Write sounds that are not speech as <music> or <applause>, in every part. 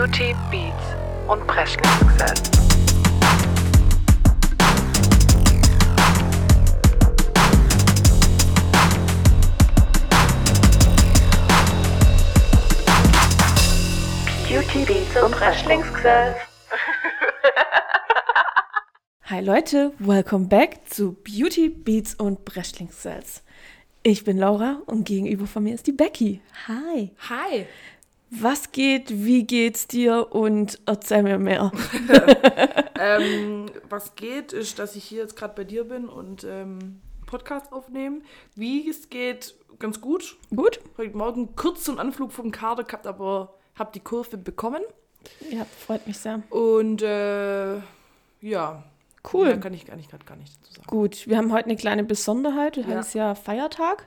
Beauty, Beats und Presley-Success. Beauty, Beats und Presley-Success. Hi Leute, welcome back zu Beauty, Beats und Breschlingscells. Ich bin Laura und gegenüber von mir ist die Becky. Hi. Hi. Was geht, wie geht's dir und erzähl mir mehr. <laughs> Ähm, was geht, ist, dass ich hier jetzt gerade bei dir bin und ähm, Podcast aufnehme. Wie es geht, ganz gut. Gut? Heute Morgen kurz so einen Anflug vom Kader gehabt, aber habe die Kurve bekommen. Ja, freut mich sehr. Und äh, ja. Cool. Mehr kann ich gar nicht, gar nicht dazu sagen. Gut, wir haben heute eine kleine Besonderheit. Heute Ja. Mhm. ist ja Feiertag.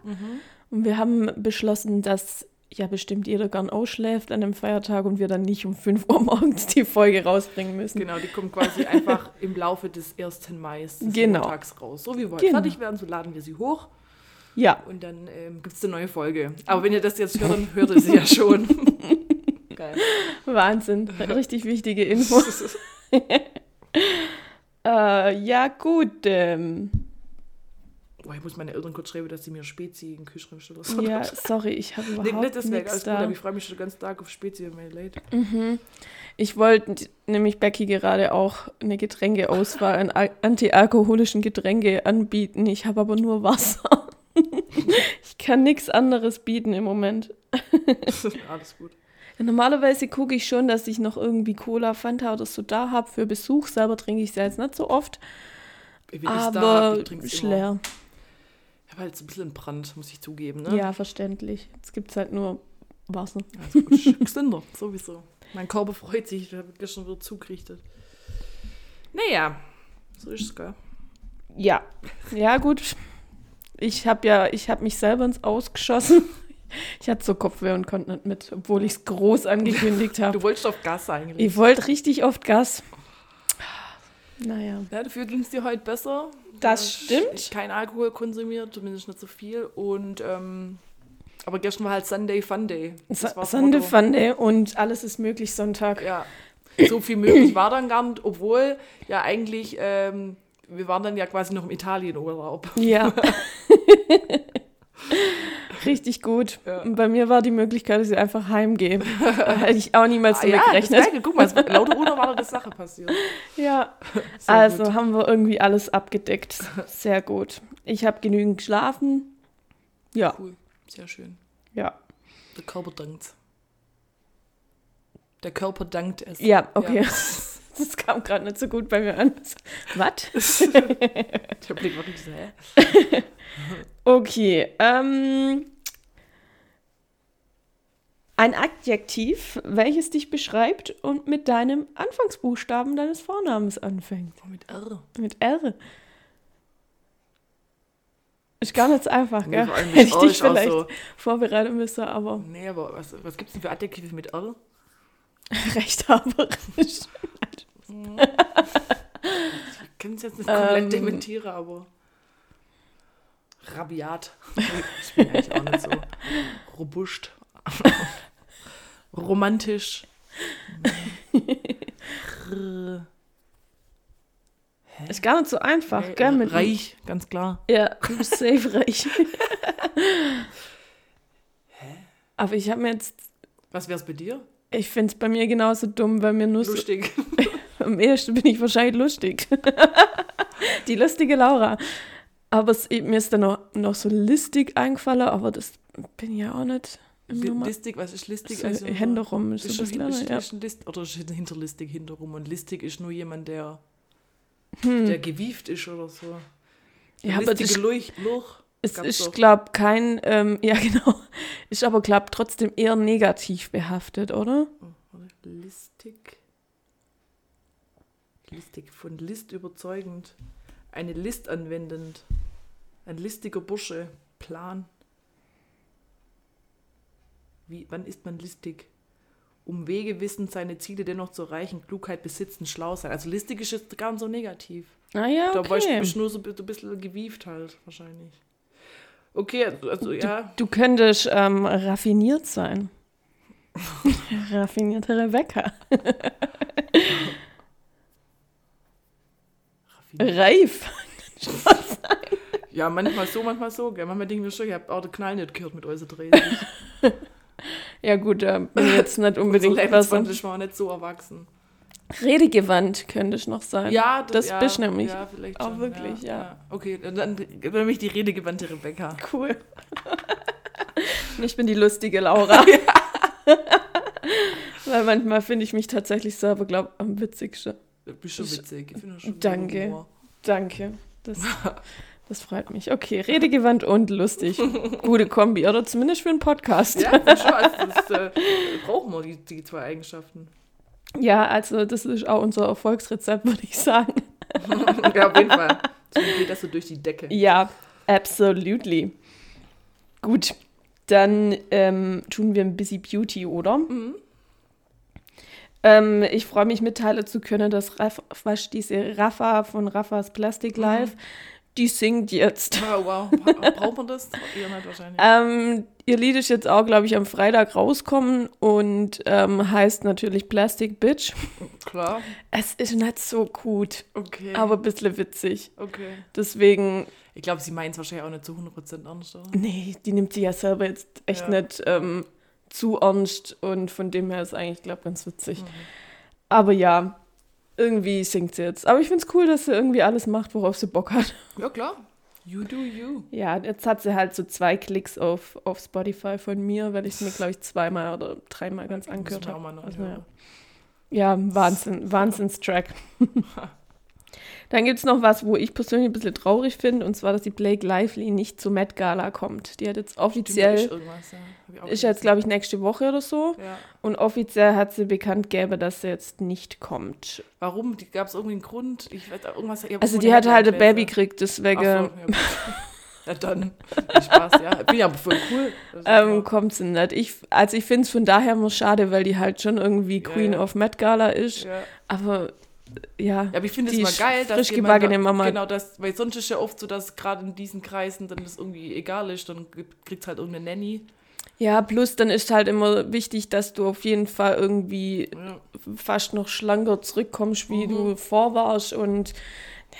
Und wir haben beschlossen, dass ja bestimmt jeder gern ausschläft an dem Feiertag und wir dann nicht um 5 Uhr <laughs> morgens die Folge rausbringen müssen. Genau, die kommt quasi einfach <laughs> im Laufe des 1. Mai des Genau. Montags raus. So wie wir heute Genau. fertig werden, so laden wir sie hoch Ja, und dann ähm, gibt es eine neue Folge. Aber wenn ihr das jetzt hört, hört ihr sie ja schon. <laughs> Geil. Wahnsinn. Richtig wichtige Info. Äh, ja, gut. Ähm, Boah, ich muss meine Eltern kurz schreiben, dass sie mir Spezi in den Kühlschrank stellen. oder so. ja, <laughs> sorry, ich habe Nee, überhaupt nicht deswegen, nichts alles gut, da. aber ich freue mich schon ganzen Tag auf Spezi und meine Late. Ich wollte nämlich Becky gerade auch eine Getränkeauswahl an al- antialkoholischen Getränke anbieten. Ich habe aber nur Wasser. <laughs> ich kann nichts anderes bieten im Moment. <laughs> alles gut. Ja, normalerweise gucke ich schon, dass ich noch irgendwie Cola, Fanta oder so da habe für Besuch. Selber trinke ich es ja jetzt nicht so oft. Ich da aber ich ist immer. leer. Ich habe halt so ein bisschen Brand, muss ich zugeben. Ne? Ja, verständlich. Jetzt gibt es halt nur Wasser. Also gesünder, sowieso. Mein Körper freut sich, ich habe gestern wieder zugerichtet. Naja, so ist es, gell? Ja, ja gut. Ich habe ja, ich habe mich selber ins Ausgeschossen. Ich hatte so Kopfweh und konnte nicht mit, obwohl ich es groß angekündigt habe. Du wolltest auf Gas eigentlich. Ich wollte richtig oft Gas. Naja. Ja, dafür ging es dir heute besser. Das stimmt. Kein Alkohol konsumiert, zumindest nicht so viel. Und ähm, aber gestern war halt Sunday Fun Day. Sande Motto. Fande und alles ist möglich Sonntag. Ja, so viel möglich war dann gar nicht, obwohl ja eigentlich, ähm, wir waren dann ja quasi noch im Italienurlaub. Ja. <laughs> <laughs> Richtig gut. Ja. Bei mir war die Möglichkeit, dass ich einfach heimgehe. Da hätte ich auch niemals damit Ah, ja, gerechnet. Geile. Guck mal, es war lauter unerwartete Sache <laughs> passiert. Ja. <laughs> Sehr also gut. haben wir irgendwie alles abgedeckt. Sehr gut. Ich habe genügend geschlafen. Ja, Cool, sehr schön. ja. Der Körper dankt. Der Körper dankt es. Ja, okay. Ja. Das kam gerade nicht so gut bei mir an. Was? Der Blick war richtig so, hä? Okay. Ähm, ein Adjektiv, welches dich beschreibt und mit deinem Anfangsbuchstaben deines Vornamens anfängt. Oh, mit R. Mit R. Ist gar nicht so einfach, gell? Hätte ich dich vielleicht so. vorbereiten müssen, aber Nee, aber was, was gibt es denn für Adjektive mit R? <laughs> rechthaberisch. Ich kann es jetzt nicht komplett Ähm. dementieren, aber rabiat. Ich bin eigentlich auch nicht so robust. Romantisch. Ist gar nicht so einfach, Nee, gell? Mit Reich, ganz klar. Ja, du bist safe reich. Aber ich habe mir jetzt, Was wär's bei dir? ich finde es bei mir genauso dumm, weil mir nur so, Lustig. <laughs> am ehesten bin ich wahrscheinlich lustig. Die lustige Laura. Aber es, mir ist dann noch, noch so listig eingefallen, aber das bin ich ja auch nicht. listig, was ist listig? so Also, Hände rum ist, ist, so ein ist, ja. ist ein List, oder ist hinterlistig hinterrum und listig ist nur jemand, der, Hm. der gewieft ist oder so. Ja, aber das, Luch, Luch es ist, glaube ähm, kein, ähm, <laughs> ja genau, ist aber, glaube trotzdem eher negativ behaftet, oder? Oh, warte, listig. Listig, von List überzeugend. Eine List anwendend. Ein listiger Bursche. Plan. Wie, wann ist man listig? Um Wege wissen, seine Ziele dennoch zu erreichen, Klugheit besitzen, schlau sein. Also listig ist jetzt gar nicht so negativ. Ah ja, Da war ich okay. bist nur so ein bisschen gewieft halt, wahrscheinlich. Okay, also ja. Du könntest ähm, raffiniert sein. <laughs> Raffinierte Rebecca. <laughs> Reif. Ja, manchmal so, manchmal so. Gell. Manchmal denken wir schon, ihr habt auch den Knall nicht gehört mit eurer Dreh. <laughs> Ja gut, da bin ich jetzt nicht unbedingt so was. ich war auch nicht so erwachsen. Redegewandt könnte ich noch sein. Ja, das ja, bist nämlich. Ja, vielleicht auch schon, wirklich, ja. Okay, dann, dann dann mich die redegewandte Rebecca. Cool. <laughs> Ich bin die lustige Laura. <laughs> Weil manchmal finde ich mich tatsächlich selber, glaube ich, am witzigsten. Du bist schon witzig. Ich finde das schon Danke. Humor. Danke. Das, <laughs> das freut mich. Okay, redegewandt und lustig. Gute Kombi, oder zumindest für einen Podcast. Ja, schon, also das äh, brauchen wir, die, die zwei Eigenschaften. Ja, also das ist auch unser Erfolgsrezept, würde ich sagen. <laughs> ja, auf jeden Fall. So geht das so durch die Decke. Ja, absolutely. Gut, dann ähm, tun wir ein bisschen Beauty, oder? Ähm, ich freue mich mitteilen zu können, dass Raff, was diese Rafa von Raffas Plastic Life, die singt jetzt. Oh, wow. <laughs> Bra braucht man das? Ihr nicht wahrscheinlich. Ähm, ihr Lied ist jetzt auch, glaube ich, am Freitag rauskommen und ähm, heißt natürlich Plastic Bitch. Klar. Es ist nicht so gut, Okay. aber ein bisschen witzig. okay. Deswegen, Ich glaube, sie meint es wahrscheinlich auch nicht zu 100% ernst, oder? nee, die nimmt sie ja selber jetzt echt Ja. nicht ähm, zu ernst und von dem her ist eigentlich, glaube ich, ganz witzig. Mhm. Aber ja, irgendwie singt sie jetzt. Aber ich finde es cool, dass sie irgendwie alles macht, worauf sie Bock hat. <laughs> Ja, klar. You do you. Ja, jetzt hat sie halt so zwei Klicks auf, auf Spotify von mir, weil ich es mir, glaube ich, zweimal oder dreimal ganz angehört habe. Also, ja. ja, Wahnsinn, Wahnsinnstrack. <laughs> Dann gibt es noch was, wo ich persönlich ein bisschen traurig finde, und zwar, dass die Blake Lively nicht zur Met Gala kommt. Die hat jetzt offiziell, ist ja. Ist jetzt, glaube ich, nächste Woche oder so. Ja. Und offiziell hat sie bekannt gegeben, dass sie jetzt nicht kommt. Warum? Gab es irgendwie einen Grund? Ich irgendwas. ich Also die hat halt ein Baby gekriegt, deswegen so, ja, <laughs> ja, dann. Spaß, ja. Bin ja voll cool. Ähm, kommt sie nicht. Ich, also ich finde es von daher nur schade, weil die halt schon irgendwie Queen of Met Gala ist. ja. Aber ja, Ja, aber ich finde es immer geil, dass frisch jemand gebackene Mama. Genau, das, weil sonst ist ja oft so, dass gerade in diesen Kreisen dann das irgendwie egal ist, dann kriegt es halt irgendeine Nanny. ja, plus dann ist halt immer wichtig, dass du auf jeden Fall irgendwie Ja. fast noch schlanker zurückkommst, wie Mhm. du vor warst und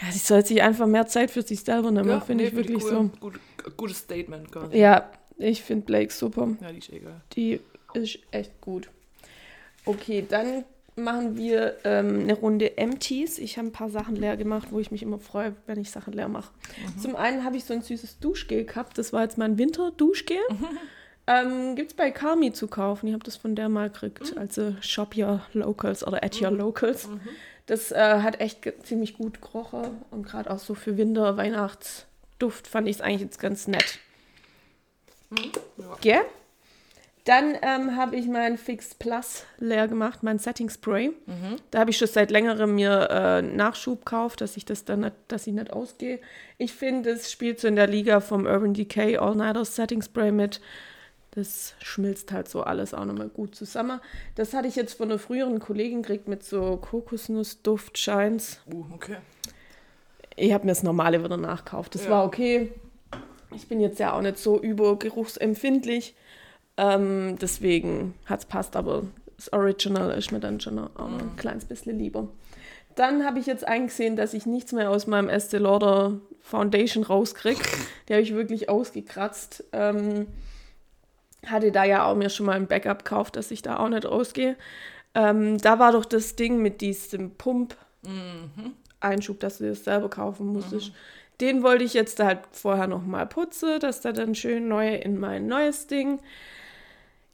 ja, sie soll sich einfach mehr Zeit für sich selber nehmen, Ja, finde nee, ich wirklich cool. Gut, gutes Statement quasi. so. Ja, ich finde Blake super. Ja, die ist egal. Die ist echt gut. Okay, dann machen wir ähm, eine Runde Empties. Ich habe ein paar Sachen leer gemacht, wo ich mich immer freue, wenn ich Sachen leer mache. Zum einen habe ich so ein süßes Duschgel gehabt. Das war jetzt mein Winter-Duschgel. Ähm, Gibt es bei Kami zu kaufen. Ich habe das von der mal gekriegt. Also Shop Your Locals oder At Your Locals. Das äh, hat echt ziemlich gut gerochen. Und gerade auch so für Winter, Weihnachtsduft fand ich es eigentlich jetzt ganz nett. Ja. Gell? Dann ähm, habe ich mein Fix Plus leer gemacht, mein Setting Spray. Da habe ich schon seit längerem mir äh, Nachschub gekauft, dass ich das dann nicht, dass ich nicht ausgehe. Ich finde, es spielt so in der Liga vom Urban Decay All Nighter Setting Spray mit. Das schmilzt halt so alles auch nochmal gut zusammen. Das hatte ich jetzt von einer früheren Kollegin gekriegt mit so Kokosnussduft-Shines. Uh, okay. Ich habe mir das normale wieder nachgekauft. Das Ja. war okay. Ich bin jetzt ja auch nicht so übergeruchsempfindlich. Ähm, deswegen hat es passt, aber das Original ist mir dann schon auch noch ein kleines bisschen lieber. Dann habe ich jetzt eingesehen, dass ich nichts mehr aus meinem Estee Lauder Foundation rauskriege. <laughs> Die habe ich wirklich ausgekratzt. Ähm, hatte da ja auch mir schon mal ein Backup gekauft, dass ich da auch nicht rausgehe. Ähm, da war doch das Ding mit diesem Pump. Einschub, dass du das selber kaufen musstest. Den wollte ich jetzt halt vorher noch mal putzen, dass der dann schön neu in mein neues Ding.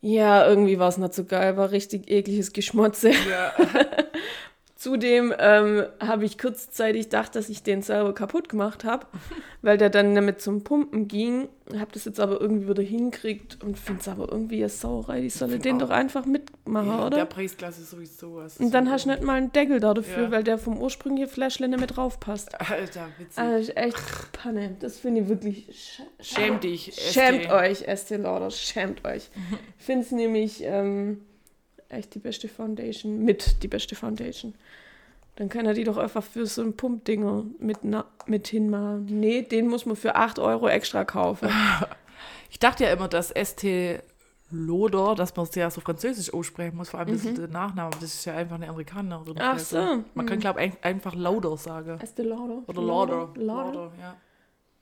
Ja, irgendwie war es nicht so geil, war richtig ekliges Geschmotze. Ja, <laughs> Zudem ähm, habe ich kurzzeitig gedacht, dass ich den selber kaputt gemacht habe, <laughs> weil der dann damit zum Pumpen ging. Habe das jetzt aber irgendwie wieder hinkriegt und finde es aber irgendwie eine Sauerei. Die solle den auch- doch einfach mitmachen, ja oder? der Preisklasse ist sowieso was. Und dann hast du nicht mal einen Deckel da dafür, Ja. weil der vom ursprünglichen Fläschchen nicht mehr drauf passt. Alter, witzig. Also echt Panne. Das finde ich wirklich. sch- Schäm dich, Schämt ST. euch, Estee Lauder, schämt euch. <laughs> Ich finde es nämlich ähm, echt die beste Foundation, mit die beste Foundation. Dann kann er die doch einfach für so ein Pumpdinger mit, na, mit hinmachen. Nee, den muss man für 8 Euro extra kaufen. <laughs> Ich dachte ja immer, dass ST Loder, dass man es ja so französisch aussprechen muss, vor allem das ist der Nachname. Das ist ja einfach eine Amerikanerin. Mhm. Ach so. Man kann, Hm. glaube ich, einfach Lauder sagen. Estee Lauder. Oder Lauder. Lauder. ja.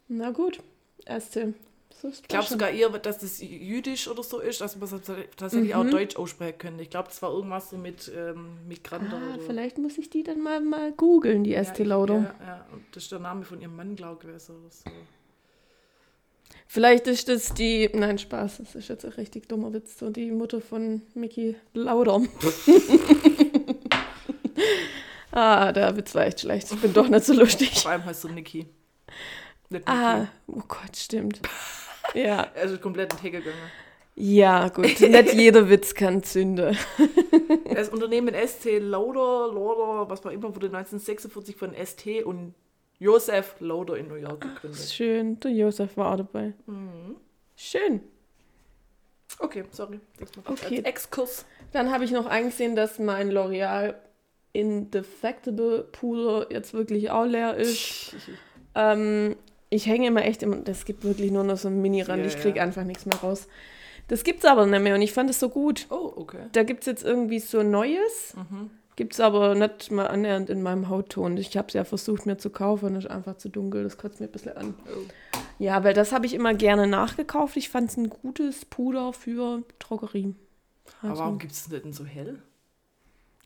Na gut. Estee. So Ich glaube sogar eher, dass das jüdisch oder so ist, dass man es tatsächlich auch Mhm. Deutsch aussprechen könnte. Ich glaube, das war irgendwas so mit ähm, Migranten Ah, oder vielleicht muss ich die dann mal, mal googeln, die Ja, Estee Lauder. Ja, ja, und das ist der Name von ihrem Mann, glaube ich, gewesen oder so. Vielleicht ist das die. Nein, Spaß, das ist jetzt ein richtig dummer Witz. So die Mutter von Mickey Lauder. <laughs> ah, der Witz war echt schlecht. Ich bin doch nicht so lustig. Vor allem heißt. Nicht Niki. Ah, oh Gott, stimmt. Ja, ist <laughs> komplett in Hecke gegangen. ja, gut. Nicht <laughs> jeder Witz kann Zünde. <laughs> Das Unternehmen ST Lauder, Lauder, was war immer, wurde 1946 von ST und Joseph Lauder in New York gegründet. Schön, der Josef war auch dabei. Mhm. Schön. Okay, sorry. Okay. Exkurs. Dann habe ich noch eingesehen, dass mein L'Oreal Indefectible Puder jetzt wirklich auch leer ist. Ähm, ich hänge immer echt immer, das gibt wirklich nur noch so einen Mini-Rand, Ja, ich kriege ja. einfach nichts mehr raus. Das gibt's aber nicht mehr und ich fand es so gut. Oh, okay. Da gibt es jetzt irgendwie so Neues, Mhm. gibt es aber nicht mal annähernd in meinem Hautton. Ich habe es ja versucht mir zu kaufen, ist einfach zu dunkel, das kotzt mir ein bisschen an. Oh. Ja, weil das habe ich immer gerne nachgekauft. Ich fand es ein gutes Puder für Drogerie. Aber Also, warum gibt es denn so hell?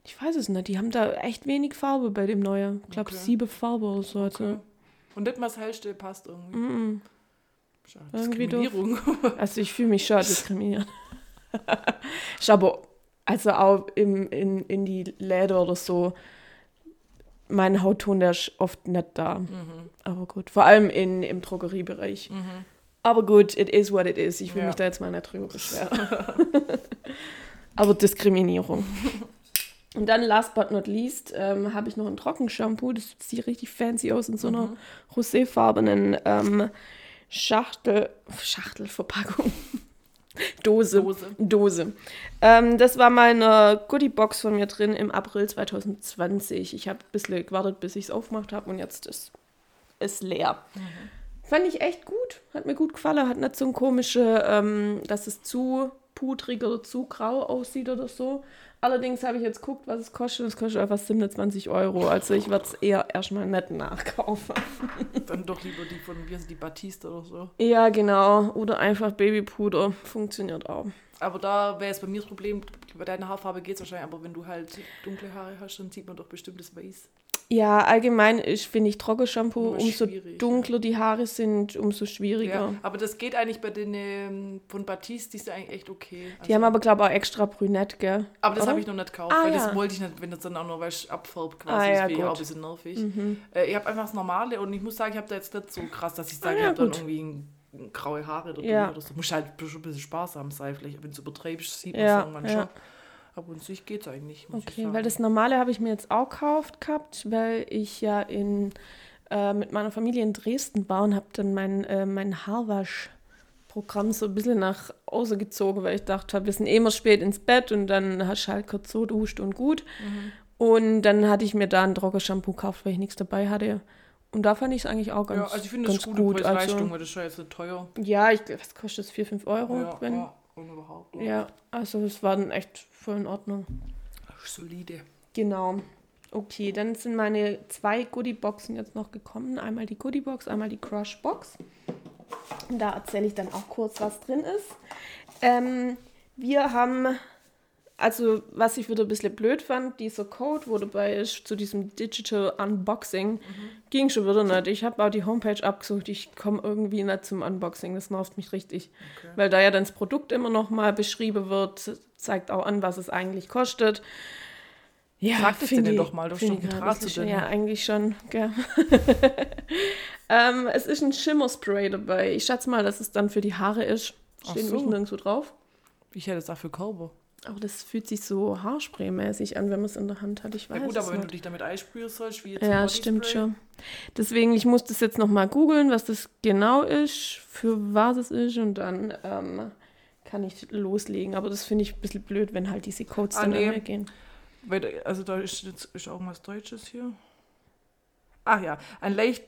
ich weiß es nicht, die haben da echt wenig Farbe bei dem Neuen. Ich glaube, Okay. sieben Farbe oder so. Also, Okay. Und nicht mal das hellste passt irgendwie. mm, Schade. Irgendwie. Diskriminierung. <laughs> also ich fühle mich schon diskriminiert. ich aber, also auch im, in, in die Läden oder so, mein Hautton, der ist oft nicht da. Mhm. Aber gut, vor allem in, im Drogeriebereich. Mhm. Aber gut, it is what it is. Ich will Ja. mich da jetzt mal nicht drüber beschweren. <laughs> Aber Diskriminierung. <laughs> Und dann, last but not least, ähm, habe ich noch ein Trockenshampoo. Das sieht richtig fancy aus in so einer Mhm. roséfarbenen ähm, Schachtel, Schachtelverpackung. <laughs> Dose. Dose. Dose. Ähm, das war meine Goodie-Box von mir drin im April 2020. Ich habe ein bisschen gewartet, bis ich es aufgemacht habe und jetzt ist es leer. Fand ich echt gut. Hat mir gut gefallen. Hat nicht so ein komische, ähm, dass es zu pudrig oder zu grau aussieht oder so. Allerdings habe ich jetzt geguckt, was es kostet. Es kostet einfach 27 Euro. Also ich werde es eher erstmal nicht nachkaufen. <laughs> Dann doch lieber die von, wie heißt die, Batiste oder so. Ja, genau. Oder einfach Babypuder. Funktioniert auch. Aber da wäre jetzt bei mir das Problem, bei deiner Haarfarbe geht es wahrscheinlich, aber wenn du halt dunkle Haare hast, dann sieht man doch bestimmt das Weiß. Ja, allgemein ist, finde ich, Trockenshampoo, umso dunkler die Haare sind, umso schwieriger. Ja, aber das geht eigentlich bei den ähm, von Batiste, die ist ja eigentlich echt okay. Die Also- haben aber, glaube ich, auch extra brünett, gell? aber das habe ich noch nicht gekauft, Ah, weil ja. das wollte ich nicht, wenn das dann auch noch weißt, abfärbt quasi, Ah, ja, das wäre ja auch ein bisschen nervig. Mhm. Äh, ich habe einfach das Normale und ich muss sagen, ich habe da jetzt nicht so krass, dass ich sage, Ah, ich ja, habe dann irgendwie ein, graue Haare oder, Ja. oder so. Muss halt schon ein bisschen sparsam sein, vielleicht, wenn du übertreibst, sieht man Ja, es irgendwann ja. schon. Aber an sich geht es eigentlich, Okay, weil das Normale habe ich mir jetzt auch gekauft gehabt, weil ich ja in, äh, mit meiner Familie in Dresden war und habe dann mein, äh, mein Haarwaschprogramm so ein bisschen nach außen gezogen, weil ich dachte, wir sind eh immer spät ins Bett und dann hast du halt kurz so duscht und gut. Mhm. Und dann hatte ich mir da ein Trockenshampoo gekauft, weil ich nichts dabei hatte. Und da fand ich es eigentlich auch ganz, ja, also ich finde das ganz gute gut. Preis-Leistung, Also, weil das ist ja jetzt nicht teuer. ja, ich, was kostet es? 4, 5 Euro? ja, wenn, ja, und überhaupt. ja. ja, also es war dann echt voll in Ordnung. Solide. Genau. Okay, dann sind meine zwei Goodie-Boxen jetzt noch gekommen. Einmal die Goodie-Box, einmal die Crush-Box. Und Da erzähle ich dann auch kurz, was drin ist. Ähm, wir haben, also was ich wieder ein bisschen blöd fand, dieser Code, wo dabei ist zu diesem Digital Unboxing, ging schon wieder nicht. Ich habe auch die Homepage abgesucht, ich komme irgendwie nicht zum Unboxing, das nervt mich richtig. Okay. Weil da ja dann das Produkt immer noch mal beschrieben wird, zeigt auch an, was es eigentlich kostet. Ja, Sag find denen doch mal, du ich- einen ja. Ja, eigentlich schon, gell. <laughs> ähm, es ist ein Shimmer-Spray dabei. Ich schätze mal, dass es dann für die Haare ist. Steht so. nirgendwo drauf. Ich hätte es dafür Körper. Aber das fühlt sich so Haarspray-mäßig an, wenn man es in der Hand hat. Ich weiß Ja gut, aber wenn du nicht. dich damit einsprühen sollst, wie jetzt Ja, stimmt schon. Deswegen, ich muss das jetzt nochmal googeln, was das genau ist, für was es ist und dann ähm, kann ich loslegen. Aber das finde ich ein bisschen blöd, wenn halt diese Codes Ah, dann nee. nicht mehr gehen. Also da ist jetzt ist auch was Deutsches hier. Ach ja, ein leicht.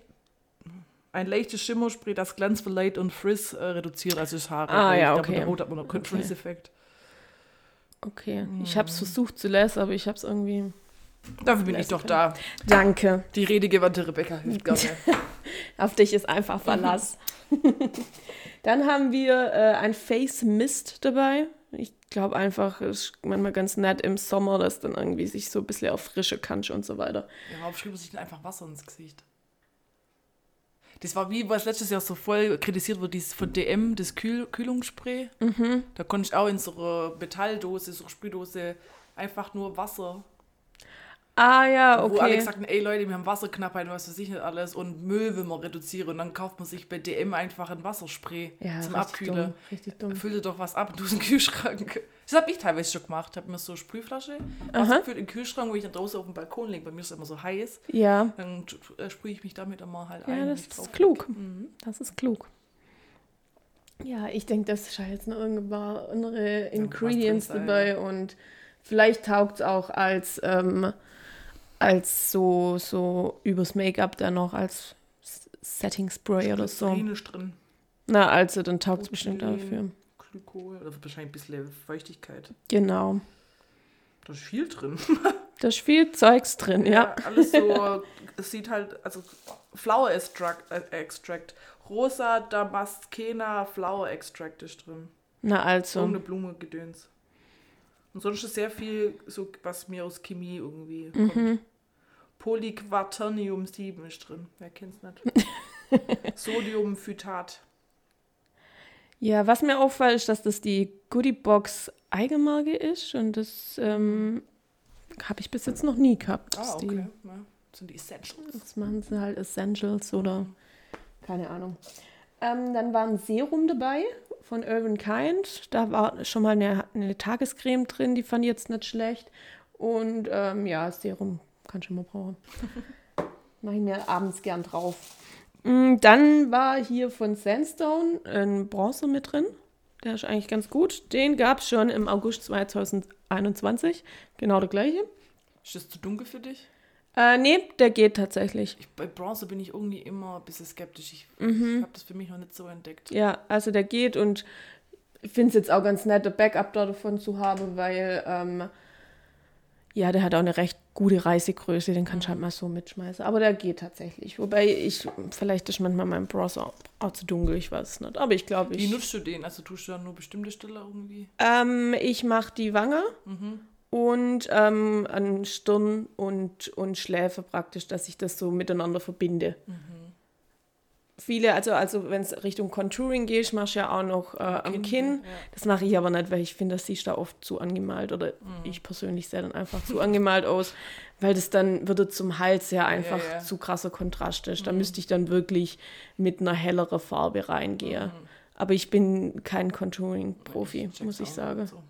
ein leichtes Schimmerspray, das Glanz verleiht und Frizz äh, reduziert, also das Haare. Ah, ja, okay. der Rot hat man noch keinen Okay. Frizz-Effekt. Okay. Ich habe es versucht zu lesen, aber ich habe es irgendwie. Dafür bin ich doch da. Danke. Die redegewandte Rebecca hilft gerne. <laughs> Auf dich ist einfach Verlass. <laughs> Dann haben wir äh, ein Face Mist dabei. Ich glaube einfach, es ist manchmal ganz nett im Sommer, dass dann irgendwie sich so ein bisschen auf frische kannst und so weiter. Ja, aufschrieben sich dann einfach Wasser ins Gesicht. Das war wie, was letztes Jahr so voll kritisiert wurde, dieses von DM, das Kühl Kühlungsspray. Mhm. Da konnte ich auch in so einer Metalldose, so einer Sprühdose, einfach nur Wasser. Ah ja, Wo alle okay. gesagt haben, ey Leute, wir haben Wasserknappheit und was weiß ich nicht alles und Müll will man reduzieren und dann kauft man sich bei DM einfach ein Wasserspray Ja, zum Abkühlen. dumm. Richtig dumm. Füll dir doch was ab <laughs> du in den Kühlschrank. Das habe ich teilweise schon gemacht. Ich habe mir so eine Sprühflasche, in den Kühlschrank, wo ich dann draußen auf dem Balkon lege. Bei mir ist es immer so heiß. Ja. Dann äh, sprühe ich mich damit immer halt ein. Ja, das ist klug. Mhm. Das ist klug. Ja, ich denke, das ist jetzt noch irgendwann andere Ingredients dabei und vielleicht taugt es auch als, ähm, als so, so übers Make-up dann noch als Setting Spray oder so. Drin. Na, also dann taugt es bestimmt dafür. Glykol, oder wahrscheinlich ein bisschen Feuchtigkeit. Genau. Da ist viel drin. <laughs> Da ist viel Zeugs drin, ja. Alles so, es sieht halt, also Flower Extract, äh, Extract. Rosa Damaskena Flower Extract ist drin. Na also. Irgendeine Blume gedöns. Und sonst ist sehr viel, so was mir aus Chemie irgendwie Mhm. kommt. Polyquaternium 7 ist drin. Wer kennt's nicht? <laughs> Sodiumphytat. Ja, was mir auffällt, ist, dass das die Goodiebox Eigenmarke ist und das ähm, habe ich bis jetzt noch nie gehabt. Ah, dass die- okay. Ja, das sind die Essentials. Das machen sie halt Essentials oder keine Ahnung. Ähm, dann war ein Serum dabei von Irvin Kind. Da war schon mal eine, eine Tagescreme drin, die fand ich jetzt nicht schlecht. Und ähm, ja, Serum kann ich immer brauchen. <laughs> Mache ich mir abends gern drauf. Mm, Dann war hier von Sandstone ein Bronzer mit drin. Der ist eigentlich ganz gut. Den gab es schon im August 2021. Genau der gleiche. Ist das zu dunkel für dich? Äh, nee, der geht tatsächlich. Ich, bei Bronze bin ich irgendwie immer ein bisschen skeptisch. Ich, Mhm. ich habe das für mich noch nicht so entdeckt. Ja, also der geht und ich finde es jetzt auch ganz nett, ein Backup da davon zu haben, weil ähm, ja, der hat auch eine recht gute Reisegröße, den kannst du halt mal so mitschmeißen. Aber der geht tatsächlich. Wobei ich, vielleicht ist manchmal mein Browser auch, auch zu dunkel, ich weiß es nicht. Aber ich glaube, Wie ich. nutzt du den? Also tust du dann nur bestimmte Stelle irgendwie? Ähm, ich mache die Wange und ähm, an Stirn und, und Schläfe praktisch, dass ich das so miteinander verbinde. Viele, also, also wenn es Richtung Contouring geht, machst du ja auch noch äh, am Kinn. ja. Das mache ich aber nicht, weil ich finde, das sieht da oft zu angemalt oder ich persönlich sehe dann einfach zu angemalt aus, weil das dann würde zum Hals ja einfach ja. zu krasser Kontrast ist. Da müsste ich dann wirklich mit einer helleren Farbe reingehen. Aber ich bin kein Contouring-Profi, muss ich sagen. so.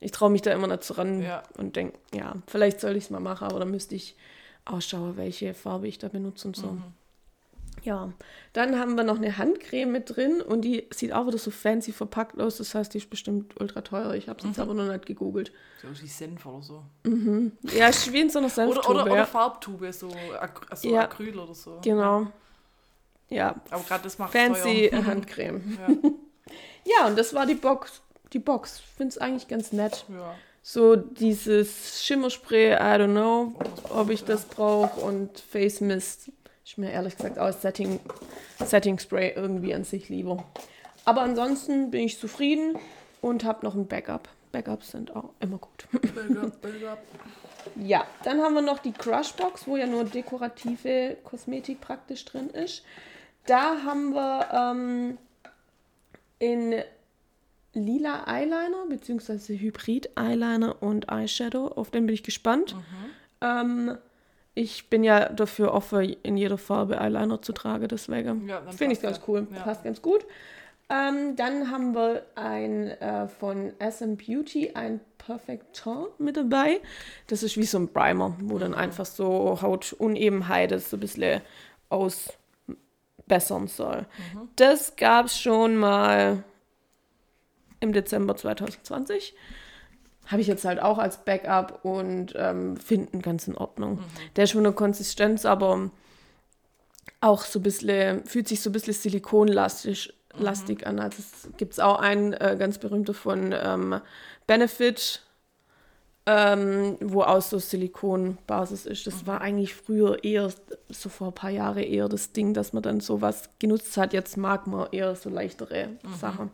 Ich traue mich da immer nicht so ran Ja. und denke, ja, vielleicht soll ich es mal machen, aber dann müsste ich ausschauen, welche Farbe ich da benutze und so. Mhm. Ja, dann haben wir noch eine Handcreme mit drin und die sieht auch wieder so fancy verpackt aus. Das heißt, die ist bestimmt ultra teuer. Ich habe es Mhm. jetzt aber noch nicht gegoogelt. So wie Senf oder so. Ja, ist wie in so einer Oder, Senftube. oder, oder ja. Farbtube, so, so Ja. Acryl oder so. Genau. Ja, Aber gerade das macht fancy teuer. <laughs> Handcreme. Ja. Ja, und das war die Box. Die Box. Finde es eigentlich ganz nett. ja. So dieses Schimmerspray, I don't know, was ob ich das brauche und Face Mist. Ich mir ehrlich gesagt auch Setting, Setting Spray irgendwie an sich lieber. Aber ansonsten bin ich zufrieden und habe noch ein Backup. Backups sind auch immer gut. Backup, <laughs> Backup. Ja, dann haben wir noch die Crush Box, wo ja nur dekorative Kosmetik praktisch drin ist. Da haben wir ähm, in lila Eyeliner beziehungsweise Hybrid Eyeliner und Eyeshadow. Auf den bin ich gespannt. Ähm, ich bin ja dafür offen, in jeder Farbe Eyeliner zu tragen, deswegen Ja, finde ich ganz cool. Ja. Passt ganz gut. Ähm, dann haben wir ein äh, von SM Beauty ein Perfect Tint mit dabei. Das ist wie so ein Primer, wo Mhm. dann einfach so Hautunebenheiten so ein bisschen ausbessern soll. Mhm. Das gab es schon mal im Dezember 2020. Habe ich jetzt halt auch als Backup und ähm, finden ganz in Ordnung. Der ist schon eine Konsistenz, aber auch so ein bisschen, fühlt sich so ein bisschen silikonlastig lastig an. Also es gibt auch einen äh, ganz berühmter von ähm, Benefit, ähm, wo aus so Silikonbasis ist. Das war eigentlich früher eher, so vor ein paar Jahren eher das Ding, dass man dann sowas genutzt hat. Jetzt mag man eher so leichtere Sachen.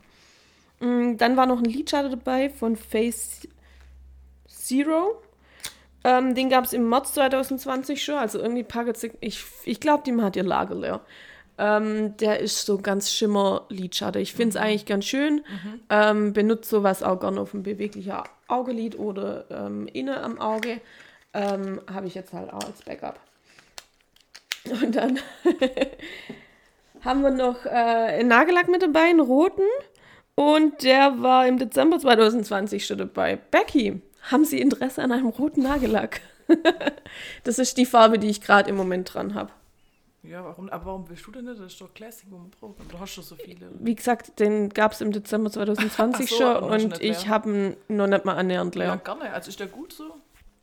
Mm, Dann war noch ein Lidschatten dabei von Face Zero. Ähm, den gab es im März 2020 schon. Also irgendwie packt sich. Ich, ich glaube, die hat ihr Lager leer. Ähm, der ist so ganz Schimmer-Lidschatten. Ich finde es eigentlich ganz schön. Ähm, benutze sowas auch gerne auf ein beweglicher Augelid oder ähm, innen am Auge. Ähm, Habe ich jetzt halt auch als Backup. <laughs> Und dann <laughs> haben wir noch äh, einen Nagellack mit dabei, einen roten. Und der war im Dezember 2020 schon dabei. Becky, haben Sie Interesse an einem roten Nagellack? <laughs> das ist die Farbe, die ich gerade im Moment dran habe. Ja, warum, aber warum willst du denn nicht? Das ist doch Classic, wo man braucht. Du hast schon so viele. Wie gesagt, den gab es im Dezember 2020 Ach so, schon und ich habe ihn noch nicht mal annähernd Ja, leer. gerne. Also ist der gut so?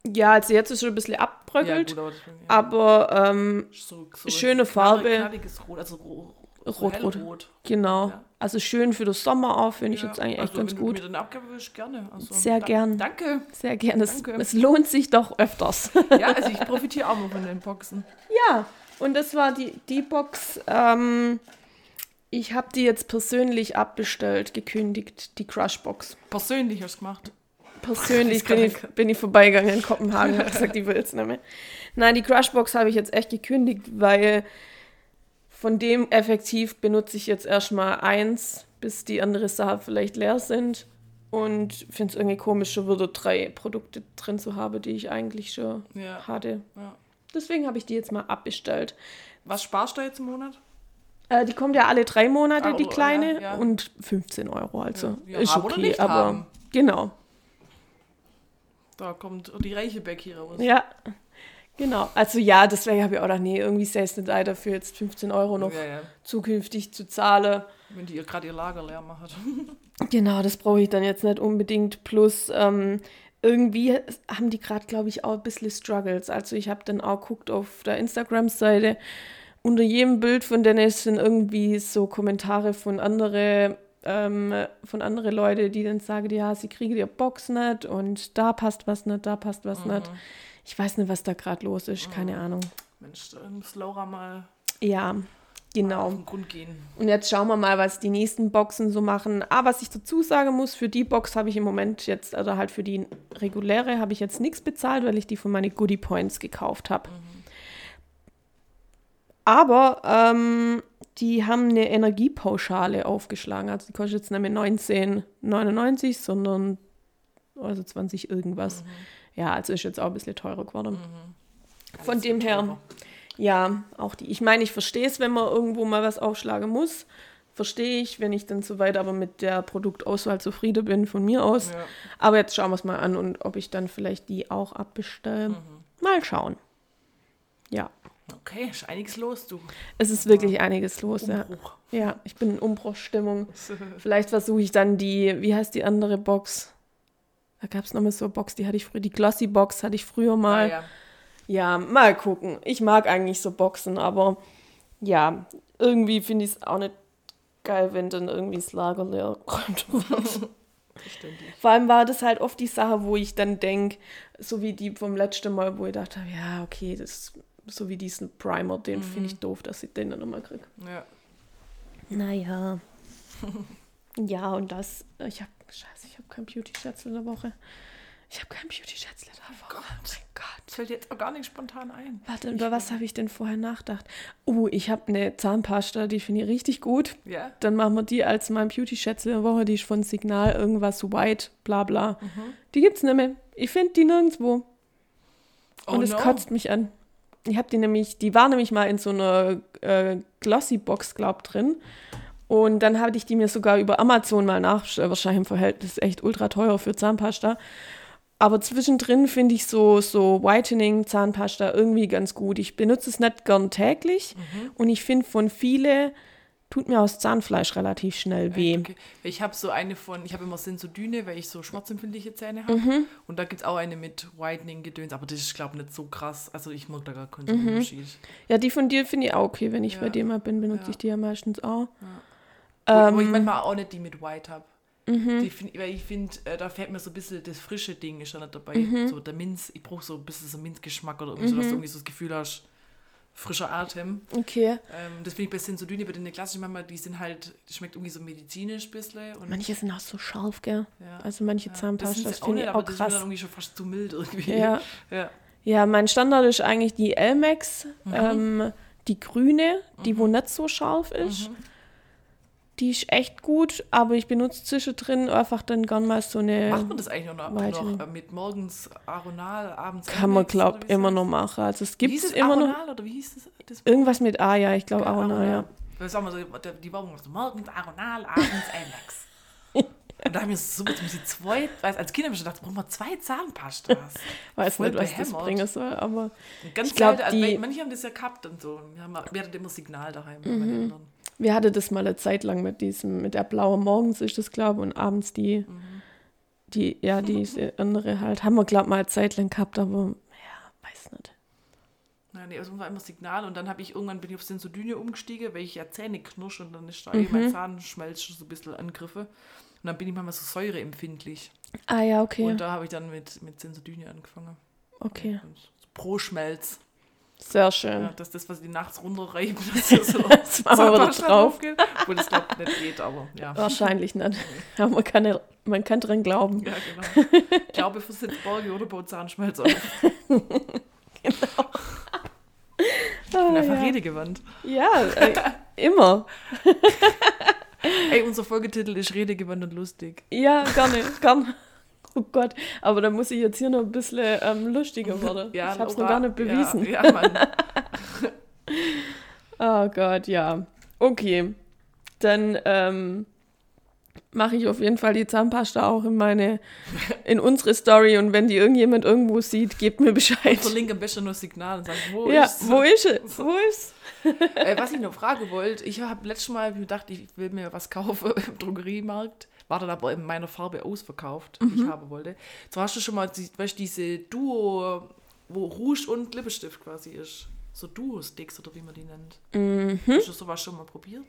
Ja, also jetzt ist er ein bisschen abbröckelt, aber, ja, aber ähm, so, so schöne Farbe. Knalliges Rot, also ro so Rot, rot. hellrot. genau. Ja. Also schön für den Sommer auch, finde ich Ja, jetzt eigentlich echt also, ganz wenn gut. du mir den abgeben willst, gerne. Also, Sehr da- gern. Danke. Sehr gerne. Es, es lohnt sich doch öfters. <laughs> Ja, also ich profitiere auch mal von den Boxen. Ja, und das war die, die Box. Ähm, ich habe die jetzt persönlich abbestellt, gekündigt, die Crush-Box. Persönlich hast du gemacht. Persönlich <laughs> bin ich- ich, bin ich vorbeigegangen in Kopenhagen und habe gesagt, ich will jetzt nicht mehr. Nein, die Crush-Box habe ich jetzt echt gekündigt, weil von dem effektiv benutze ich jetzt erstmal eins, bis die andere Sachen vielleicht leer sind. Und finde es irgendwie komisch, schon wieder drei Produkte drin zu haben, die ich eigentlich schon Ja. hatte. ja. Deswegen habe ich die jetzt mal abbestellt. Was sparst du jetzt im Monat? Äh, die kommt ja alle drei Monate, Ah, die oh, kleine, ja, und 15 Euro. Also Ja, ist okay, aber haben. genau. Da kommt die reiche Beck hier raus. Ja, genau. Also ja, deswegen habe ich auch gedacht, nee, irgendwie sei es nicht ein dafür, jetzt 15 Euro noch Ja, ja. zukünftig zu zahlen. Wenn die ihr gerade ihr Lager leer macht. <laughs> Genau, das brauche ich dann jetzt nicht unbedingt. Plus ähm, irgendwie haben die gerade, glaube ich, auch ein bisschen Struggles. Also ich habe dann auch geguckt auf der Instagram-Seite. Unter jedem Bild von Dennis sind irgendwie so Kommentare von andere, ähm, von andere Leute, die dann sagen, ja, sie kriegen die Box nicht und da passt was nicht, da passt was nicht. Ich weiß nicht, was da gerade los ist, keine Ahnung. Mensch, da muss Laura mal Ja, auf genau. den Grund gehen. Und jetzt schauen wir mal, was die nächsten Boxen so machen. Aber was ich dazu sagen muss, für die Box habe ich im Moment jetzt, oder halt für die reguläre, habe ich jetzt nichts bezahlt, weil ich die von meinen Goodie Points gekauft habe. Aber ähm, die haben eine Energiepauschale aufgeschlagen. Also die kostet jetzt nicht mehr 19,99, sondern also 20 irgendwas. Ja, also ist jetzt auch ein bisschen teurer geworden. Von Das dem her, teurer. ja, auch die. Ich meine, ich verstehe es, wenn man irgendwo mal was aufschlagen muss. Verstehe ich, wenn ich dann soweit aber mit der Produktauswahl zufrieden bin, von mir aus. Ja. Aber jetzt schauen wir es mal an und ob ich dann vielleicht die auch abbestelle. Mhm. Mal schauen. Ja, Okay, ist einiges los, du. es ist wirklich einiges los. Ja, Umbruch. ja ich bin in Umbruchstimmung. <laughs> Vielleicht versuche ich dann die, wie heißt die andere Box? Da gab es nochmal so eine Box, die hatte ich früher, die Glossy Box hatte ich früher Ah, mal. ja. Ja, mal gucken. Ich mag eigentlich so Boxen, aber ja, irgendwie finde ich es auch nicht geil, wenn dann irgendwie das Lager leer <laughs> räumt. Verständlich. Vor allem war das halt oft die Sache, wo ich dann denke, so wie die vom letzten Mal, wo ich dachte, ja, okay, das so wie diesen Primer, den finde ich doof, dass ich den dann nochmal kriege. Ja. Naja. <laughs> ja, und das, ich habe, scheiße, ich habe kein Beauty-Schätzle der Woche. Ich habe kein Beauty-Schätzle der Woche. Oh mein Gott. Das fällt jetzt auch gar nicht spontan ein. Warte, über was habe ich denn vorher nachgedacht? Oh, ich habe eine Zahnpasta, die finde ich richtig gut. Ja? Dann machen wir die als mein Beauty-Schätzle der Woche. Die ist von Signal irgendwas white, bla bla. Mhm. Die gibt's nicht mehr. Ich finde die nirgendwo. Oh Und es no. kotzt mich an. Ich habe die nämlich, die war nämlich mal in so einer äh, Glossy-Box, glaub, drin. Und dann habe ich die mir sogar über Amazon mal nachbestellt. Wahrscheinlich im Verhältnis echt ultra teuer für Zahnpasta. Aber zwischendrin finde ich so, so Whitening, Zahnpasta irgendwie ganz gut. Ich benutze es nicht gern täglich. Und ich finde von viele tut mir aus Zahnfleisch relativ schnell weh. Okay. Ich habe so eine von, ich habe immer Sensodyne, weil ich so schmerzempfindliche Zähne habe. Mhm. Und da gibt es auch eine mit Whitening-Gedöns, aber das ist, glaube ich, nicht so krass. Also ich mag da gar keinen Mhm. Unterschied. Ja, die von dir finde ich auch okay. Wenn ich bei Ja. dir mal bin, benutze Ja. ich die ja meistens auch. Wo, wo ich Ähm, manchmal auch nicht die mit White habe. mhm. Find, weil ich finde, äh, da fällt mir so ein bisschen das frische Ding ist ja nicht dabei. Mhm. So der Minz, ich brauche so ein bisschen so Minzgeschmack oder irgendwie so, dass du irgendwie so das Gefühl hast, frischer Atem. Okay. Ähm, das finde ich bei Sensodyne, bei den klassischen manchmal, die sind halt, die schmeckt irgendwie so medizinisch ein bisschen. Und, Manche sind auch so scharf, gell? ja. Also manche Ja, Zahnpasta, sind das sie finde ich auch aber das ist krass. irgendwie schon fast zu mild irgendwie. Ja. <laughs> ja. ja, mein Standard ist eigentlich die Elmex, Mhm. ähm, die grüne, die wo nicht so scharf ist. Mhm. Die ist echt gut, aber ich benutze zwischendrin einfach dann gern mal so eine. Macht man das eigentlich noch, noch äh, mit morgens Aronal, abends Kann man, Elmex, glaub oder wie immer noch das? machen. Also es gibt hieß es immer noch. Aronal oder wie hieß das? das Irgendwas mit A, ja, ich glaube Ja, Aronal, ja. Weil sagen wir so, die Werbung so morgens Aronal, abends <laughs> Elmex. Und da haben wir so, jetzt muss ich zwei, weiß, als Kind habe ich schon gedacht, brauchen wir zwei Zahnpastas. <laughs> Weiß Voll nicht, was das behämmert. bringen soll, aber Und ganz Ich glaub, selten, also die- manche haben das ja gehabt und so. Wir, haben, wir hatten immer Signal daheim bei Mhm. meinen Eltern. Wir hatten das mal eine Zeit lang mit diesem, mit der blaue morgens ist das, glaube ich, und abends die, Mhm. die, ja, diese <laughs> andere halt. Haben wir, glaube ich, mal eine Zeit lang gehabt, aber ja, weiß nicht. Nein, nee, also war immer Signal und dann habe ich irgendwann bin ich auf Sensodyne umgestiegen, weil ich ja Zähne knirsch und dann ist da Mhm. mein Zahnschmelz schon so ein bisschen Angriffe. Und dann bin ich manchmal so säureempfindlich. Ah ja, okay. Und da habe ich dann mit, mit Sensodyne angefangen. okay. Und so Pro Schmelz. Sehr schön. Ja, dass das, was die nachts runterreiben, <laughs> dass hier so <laughs> Das wieder drauf. geht. Obwohl das glaube ich nicht geht, aber ja. Wahrscheinlich nicht. <laughs> Aber man kann, ja- man kann dran glauben. Ja, genau. Ich glaube, für Sitzborge oder baut Zahnschmelz auf. Ich bin Ah, einfach ja, redegewandt. ja äh, immer. Ey, unser Folgetitel ist Redegewandt und lustig. Ja, gerne, gerne. <laughs> Oh Gott, aber da muss ich jetzt hier noch ein bisschen ähm, lustiger <laughs> werden. ich habe es noch gar nicht bewiesen. Ja, ja <laughs> Mann. Oh Gott, ja. Okay. Dann ähm, mache ich auf jeden Fall die Zahnpasta auch in meine, in unsere Story und wenn die irgendjemand irgendwo sieht, gebt mir Bescheid. Verlinke am besten nur Signal und sage, wo Ja, ist wo ist es? Wo ist äh, Was ich noch fragen wollte, ich habe letztes Mal gedacht, ich will mir was kaufen im Drogeriemarkt. War dann aber in meiner Farbe ausverkauft, die Mhm. ich haben wollte. So hast du schon mal weißt, du, diese Duo, wo Rouge und Lippenstift quasi ist. So Duo-Sticks oder wie man die nennt. Mhm. Hast du sowas schon mal probiert?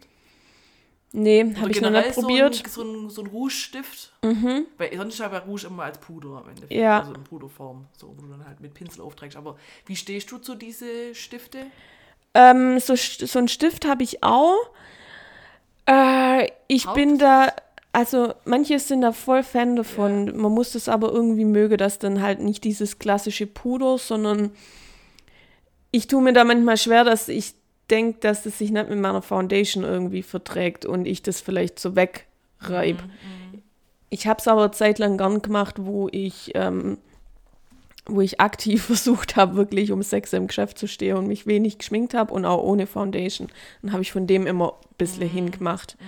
Nee, habe ich noch nicht probiert. So ein, so ein, so ein Rouge-Stift. Mhm. Weil sonst habe ich Rouge immer als Puder am Ende. Ja. Also in Puderform, so, wo du dann halt mit Pinsel aufträgst. Aber wie stehst du zu diese Stifte? Ähm, so, so ein Stift habe ich auch. Äh, ich Haupt- bin da, also manche sind da voll Fan davon. Man muss das aber irgendwie mögen, dass dann halt nicht dieses klassische Puder, sondern ich tue mir da manchmal schwer, dass ich denke, dass das sich nicht mit meiner Foundation irgendwie verträgt und ich das vielleicht so wegreib. Ich habe es aber eine Zeit lang gern gemacht, wo ich, ähm, wo ich aktiv <laughs> versucht habe, wirklich um sechs im Geschäft zu stehen und mich wenig geschminkt habe und auch ohne Foundation. Dann habe ich von dem immer ein bisschen hingemacht.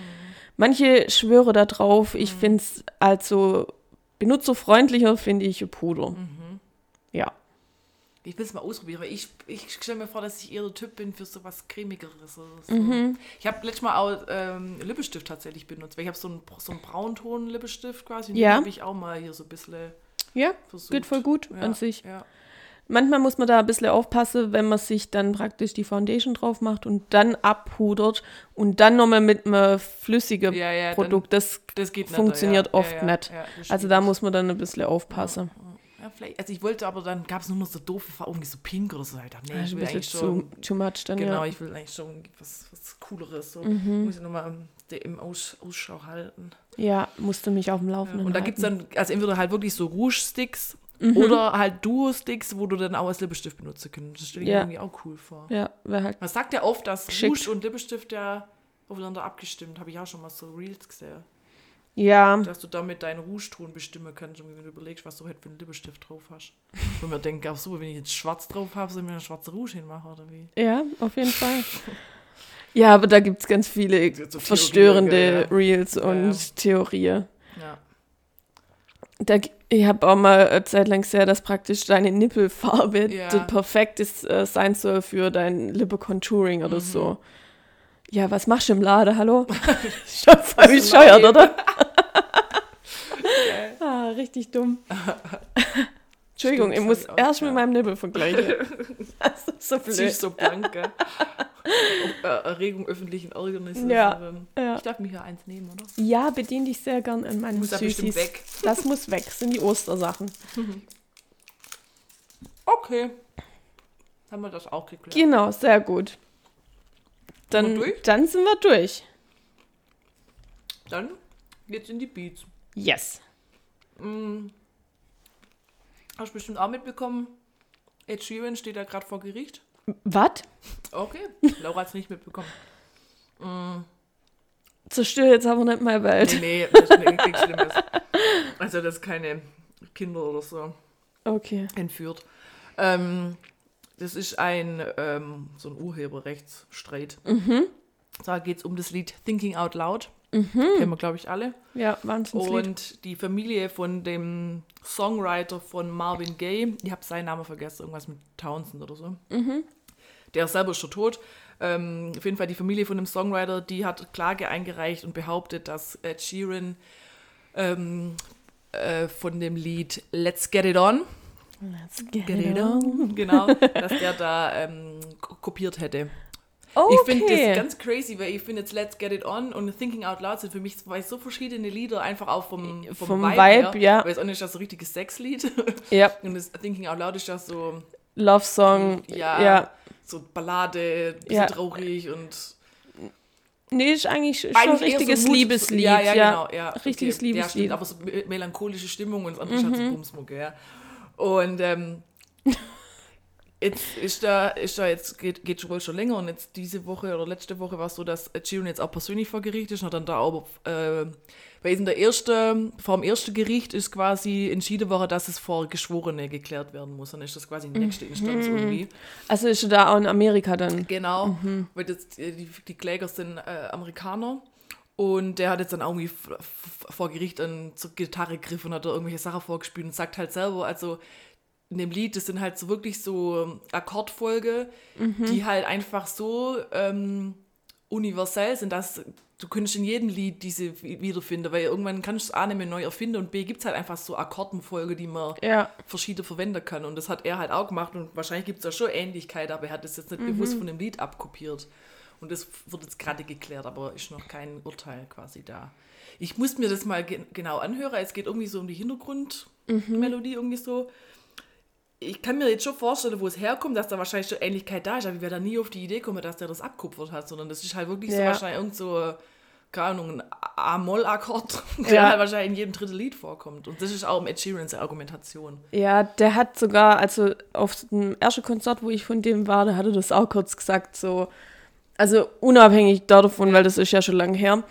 Manche schwöre da drauf, ich finde es also benutzerfreundlicher, finde ich Puder. Ja. Ich will es mal ausprobieren, weil ich, ich stelle mir vor, dass ich eher der Typ bin für so was Cremigeres. So. Mhm. Ich habe letztes Mal auch ähm, Lippenstift tatsächlich benutzt, weil ich habe so einen, so einen Braunton-Lippenstift quasi und Ja. den habe ich auch mal hier so ein bisschen Ja, versucht. geht voll gut ja, an sich. Ja. Manchmal muss man da ein bisschen aufpassen, wenn man sich dann praktisch die Foundation drauf macht und dann abpudert und dann nochmal mit einem flüssigen Ja, ja, dann- Produkt. Das Das geht nicht, funktioniert ja, oft nicht. das also da muss man dann ein bisschen aufpassen. Also ich wollte aber dann gab es nur noch so doofe Farben, irgendwie so pink oder so. Ich dachte, nee, ich will eigentlich schon. too much dann, Genau, ja. Mhm. ich will eigentlich schon was, was Cooleres. So. Muss ich nochmal im Aus, Ausschau halten. Ja, musste mich auf dem Laufenden Und da gibt es dann, also entweder halt wirklich so Rouge-Sticks Mhm. oder halt Duo-Sticks, wo du dann auch als Lippenstift benutzen kannst. Das stelle ich Ja. mir irgendwie auch cool vor. Ja, wäre halt. Man sagt ja oft, dass Geschickt. Rouge und Lippenstift ja aufeinander abgestimmt. Habe ich auch schon mal so Reels gesehen. Ja, Dass du damit deinen Rouge-Ton bestimmen kannst, und wenn du überlegst, was du halt für einen Lippenstift drauf hast. Wo mir denke, ach so, wenn ich jetzt schwarz drauf habe, soll ich mir einen schwarzen Rouge hinmachen oder wie? ja, auf jeden Fall. Ja, aber da gibt es ganz viele So Theorien, verstörende ja. Reels Ja, und ja. Theorien. Ja. Da, ich habe auch mal eine Zeit lang gesehen, dass praktisch deine Nippelfarbe Ja. das perfekt ist, äh, sein soll für dein Lippe-Contouring oder Mhm. so. Ja, was machst du im Laden? Hallo? <laughs> Schon voll bescheuert, oder? <laughs> ah, richtig dumm. <laughs> Entschuldigung, Stimmt, ich muss das ich erst mit ja. meinem Nippel vergleichen. <laughs> Das ist so blöd. so blank, gell? Äh, Erregung öffentlichen Ärgernisses. Ja, ähm, ja. Ich darf mir hier eins nehmen, oder? Ja, bediene dich sehr gern an meinen Muss ja Süßis. weg. Das muss weg, sind die Ostersachen. <laughs> Okay. Haben wir das auch geklärt. Genau, sehr gut. Dann, wir durch? dann sind wir durch. Dann geht's in die Beats. Yes. Mm. Hast du bestimmt auch mitbekommen, Ed Sheeran steht da gerade vor Gericht. Was? Okay, Laura hat es nicht mitbekommen. Zerstör jetzt aber nicht meine Welt. Nee, nee, das ist nichts Schlimmes. Also, dass keine Kinder oder so Okay. entführt. Ähm, das ist ein, ähm, so ein Urheberrechtsstreit. Da geht es um das Lied Thinking Out Loud. Kennen wir, glaube ich, alle. Ja, Wahnsinnslied. Und die Familie von dem Songwriter von Marvin Gaye, ich habe seinen Namen vergessen, irgendwas mit Townsend oder so. Der ist selber schon tot. Ähm, auf jeden Fall die Familie von dem Songwriter, die hat Klage eingereicht und behauptet, dass Ed Sheeran ähm, äh, von dem Lied Let's Get It On, Let's get Get it on. On genau, <laughs> dass der da ähm, ko- kopiert hätte. Okay. Ich finde das ganz crazy, weil ich finde jetzt Let's Get It On und Thinking Out Loud sind für mich zwei so verschiedene Lieder, einfach auch vom, vom, Vom Vibe, her. ja. Weil es auch nicht das so richtiges Sexlied. ja, Und das Thinking Out Loud ist ja so, Love Song. ja, ja. so Ballade, bisschen Ja. traurig und Nee, ist eigentlich schon ein eigentlich richtiges so Liebeslied. Ja, ja, genau. Ja, Richtiges okay. Ja, Liebeslied. stimmt, aber so me- melancholische Stimmung und das andere ist Mhm. so Bumsmucke, ja. Und ähm, <laughs> jetzt ist da, ist da jetzt, geht, geht schon wohl schon länger und jetzt diese Woche oder letzte Woche war es so, dass Sheeran jetzt auch persönlich vor Gericht ist und hat dann da auch, äh, weil in der ersten, vor dem ersten Gericht ist quasi entschieden worden, dass es vor Geschworene geklärt werden muss. Dann ist das quasi die nächste Instanz Mhm. irgendwie. Also ist er da auch in Amerika dann. Genau, weil das, äh, die, die Kläger sind äh, Amerikaner. Und der hat jetzt dann auch irgendwie vor Gericht dann zur Gitarre gegriffen und hat da irgendwelche Sachen vorgespielt und sagt halt selber, also in dem Lied, das sind halt so wirklich so Akkordfolge, die halt einfach so ähm, universell sind, dass du könntest in jedem Lied diese wi- wiederfinden, weil irgendwann kannst du es A nicht mehr neu erfinden und B gibt es halt einfach so Akkordenfolge, die man Ja. verschiedene verwenden kann. Und das hat er halt auch gemacht und wahrscheinlich gibt es da schon Ähnlichkeit, aber er hat es jetzt nicht bewusst von dem Lied abkopiert. Und das wird jetzt gerade geklärt, aber ist noch kein Urteil quasi da. Ich muss mir das mal ge genau anhören. Es geht irgendwie so um die Hintergrundmelodie, irgendwie so. Ich kann mir jetzt schon vorstellen, wo es herkommt, dass da wahrscheinlich schon Ähnlichkeit da ist, aber ich werde da nie auf die Idee kommen, dass der das abkupfert hat, sondern das ist halt wirklich so Ja. wahrscheinlich irgend so, keine Ahnung, ein A-Moll-Akkord, <laughs> der Ja. halt wahrscheinlich in jedem dritten Lied vorkommt. Und das ist auch im Ed Sheerans Argumentation. Ja, der hat sogar, also auf dem ersten Konzert, wo ich von dem war, da hat er das auch kurz gesagt, so, also unabhängig davon, weil das ist ja schon lange her,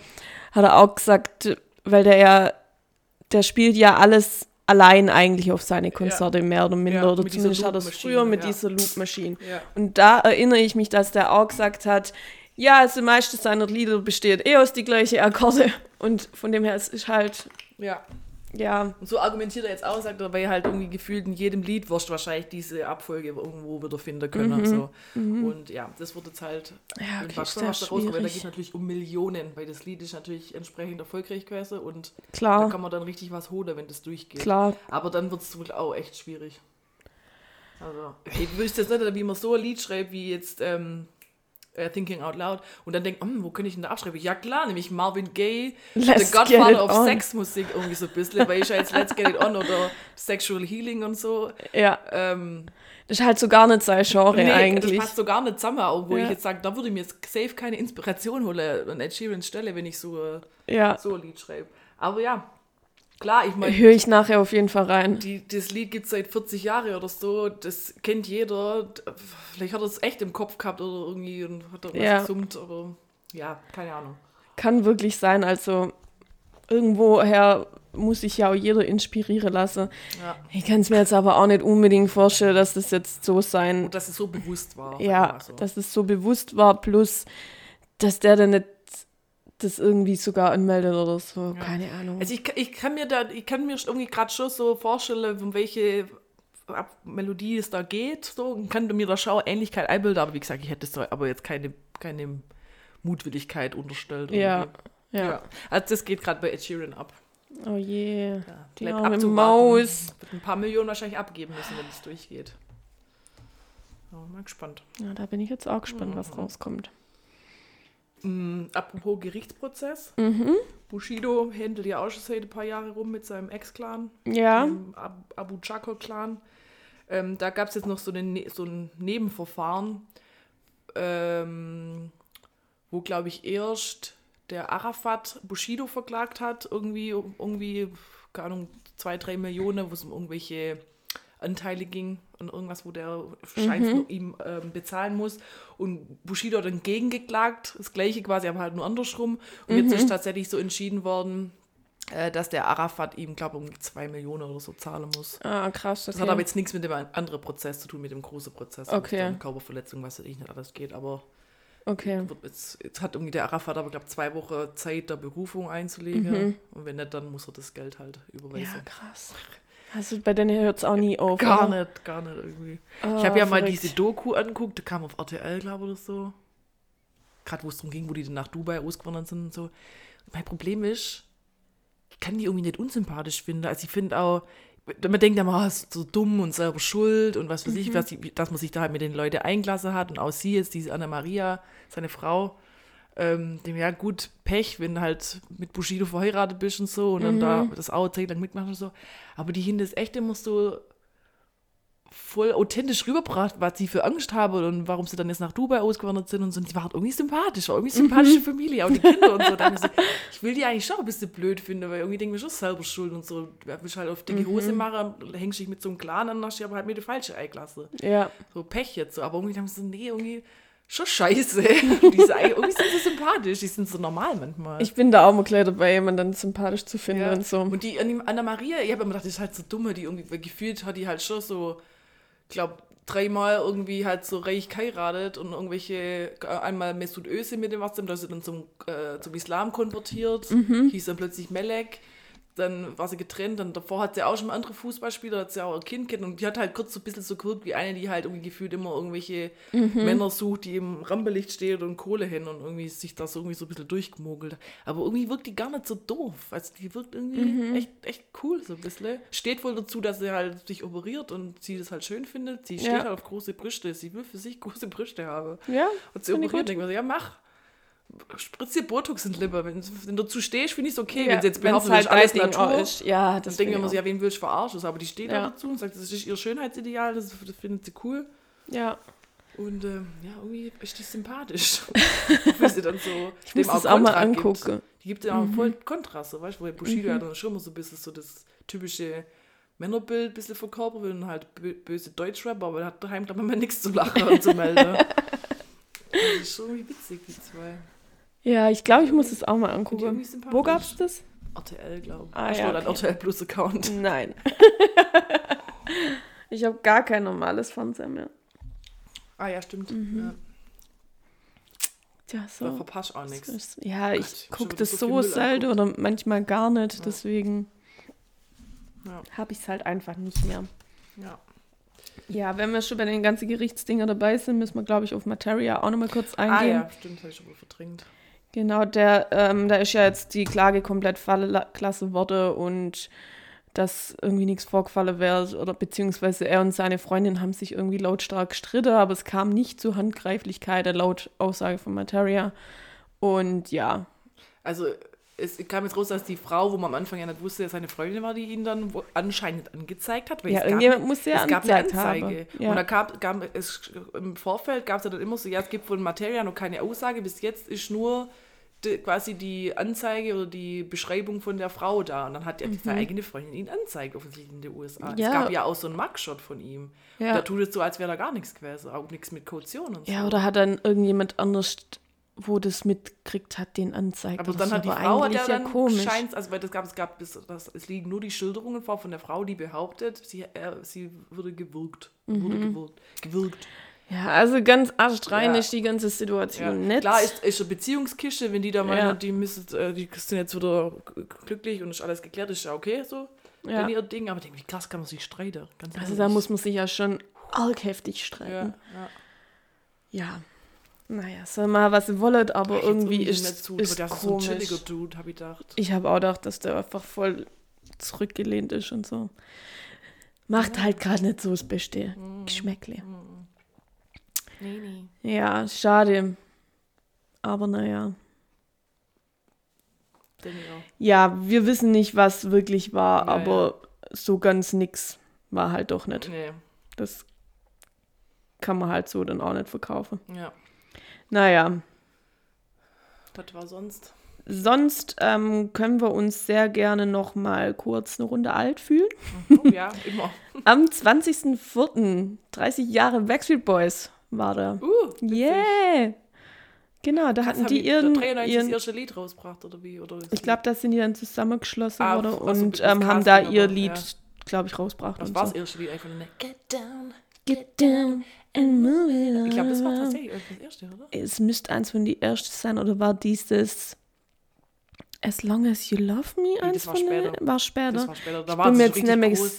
hat er auch gesagt, weil der ja, der spielt ja alles allein eigentlich auf seine Konzerte, mehr oder minder, Ja, oder zumindest hat er es früher mit ja. dieser Loop-Maschine. Ja. Und da erinnere ich mich, dass der auch gesagt hat, ja, also die meiste seiner Lieder besteht eh aus die gleichen Akkorde. Und von dem her, es ist halt, Ja. Ja, Und so argumentiert er jetzt auch, sagt er, weil halt irgendwie gefühlt in jedem Lied wirst du wahrscheinlich diese Abfolge irgendwo wieder finden können. So. Und ja, das wird jetzt halt Mhm. Ja, okay, da rauskommt, weil da geht es natürlich um Millionen, weil das Lied ist natürlich entsprechend erfolgreich gewesen und da klar, kann man dann richtig was holen, wenn das durchgeht. klar. Aber dann wird es wohl auch echt schwierig. Also, ich wüsste jetzt nicht, wie man so ein Lied schreibt, wie jetzt ähm, äh, Thinking Out Loud und dann denkt, hm, wo könnte ich denn da abschreiben? Ja klar, nämlich Marvin Gaye, Let's The Godfather of on. Sexmusik irgendwie so ein bisschen, weil ich ja jetzt Let's Get It On oder Sexual Healing und so. Ja, Ähm, das ist halt so gar nicht sein Genre nee, eigentlich. das passt so gar nicht zusammen, auch wo Ja. ich jetzt sage, da würde ich mir jetzt safe keine Inspiration holen an Ed Sheerans Stelle, wenn ich so, äh, Ja, so ein Lied schreibe. Aber ja, klar, ich meine, höre ich nachher auf jeden Fall rein. die, das Lied gibt es seit 40 Jahren oder so, das kennt jeder. Vielleicht hat er es echt im Kopf gehabt oder irgendwie und hat irgendwas Ja. gesummt, aber ja, keine Ahnung. Kann wirklich sein, also irgendwoher muss sich ja auch jeder inspirieren lassen. Ja. Ich kann es mir jetzt aber auch nicht unbedingt vorstellen, dass das jetzt so sein, Und dass es so bewusst war. ja, so. dass es so bewusst war, plus, dass der dann nicht das irgendwie sogar anmeldet oder so, keine Ahnung. Also ich, ich kann mir da, ich kann mir irgendwie gerade schon so vorstellen, um welche Melodie es da geht, so und kann mir da schon Ähnlichkeit einbilden, aber wie gesagt, ich hätte so aber jetzt keine, keine Mutwilligkeit unterstellt. Ja, irgendwie. ja. Also das geht gerade bei Ed Sheeran ab. Oh je. Ja, Die arme. Maus. Wird ein paar Millionen wahrscheinlich abgeben müssen, wenn es durchgeht. Ja, mal gespannt. Ja, da bin ich jetzt auch gespannt, was Mhm. rauskommt. Mm, apropos Gerichtsprozess. Mhm. Bushido händelt ja auch schon seit ein paar Jahre rum mit seinem Ex-Clan, Ja. dem Ab Abu Chako-Clan. Ähm, da gab es jetzt noch so, eine, Ne- so ein Nebenverfahren, ähm, wo, glaube ich, erst der Arafat Bushido verklagt hat, irgendwie, irgendwie, keine Ahnung, zwei, drei Millionen, wo es um irgendwelche Anteile ging und irgendwas, wo der scheint Mhm. ihm ähm, bezahlen muss. Und Bushido hat dann gegengeklagt, das gleiche quasi, aber halt nur andersrum. Und jetzt Mhm. ist tatsächlich so entschieden worden, äh, dass der Arafat ihm, glaube ich, um zwei Millionen oder so zahlen muss. Ah, krass. Das Okay. hat aber jetzt nichts mit dem an- anderen Prozess zu tun, mit dem großen Prozess. es Okay. um Körperverletzung, was weiß ich nicht alles geht. Aber okay. jetzt, jetzt hat irgendwie der Arafat aber, glaube zwei Wochen Zeit, der Berufung einzulegen. Mhm. Und wenn nicht, dann muss er das Geld halt überweisen. Ja, krass. Also bei denen hört es auch nie auf. Gar oder? nicht, gar nicht irgendwie. Ah, Ich habe ja mal verrückt. diese Doku angeguckt, die kam auf RTL, glaube ich, oder so. Gerade wo es darum ging, wo die dann nach Dubai ausgewandert sind und so. Mein Problem ist, ich kann die irgendwie nicht unsympathisch finden. Also ich finde auch, man denkt ja mal, ist so dumm und selber schuld und was weiß Mhm. ich, was, dass man sich da halt mit den Leuten eingelassen hat und auch sie jetzt, diese Anna-Maria, seine Frau, ähm, dem ja gut Pech, wenn du halt mit Bushido verheiratet bist und so und dann da Mhm. das Zeit lang mitmacht und so. Aber die Hinde ist echt immer so voll authentisch rübergebracht, was sie für Angst haben und warum sie dann jetzt nach Dubai ausgewandert sind und so. Und die waren irgendwie sympathisch, war irgendwie Mhm. sympathische Familie, auch die Kinder und so. Da hab ich, so. ich will die eigentlich schon ein bisschen blöd finden, weil irgendwie denke ich mir schon selber schuld und so. Du willst halt auf dicke Mhm. Hose machen, hängst dich mit so einem Clan an, hast aber halt mit der falsche Eiklasse. Ja. So Pech jetzt so. Aber irgendwie haben sie so, nee, irgendwie schon scheiße. <laughs> die sind, irgendwie sind sie sympathisch, die sind so normal manchmal. Ich bin da auch mal gleich dabei, jemanden sympathisch zu finden Ja. und so. Und die an die Anna-Maria, ich habe immer gedacht, das ist halt so dumme, die irgendwie gefühlt hat die halt schon so, ich glaube, dreimal irgendwie halt so reich geheiratet und irgendwelche, äh, einmal Mesut Özil mit dem was, da ist sie dann zum, äh, zum Islam konvertiert, hieß dann plötzlich Melek. Dann war sie getrennt, dann davor hat sie auch schon andere Fußballspieler, hat sie auch ein Kind kennt und die hat halt kurz so ein bisschen so gewirkt wie eine, die halt irgendwie gefühlt immer irgendwelche Männer sucht, die im Rampenlicht steht und Kohle hin und irgendwie sich das so irgendwie so ein bisschen durchgemogelt. Aber irgendwie wirkt die gar nicht so doof. Also die wirkt irgendwie echt, echt cool so ein bisschen. Steht wohl dazu, dass sie halt sich operiert und sie das halt schön findet. Sie steht Ja. halt auf große Brüste. Sie will für sich <laughs> große Brüste haben. Ja, Und sie operiert, gut. denkt man so, ja mach. Spritz dir Botox in die Lippe. Wenn, wenn du dazu stehst, finde ich es okay. ja. wenn sie jetzt wenn's behauptet, halt alles Ding auch Natur. ist. Ja, Dann das denken wir so, ja, wen willst du verarschen? Aber die steht Ja. da dazu und sagt, das ist ihr Schönheitsideal, das, das findet sie cool. auch. Ja, Und ähm, ja, irgendwie ist die sympathisch. <laughs> Wie sie dann so ich muss dem das auch mal Kontra gibt. angucken. Die gibt ja auch voll Kontrast, so, weißt du, wo Bushido ja dann schon immer so ein bisschen so das typische Männerbild ein bisschen verkörpert will und halt bö- böse Deutschrapper, aber er hat daheim, glaube ich, immer nichts zu lachen und zu melden. <laughs> Das ist schon irgendwie witzig, die zwei. Ja, ich glaube, ich muss es auch mal angucken. Wo gab's das? RTL, glaube ich. Ah, ich ja, okay. RTL Plus Account. Nein. <laughs> ich habe gar kein normales Fernsehen mehr. Ah ja, stimmt. Mhm. Ja, Tja, da so. verpasst auch nichts. Ja, Gott, ich gucke das so selten oder manchmal gar nicht. Ja. Deswegen Ja. habe ich es halt einfach nicht mehr. Ja. Ja, wenn wir schon bei den ganzen Gerichtsdinger dabei sind, müssen wir, glaube ich, auf Materia auch nochmal kurz Ah eingehen. ja, stimmt, habe ich schon mal verdrängt. Genau, der, ähm, da ist ja jetzt die Klage komplett fallklasse worden und dass irgendwie nichts vorgefallen wäre oder beziehungsweise er und seine Freundin haben sich irgendwie lautstark gestritten, aber es kam nicht zu Handgreiflichkeiten laut Aussage von Materia. Und ja, Also es kam jetzt raus, dass die Frau, wo man am Anfang ja nicht wusste, dass seine Freundin war, die ihn dann anscheinend angezeigt hat. Weil ja es gab, irgendjemand muss ja es gab eine Anzeige. Ja. Und da gab, gab es, im Vorfeld gab es ja dann immer so, ja, es gibt von Materia noch keine Aussage. Bis jetzt ist nur quasi die Anzeige oder die Beschreibung von der Frau da. Und dann hat ja seine eigene Freundin ihn anzeigt, offensichtlich in den USA. Mhm. Ja. Es gab ja auch so einen Mugshot von ihm. Ja. Da tut es so, als wäre da gar nichts gewesen. Auch nichts mit Kaution und so. ja, oder hat dann irgendjemand anders, wo das mitgekriegt hat, den anzeigt. Aber dann hat die Frau hat eigentlich ja dann komisch. scheint, also weil das gab es gab bis das, es liegen nur die Schilderungen vor von der Frau, die behauptet, sie äh, sie würde gewürgt, Mhm. wurde gewürgt, gewürgt. Ja, also ganz astrein Ja. ist die ganze Ja. Situation nicht. Klar ist, ist eine Beziehungskiste, wenn die da meinen, Ja. die müssen, äh, die sind jetzt wieder glücklich und ist alles geklärt, ist ja okay so, Ja. wenn ihr Ding, aber denk, wie krass kann man sich streiten, Also ehrlich. da muss man sich ja schon arg heftig ja, streiten. ja. Ja. naja, soll mal was ihr wollt, aber Ach, irgendwie nicht ist, so, ist der ist so ein komisch. Dude, hab ich gedacht. Ich habe auch gedacht, dass der einfach voll zurückgelehnt ist und so. Macht halt gerade nicht so das beste Geschmäckle. Nee, nee. Ja, schade. Aber naja. Ja, wir wissen nicht, was wirklich war, Ja, aber so ganz nix war halt doch nicht. Nee, Das kann man halt so dann auch nicht verkaufen. ja. Naja, Was war sonst? sonst ähm, können wir uns sehr gerne noch mal kurz eine Runde alt fühlen. Oh, ja, immer. <laughs> Am 20.04. 30 Jahre Backstreet Boys war da. Uh, Yeah! Genau, da hatten die der ihren, 93 ihren das erste Lied rausgebracht, oder wie? Oder ich glaube, da sind die dann zusammengeschlossen Ah, worden ach so, und ähm, haben da ihr Lied, ja. glaube ich, rausgebracht. das und war das so. erste Lied einfach nur Get Down. Get down and move it on. Ich glaube, das war tatsächlich das erste, oder? Es müsste eins von die ersten sein oder war dieses As Long as You Love Me eins das war später. War später. Das war später. Da ich war bin mir so jetzt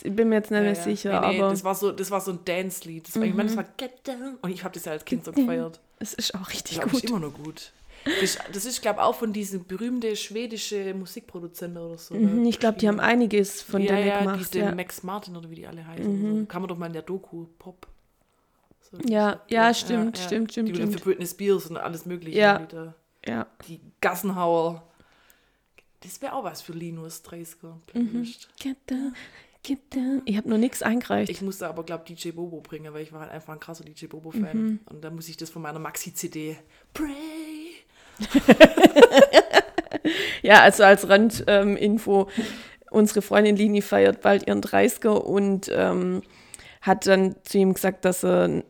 nicht bin mir jetzt nicht mehr Ja, ja. sicher, nee, nee, aber das war so, das war so ein Dance-Lied. Das war, Ich meine, das war Get Down. Und ich habe das ja als Kind so gefeiert. es ist auch richtig Das ist gut. immer noch gut. Das, das ist, glaube ich, auch von diesem berühmten schwedischen Musikproduzenten oder so. Mhm, ich glaube, die haben einiges von ja, denen ja, gemacht. diese Ja. Mhm. Max Martin oder wie die alle heißen. So. Kann man doch mal in der Doku Pop. So, Ja, ja, stimmt, stimmt, stimmt, Die stimmt. für Britney Spears und alles mögliche. Ja. Ja. die Gassenhauer. Das wäre auch was für Linus 30er Playlist. Get down, get down. Ich habe noch nichts eingereicht. Ich musste aber, glaube DJ Bobo bringen, weil ich war halt einfach ein krasser DJ Bobo-Fan. Mhm. Und dann muss ich das von meiner Maxi-CD Pray. <laughs> Ja, also als Randinfo, unsere Freundin Lini feiert bald ihren 30er und ähm, hat dann zu ihm gesagt, dass er einen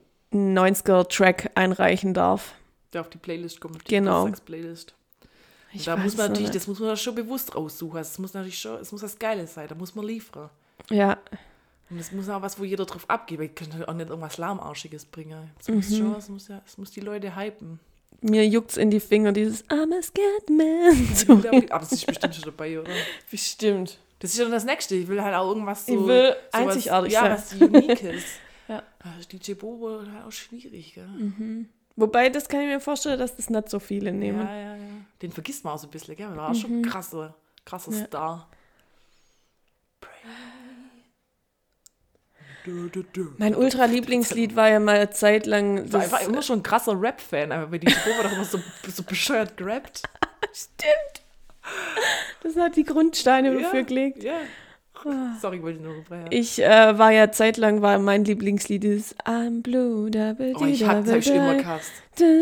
90er-Track einreichen darf. Der auf die Playlist kommt. Die Genau. Geburtstags-Playlist. Ich Da muss man natürlich, nicht. das muss man schon bewusst raussuchen. Also Es muss natürlich schon, es muss was Geiles sein. Da muss man liefern. Ja, Und es muss auch was, wo jeder drauf abgeht. Ich könnte auch nicht irgendwas Lahmarschiges bringen. Es muss Mhm. schon, es muss ja, es muss die Leute hypen. mir juckt's in die Finger, dieses I'm a scared man. <laughs> Aber das ist bestimmt schon dabei, oder? Bestimmt. Das ist ja das Nächste. Ich will halt auch irgendwas so. Ich will sowas- einzigartig ja, sein. was Uniques. <laughs> Ja. Ah, DJ Bobo halt auch schwierig, gell? Wobei, das kann ich mir vorstellen, dass das nicht so viele nehmen. Ja, ja, ja. Den vergisst man auch so ein bisschen, gell? Der war auch schon ein krasser, krasser Mhm. Ja. Star. Du, du, du. Mein Ultra-Lieblingslied war ja mal eine Zeit lang. Ich war Das, immer schon ein krasser Rap-Fan, aber bei DJ Bobo doch immer so, so bescheuert gerappt. <laughs> stimmt. Das hat die Grundsteine Ja, dafür gelegt. Ja. Sorry, wollte ich nur unterbrechen. Ich äh, war ja zeitlang, war mein Lieblingslied ist I'm Blue, double Oh, ich das hab immer gehasst.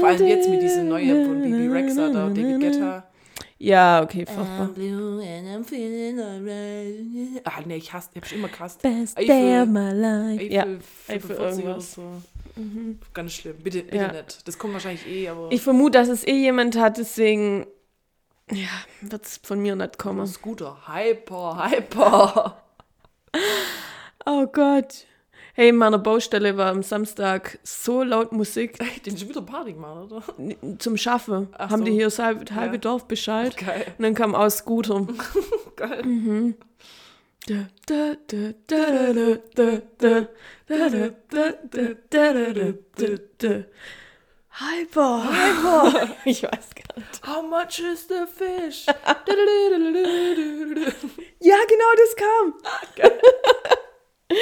Vor allem jetzt mit diesem neuen von Bibi Rexa da, David Guetta. Ja, okay, furchtbar. blue and I'm feeling alright. Ah, nee, ich hasse, ich hab immer gehasst. Best Eiffel- day of my life. Ja. 45 oder irgendwas. Mhm. so. Ganz schlimm. Bitte, bitte Ja. nicht. Das kommt wahrscheinlich eh, aber Ich vermute, dass es eh jemand hat, deswegen ja, wird es von mir nicht kommen. Scooter. Hyper, hyper. Oh Gott. Hey, in meiner Baustelle war am Samstag so laut Musik Den schon wieder Party gemacht, oder? zum Schaffen. Ach Haben so. die hier das halbe, halbe Ja. Dorf Bescheid. Geil. Und dann kam aus Scooter. Geil. Da, Hyper, hyper. <laughs> Ich weiß gar nicht. How much is the fish? <laughs> Ja, genau, das kam. <laughs>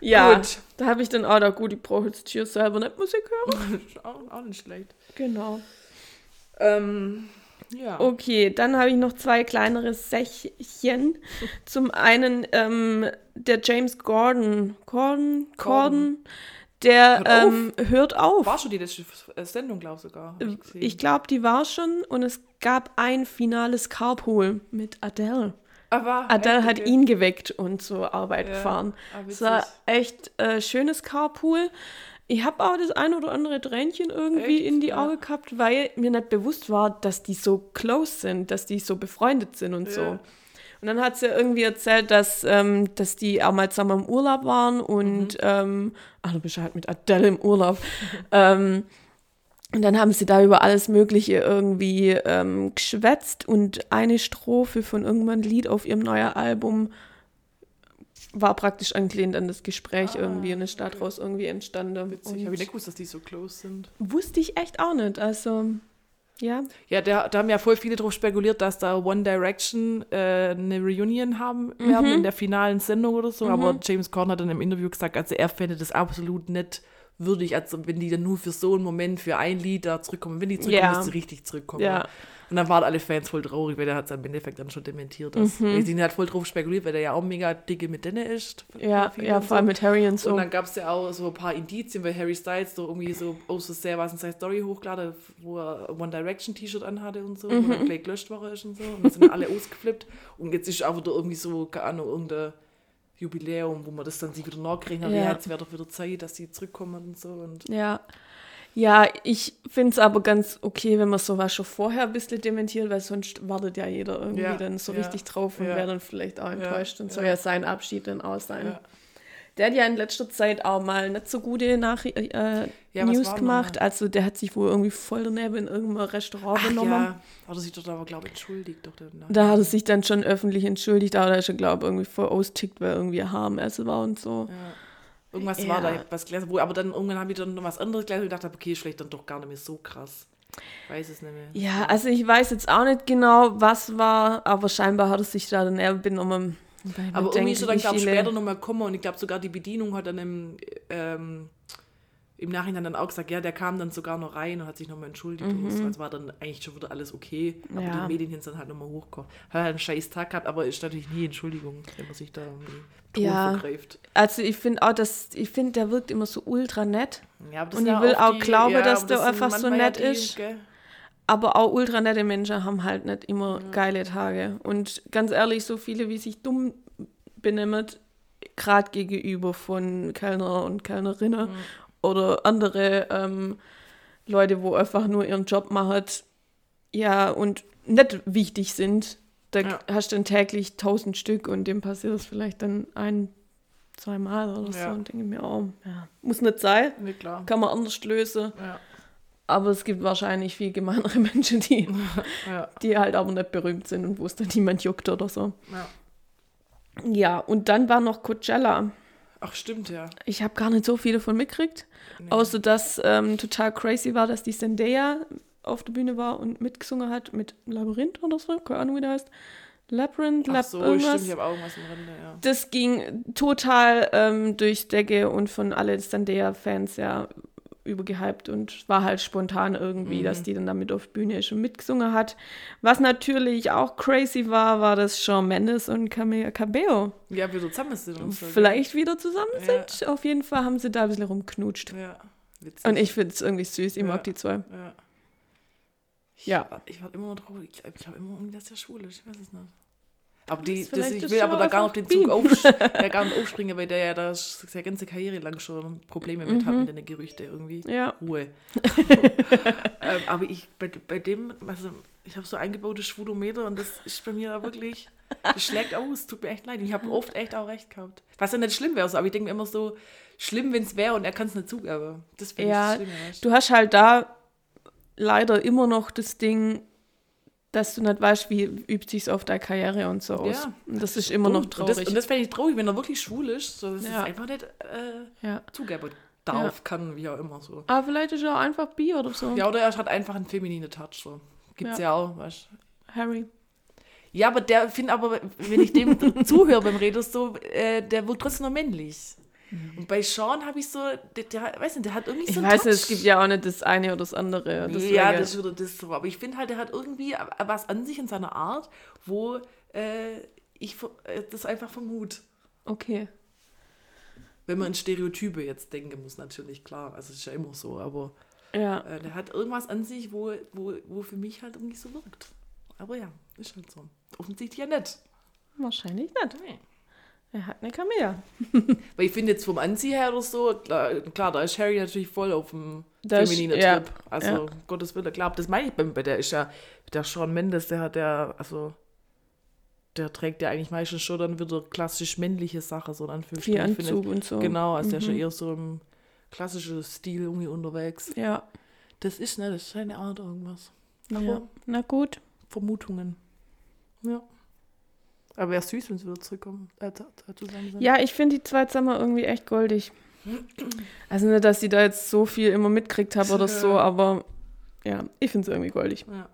ja, Gut. da habe ich dann auch gedacht, gut, ich brauche jetzt hier selber nicht Musik hören. auch, auch nicht schlecht. Genau. Ähm, ja. Okay, dann habe ich noch zwei kleinere Sächchen. Zum einen ähm, der James Gordon. Gordon? Gordon. Der Hört auf. ähm, hört auf. War schon die letzte äh, Sendung, glaube ich sogar. Ich, gesehen. Ich glaube, die war schon und es gab ein finales Carpool mit Adele. Aber Adele echt, hat okay. ihn geweckt und zur Arbeit Ja, gefahren. ah, Es war echt äh, schönes Carpool. Ich habe auch das ein oder andere Tränchen irgendwie Echt? in die Ja. Augen gehabt, weil mir nicht bewusst war, dass die so close sind, dass die so befreundet sind und so. Und dann hat sie irgendwie erzählt, dass, ähm, dass die auch mal zusammen im Urlaub waren und, Mhm. ähm, ach, du bist halt mit Adele im Urlaub. <laughs> ähm, und dann haben sie da über alles Mögliche irgendwie ähm, geschwätzt und eine Strophe von irgendwann Lied auf ihrem neuen Album war praktisch angelehnt an das Gespräch Ah, irgendwie und ist okay. daraus irgendwie entstanden. Witzig. Und Ich habe nicht gewusst, dass die so close sind. wusste ich echt auch nicht. Also, ja. Ja, da, da haben ja voll viele drauf spekuliert, dass da One Direction äh, eine Reunion haben werden Mhm. in der finalen Sendung oder so. Aber James Corden hat dann im Interview gesagt, also er fände das absolut nicht würdig, also wenn die dann nur für so einen Moment, für ein Lied da zurückkommen. Wenn die zurückkommen, müssen sie richtig zurückkommen. Ja. Und dann waren alle Fans voll traurig, weil der hat es im Endeffekt dann schon dementiert. Dass, Mhm. Die sind halt voll drauf spekuliert, weil der ja auch mega dicke mit denen ist. Ja, ja, vor allem mit Harry und so. Und dann gab es ja auch so ein paar Indizien, weil Harry Styles so irgendwie so aus so sehr was in seine Story hochgeladen, wo er One Direction T-Shirt anhatte und so, wo Mhm. dann gleich gelöscht war ist und so. Und dann sind alle <laughs> ausgeflippt. Und jetzt ist auch wieder irgendwie so, keine Ahnung, irgendein Jubiläum, wo man das dann sich wieder nachkriegen, aber Ja. ja, jetzt wäre doch wieder Zeit, dass die zurückkommen und so. Und Ja. Ja, ich finde es aber ganz okay, wenn man sowas schon vorher ein bisschen dementiert, weil sonst wartet ja jeder irgendwie Ja, dann so ja, richtig drauf und ja. wäre dann vielleicht auch enttäuscht und soll ja. ja sein Abschied dann auch sein. Der hat ja in letzter Zeit auch mal nicht so gute Nach äh, Ja, was News gemacht. Also der hat sich wohl irgendwie voll daneben in irgendeinem Restaurant Ach benommen. ja, hat er sich doch aber, glaube ich, entschuldigt. Doch, der Da hat er sich dann schon öffentlich entschuldigt, aber da ist er, glaube ich, irgendwie voll austickt, weil irgendwie Haarmesse war und so. Ja. Irgendwas Ja. war da, was gelesen, wo, aber dann irgendwann habe ich dann noch was anderes gelesen und gedacht, hab, okay, ist vielleicht dann doch gar nicht mehr so krass. Weiß es nicht mehr. Ja, also ich weiß jetzt auch nicht genau, was war, aber scheinbar hat er sich da dann eher benommen. Aber irgendwie ist er dann, glaube ich, später nochmal gekommen und ich glaube sogar die Bedienung hat dann im, ähm, im Nachhinein dann auch gesagt, ja, der kam dann sogar noch rein und hat sich nochmal entschuldigt und so. Also war dann eigentlich schon wieder alles okay. Aber Mhm. Ja. die Medien sind dann halt nochmal hochgekommen. Hat halt einen scheiß Tag gehabt, aber ist natürlich nie Entschuldigung, wenn man sich da irgendwie Ton Ja. vergreift. Also ich finde auch, dass ich finde, der wirkt immer so ultra nett, Ja, Und ich ja will auch die- glauben, dass der das einfach so nett die, ist. gell? Aber auch ultra nette Menschen haben halt nicht immer geile Tage. Und ganz ehrlich, so viele, wie sich dumm benehmen, gerade gegenüber von Kellner und Kellnerinnen Mhm. oder andere ähm, Leute, wo einfach nur ihren Job machen, ja, und nicht wichtig sind. Da Ja. hast du dann täglich tausend Stück und dem passiert es vielleicht dann ein, zweimal oder Ja. so und denke mir, oh, ja, muss nicht sein, Nee, kann man anders lösen. Ja. Aber es gibt wahrscheinlich viel gemeinere <laughs> Menschen, die, <laughs> Ja. die halt aber nicht berühmt sind und wo es dann niemand juckt oder so. Ja. Ja, und dann war noch Coachella. Ach, stimmt, ja. Ich habe gar nicht so viel davon mitgekriegt, außer dass ähm, total crazy war, dass die Zendaya auf der Bühne war und mitgesungen hat mit Labyrinth oder so, keine Ahnung, wie der heißt. Labyrinth, Ach Lab, so, irgendwas. stimmt, ich habe auch irgendwas im Rinde, ja. Das ging total ähm, durchs Decke und von allen Zendaya-Fans ja übergehypt und war halt spontan irgendwie, Mhm. dass die dann damit auf Bühne ist und mitgesungen hat. Was natürlich auch crazy war, war, dass Shawn Mendes und Camila Cabello Ja, wieder zusammen sind vielleicht wieder zusammen Ja. sind. Auf jeden Fall haben sie da ein bisschen rumknutscht. Ja, witzig. Und ich finde es irgendwie süß, ich Ja. mag die zwei. Ja. Ich Ja. War, ich war immer noch traurig. Ich glaube ich glaub immer irgendwie, dass der schwul ist. Ich weiß es nicht. Aber die, das, ich will aber da gar nicht auf den Zug aufs, <laughs> ja, gar nicht aufspringen, weil der ja da seine ganze Karriere lang schon Probleme mit hat, mit den Gerüchten irgendwie. Mhm. Ja. Ruhe. <laughs> ähm, aber ich, bei, bei dem, also ich habe so eingebaute Schwulometer und das ist bei mir wirklich, das schlägt aus, tut mir echt leid. Ich habe oft echt auch recht gehabt. Was ja nicht schlimm wäre, so, aber ich denke mir immer so, schlimm, wenn es wäre und er kann es nicht zugeben. Das finde Ja, ich das Schlimme, Du hast halt da leider immer noch das Ding, dass du nicht weißt, wie übt sich's auf deine Karriere und so aus. Ja, und das ist immer noch Dumm. traurig. Und das, und das fände ich traurig, wenn er wirklich schwul ist, so dass Ja. es einfach nicht äh, ja. zugeben darf, kann, wie auch immer so. Aber vielleicht ist er auch einfach bi oder so. Ja, oder er hat einfach einen femininen Touch, so. Gibt's ja, auch, weißt du. Harry. Ja, aber der finde aber, wenn ich dem <laughs> zuhöre beim Reden, so, äh, der wirkt trotzdem noch männlich. Und bei Sean habe ich so, der, der, weiß nicht, der hat irgendwie Ich so einen weiß nicht, es gibt ja auch nicht das eine oder das andere. Deswegen, ja, das wieder das so. Aber ich finde halt, der hat irgendwie was an sich in seiner Art, wo äh, ich äh, das einfach vermute. okay. Wenn man in Stereotype jetzt denken muss, natürlich, klar. Also es ist ja immer so, aber Ja. äh, der hat irgendwas an sich, wo, wo, wo für mich halt irgendwie so wirkt. Aber ja, ist halt so. Offensichtlich ja nicht. Wahrscheinlich nicht. Er hat eine Camilla. <laughs> Weil ich finde jetzt vom Anziehen her oder so, klar, klar, da ist Harry natürlich voll auf dem ist- femininen ja, Trip. Also, ja. Gottes Willen, klar, das meine ich bei, bei der ist ja, der Shawn Mendes, der hat ja, also, der trägt ja eigentlich meistens schon dann wieder klassisch männliche Sachen, so in Viel Anführungsstrichen. Ich finde, Anzug und so. Genau, also der ist ja Mhm. eher so im klassischen Stil irgendwie unterwegs. Ja. Das ist, ne, das ist seine Art irgendwas. Aber ja. Na gut. Vermutungen. Ja. Aber wäre süß, wenn sie wieder zurückkommen. Äh, zusammen sind. Ja, ich finde die zwei zusammen irgendwie echt goldig. Also nicht, dass ich da jetzt so viel immer mitkriegt habe oder so, aber ja, ich finde es irgendwie goldig. Ja.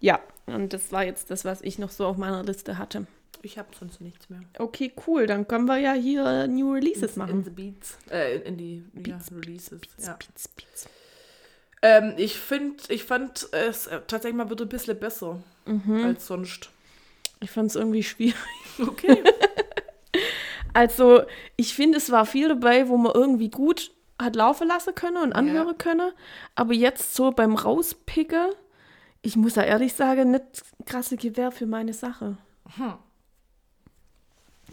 Ja, und das war jetzt das, was ich noch so auf meiner Liste hatte. Ich habe sonst nichts mehr. Okay, cool. Dann können wir ja hier New Releases In machen. the Beats. Äh, in, in die ja, Releases. ja. Beats, Beats. Ähm, ich finde, ich fand es äh, tatsächlich mal wieder ein bisschen besser Mhm. als sonst. Ich fand es irgendwie schwierig. <laughs> Okay. <laughs> Also, ich finde, es war viel dabei, wo man irgendwie gut hat laufen lassen können und anhören können. Aber jetzt so beim Rauspicken, ich muss ja ehrlich sagen, nicht krasse Gewehr für meine Sache. Hm.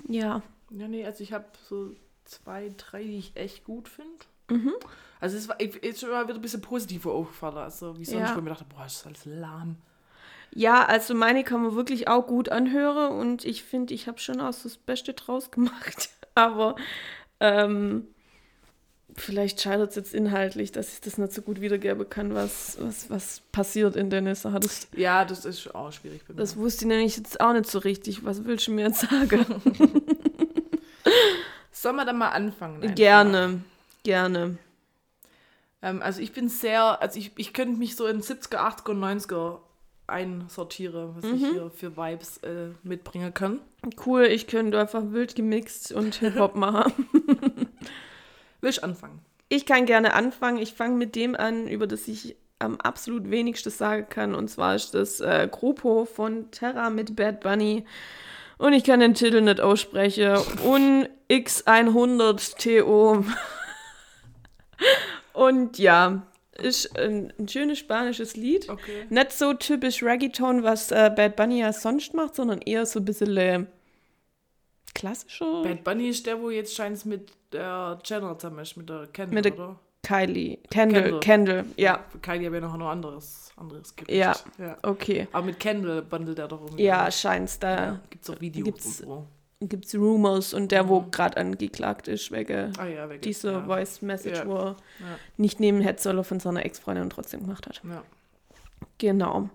Ja. Ja, nee, also ich habe so zwei, drei, die ich echt gut finde. Mhm. Also es war ist schon mal wieder ein bisschen positiver aufgefallen. Also wie sonst, Ja. wo ich mir dachte, boah, das ist alles lahm. Ja, also meine kann man wirklich auch gut anhören und ich finde, ich habe schon auch so das Beste draus <laughs> gemacht. Aber ähm, vielleicht scheitert es jetzt inhaltlich, dass ich das nicht so gut wiedergeben kann, was, was, was passiert in der Sache. Das, Ja, das ist auch schwierig bei mir. das wusste ich nämlich jetzt auch nicht so richtig. Was willst du mir jetzt sagen? <laughs> Sollen wir dann mal anfangen? einfach? gerne, gerne. Ähm, also ich bin sehr, also ich, ich könnte mich so in 70er, 80er und 90er einsortieren, was Mhm. ich hier für Vibes äh, mitbringen kann. Cool, ich könnte einfach wild gemixt und Hip-Hop <laughs> machen. Will ich anfangen? Ich kann gerne anfangen. Ich fange mit dem an, über das ich am absolut wenigsten sagen kann. Und zwar ist das äh, Grupo von Terra mit Bad Bunny. Und ich kann den Titel nicht aussprechen. Und X100 TO. Und ja, ist ein, ein schönes spanisches Lied. Okay. Nicht so typisch Reggaeton, was äh, Bad Bunny ja sonst macht, sondern eher so ein bisschen äh, klassischer. Bad Bunny ist der, wo jetzt scheint mit der Jenner zusammen ist, mit der Kendall, Mit der- oder? Kylie. Kendall. Kendall. Kendall. Ja, Kylie habe ich noch ein anderes, anderes Gerücht. Ja. ja. okay. Aber mit Kendall bundelt er doch irgendwie. Ja, scheint's. Da ja. Gibt es auch Videos und so. Gibt's Rumors und der, wo Mhm. gerade angeklagt ist, wegen Ah ja, weg. dieser ja. Voice Message, Ja. wo er nicht nehmen hätte sollen von seiner Ex-Freundin und trotzdem gemacht hat. Ja. Genau.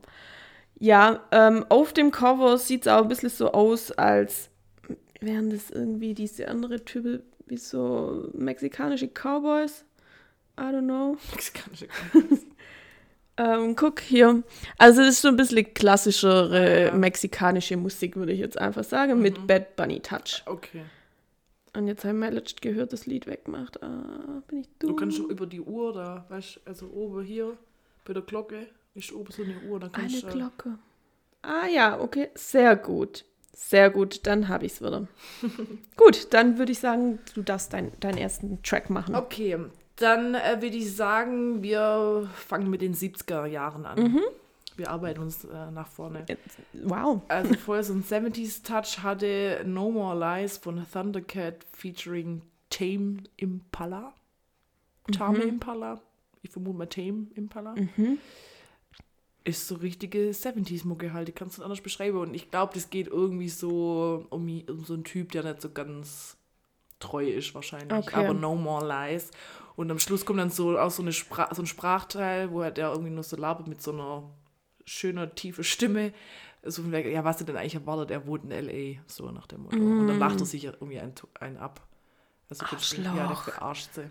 Ja, ähm, auf dem Cover sieht es auch ein bisschen so aus, als wären das irgendwie diese andere Typen, wie so mexikanische Cowboys. I don't know. Mexikanische <laughs> Ähm, guck hier. Also, es ist so ein bisschen klassischere Ja. mexikanische Musik, würde ich jetzt einfach sagen, mit Mhm. Bad Bunny Touch. Okay. Und jetzt haben wir letztens gehört, das Lied wegmacht. Ah, bin ich dumm. Du kannst schon über die Uhr da, weißt du, also oben hier bei der Glocke ist oben so eine Uhr, da Eine kannst du. äh, Glocke. Ah ja, okay. Sehr gut. Sehr gut, dann habe ich es wieder. <laughs> gut, dann würde ich sagen, du darfst dein, deinen ersten Track machen. Okay, dann äh, würde ich sagen, wir fangen mit den 70er Jahren an. Mhm. Wir arbeiten uns äh, nach vorne. Wow. Also <laughs> vorher so ein 70s Touch hatte No More Lies von Thundercat featuring Tame Impala. Tame Impala. Ich vermute mal Tame Impala. Mhm. Ist so richtige 70s-Mucke halt, die kannst du anders beschreiben. Und ich glaube, das geht irgendwie so um, um so einen Typ, der nicht so ganz treu ist wahrscheinlich. Okay. Aber No More Lies. Und am Schluss kommt dann so auch so, eine Spra so ein Sprachteil, wo er der irgendwie nur so labert mit so einer schöner, tiefe Stimme. So von ja, was er denn eigentlich erwartet, er wohnt in L.A., so nach dem Motto. Und dann lacht er sich ja irgendwie einen, einen ab. Also du- Ja, der Arschloch. verarscht sie.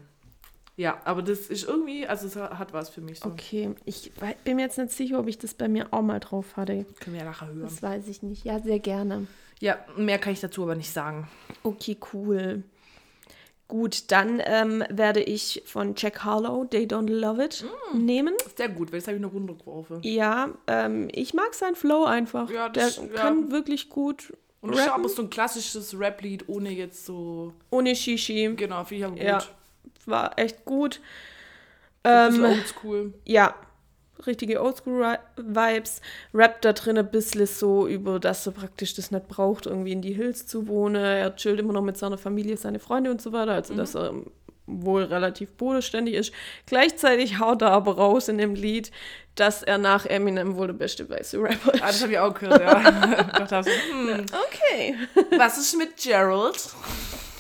Ja, aber das ist irgendwie, also es hat was für mich so. Okay, ich bin mir jetzt nicht sicher, ob ich das bei mir auch mal drauf hatte. Können wir ja nachher hören. Das weiß ich nicht. Ja, sehr gerne. Ja, mehr kann ich dazu aber nicht sagen. Okay, cool. Gut, dann ähm, werde ich von Jack Harlow, They Don't Love It, nehmen. Sehr gut, weil das habe ich noch runtergeworfen. Ja, ähm, ich mag seinen Flow einfach. Ja, das- Der ja. kann wirklich gut Und rappen, aber so ein klassisches Rap-Lied, ohne jetzt so. ohne Shishi. Genau, finde ich aber gut. Ja. War echt gut. Ähm, oldschool. ja, richtige Oldschool-Vibes. Rap da drin ein bisschen so über, dass er praktisch das nicht braucht, irgendwie in die Hills zu wohnen. Er chillt immer noch mit seiner Familie, seine Freunde und so weiter. Also, dass er wohl relativ bodenständig ist. Gleichzeitig haut er aber raus in dem Lied, dass er nach Eminem wohl der beste weiße Rapper ist. Ah, das habe ich auch gehört, ja. <laughs> ich dachte hm, Okay, was ist mit Gerald?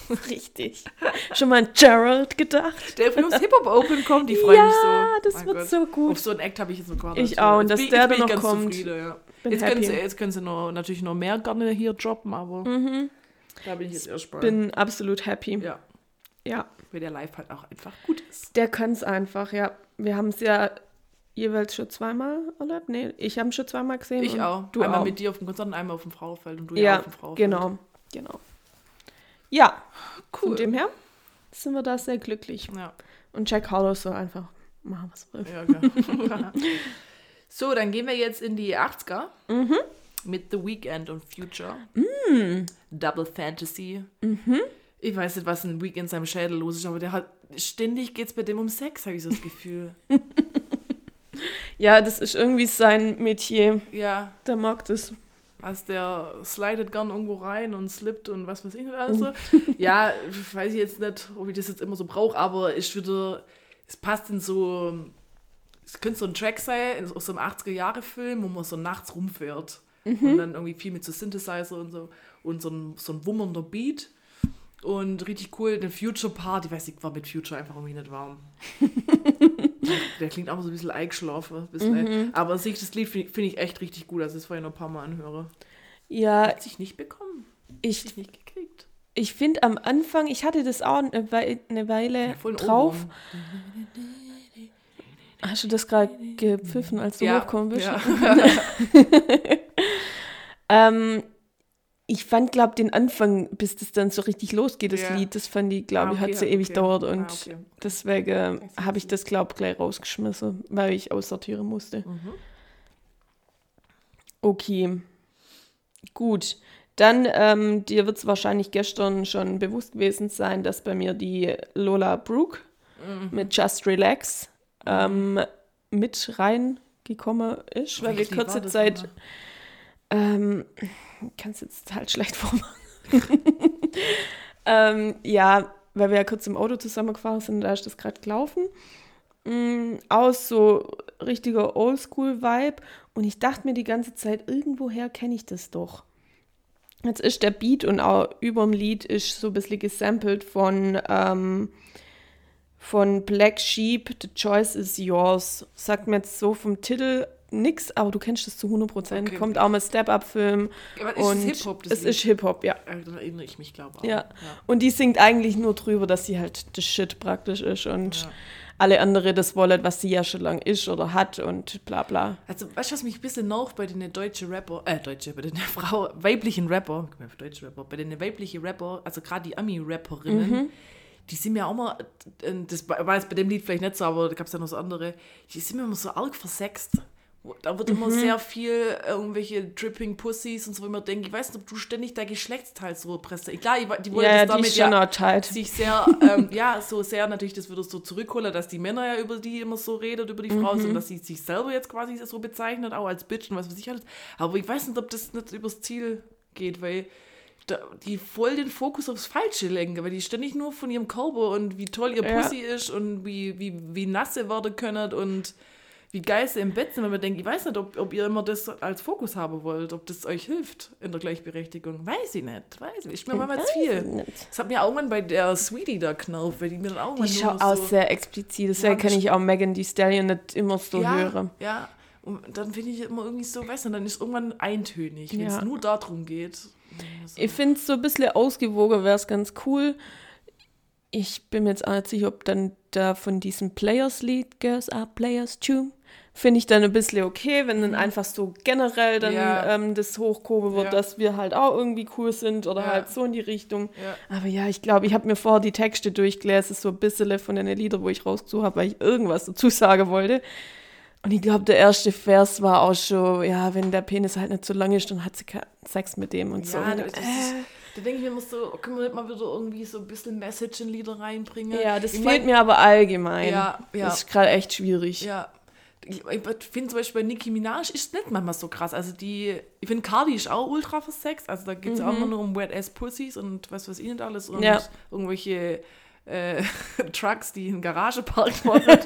<laughs> richtig. Schon mal an Gerald gedacht? Der uns Hip-Hop Open kommt, die freuen Ja, mich so. das Mein wird Gott. so gut. Auf so einen Act habe ich jetzt noch gewartet. Ich auch, und dass der dann ich noch kommt. zufrieden, ja. Jetzt können, sie, jetzt können sie noch, natürlich noch mehr gerne hier droppen, aber da bin ich jetzt erst bei. bin absolut happy. ja, Ja, weil der Live halt auch einfach gut ist. der kann es einfach, ja. Wir haben es ja jeweils schon zweimal erlebt. Nee, ich habe ihn schon zweimal gesehen. Ich auch. Du einmal auch. mit dir auf dem Konzert und einmal auf dem Frauenfeld und du ja, Ja, auf dem Frauenfeld. genau, genau. Ja, Cool. von dem her sind wir da sehr glücklich. Ja, Und Jack Harlow soll einfach machen, was er will. ja, genau. <laughs> so, dann gehen wir jetzt in die 80er Mhm. mit The Weeknd und Future. Mm. Double Fantasy. Mhm. Ich weiß nicht, was ein Week in seinem Schädel los ist, aber der hat ständig geht's bei dem um Sex, habe ich so das Gefühl. <laughs> Ja, das ist irgendwie sein Metier. ja, Der mag das. Also der slidet gern irgendwo rein und slippt und was weiß ich nicht alles Oh. so. <laughs> ja, weiß ich jetzt nicht, ob ich das jetzt immer so brauche, aber ist wieder, es passt in so, es könnte so ein Track sein, in- aus so einem 80er-Jahre-Film, wo man so nachts rumfährt. Und dann irgendwie viel mit so Synthesizer und so und so ein, so ein wummernder Beat. Und richtig cool, den Future Part, ich weiß nicht, war mit Future einfach irgendwie nicht warm. <laughs> Der klingt auch so ein bisschen eingeschlafen. ein Bisschen, Aber an sich, das Lied finde find ich echt richtig gut, also das vorhin noch ein paar Mal anhöre. Ja, Hat sich nicht bekommen. ich, Hat sich nicht gekriegt. ich finde am Anfang, ich hatte das auch eine Wei- eine Weile ein drauf. Hast du das gerade gepfiffen, als du Ja, hochgekommen bist? ja. <laughs> <laughs> Ähm, ich fand, glaube den Anfang, bis das dann so richtig losgeht, das Ja. Lied, das fand ich, glaube Ah, ich, hat okay, so ewig okay. gedauert Ah, und okay. deswegen habe ich das, glaube ich, gleich rausgeschmissen, weil ich aussortieren musste. Mhm. Okay, gut. Dann, ähm, dir wird es wahrscheinlich gestern schon bewusst gewesen sein, dass bei mir die Lola Brooke Mhm. mit Just Relax ähm, mit reingekommen ist, weil wir kurze Zeit nochmal? Ähm, kann es jetzt halt schlecht <laughs> vormachen. ähm, ja, weil wir ja kurz im Auto zusammengefahren sind, da ist das gerade gelaufen. Mm, aus so richtiger Oldschool-Vibe. Und ich dachte mir die ganze Zeit, irgendwoher kenne ich das doch. Jetzt ist der Beat und auch über dem Lied ist so ein bisschen gesampelt von, ähm, von Black Sheep, The Choice is Yours. Sagt mir jetzt so vom Titel nix, aber du kennst das zu 100%. Okay. Kommt auch mit Step-Up-Film. Aber ist Und Hip-Hop? es Lied? ist Hip-Hop, ja. Äh, Dann erinnere ich mich, glaube ich. auch. Ja. Und die singt eigentlich nur drüber, dass sie halt das Shit praktisch ist und Ja. alle andere das wollen, was sie ja schon lang ist oder hat und bla bla. Also, weißt du, was mich ein bisschen noch bei den deutschen Rapper, äh, deutsche, bei den <laughs> Frau, weiblichen Rapper, mal, deutsche Rapper, bei den weiblichen Rapper, also gerade die Ami-Rapperinnen, Mhm. die sind mir auch mal, äh, das war jetzt bei dem Lied vielleicht nicht so, aber da gab es ja noch so andere, die sind mir immer so arg versext. Da wird Mhm. immer sehr viel irgendwelche Dripping Pussies und so, ich mir denke, ich weiß nicht, ob du ständig dein Geschlechtsteil so präsent. Klar, ich, die wollen Ja, das damit ja sich sehr, <laughs> ähm, ja, so sehr natürlich das wieder so zurückholen, dass die Männer ja über die immer so redet, über die Frau, Mhm. und dass sie sich selber jetzt quasi so bezeichnet, auch als Bitch und was weiß ich alles. Aber ich weiß nicht, ob das nicht übers Ziel geht, weil da, die voll den Fokus aufs Falsche lenken, weil die ständig nur von ihrem Körper und wie toll ihr Ja. Pussy ist und wie, wie, wie nass sie werden können und wie geil sie im Bett sind, wenn man denkt, ich weiß nicht, ob, ob ihr immer das als Fokus haben wollt, ob das euch hilft in der Gleichberechtigung. Weiß ich nicht. Weiß ich. Ist mir manchmal zu viel. Das hat mir irgendwann bei der Sweetie da knallt, weil die mir dann auch Die mal schaut nur auch so, sehr explizit, deswegen Ja, kann ich auch Megan Thee Stallion nicht immer so ja, hören. Ja, und dann finde ich immer irgendwie so, weißt du, dann ist irgendwann eintönig, wenn Ja. es nur darum geht. So. Ich finde es so ein bisschen ausgewogen, wäre es ganz cool. Ich bin mir jetzt auch nicht sicher, ob dann da von diesem Players-Lied, Girls are Players too, finde ich dann ein bisschen okay, wenn dann einfach so generell dann Mhm. Ja. ähm, das hochgehoben wird, Ja. dass wir halt auch irgendwie cool sind oder Ja. halt so in die Richtung. Aber ja, ich glaube, ich habe mir vorher die Texte durchgelesen, so ein bisschen von den Liedern, wo ich rausgesucht habe, weil ich irgendwas dazu <laughs> sagen wollte. Und ich glaube, der erste Vers war auch schon, ja, wenn der Penis halt nicht so lang ist, dann hat sie keinen Sex mit dem und so. Ja, Und das dann, ist, äh. da denke ich mir immer so, können wir nicht mal wieder irgendwie so ein bisschen Message in Lieder reinbringen? Ja, das ich fehlt mein, mir aber allgemein. Ja, ja. Das ist gerade echt schwierig. Ja. Ich, ich finde zum Beispiel bei Nicki Minaj ist nicht manchmal so krass. Also die, ich finde Cardi ist auch ultra versext. Also da geht es auch immer nur um Wet Ass Pussies und was weiß ich nicht alles. Und Mhm. Ja. irgendwelche äh, <laughs> Trucks, die in Garage parken wollen. <laughs>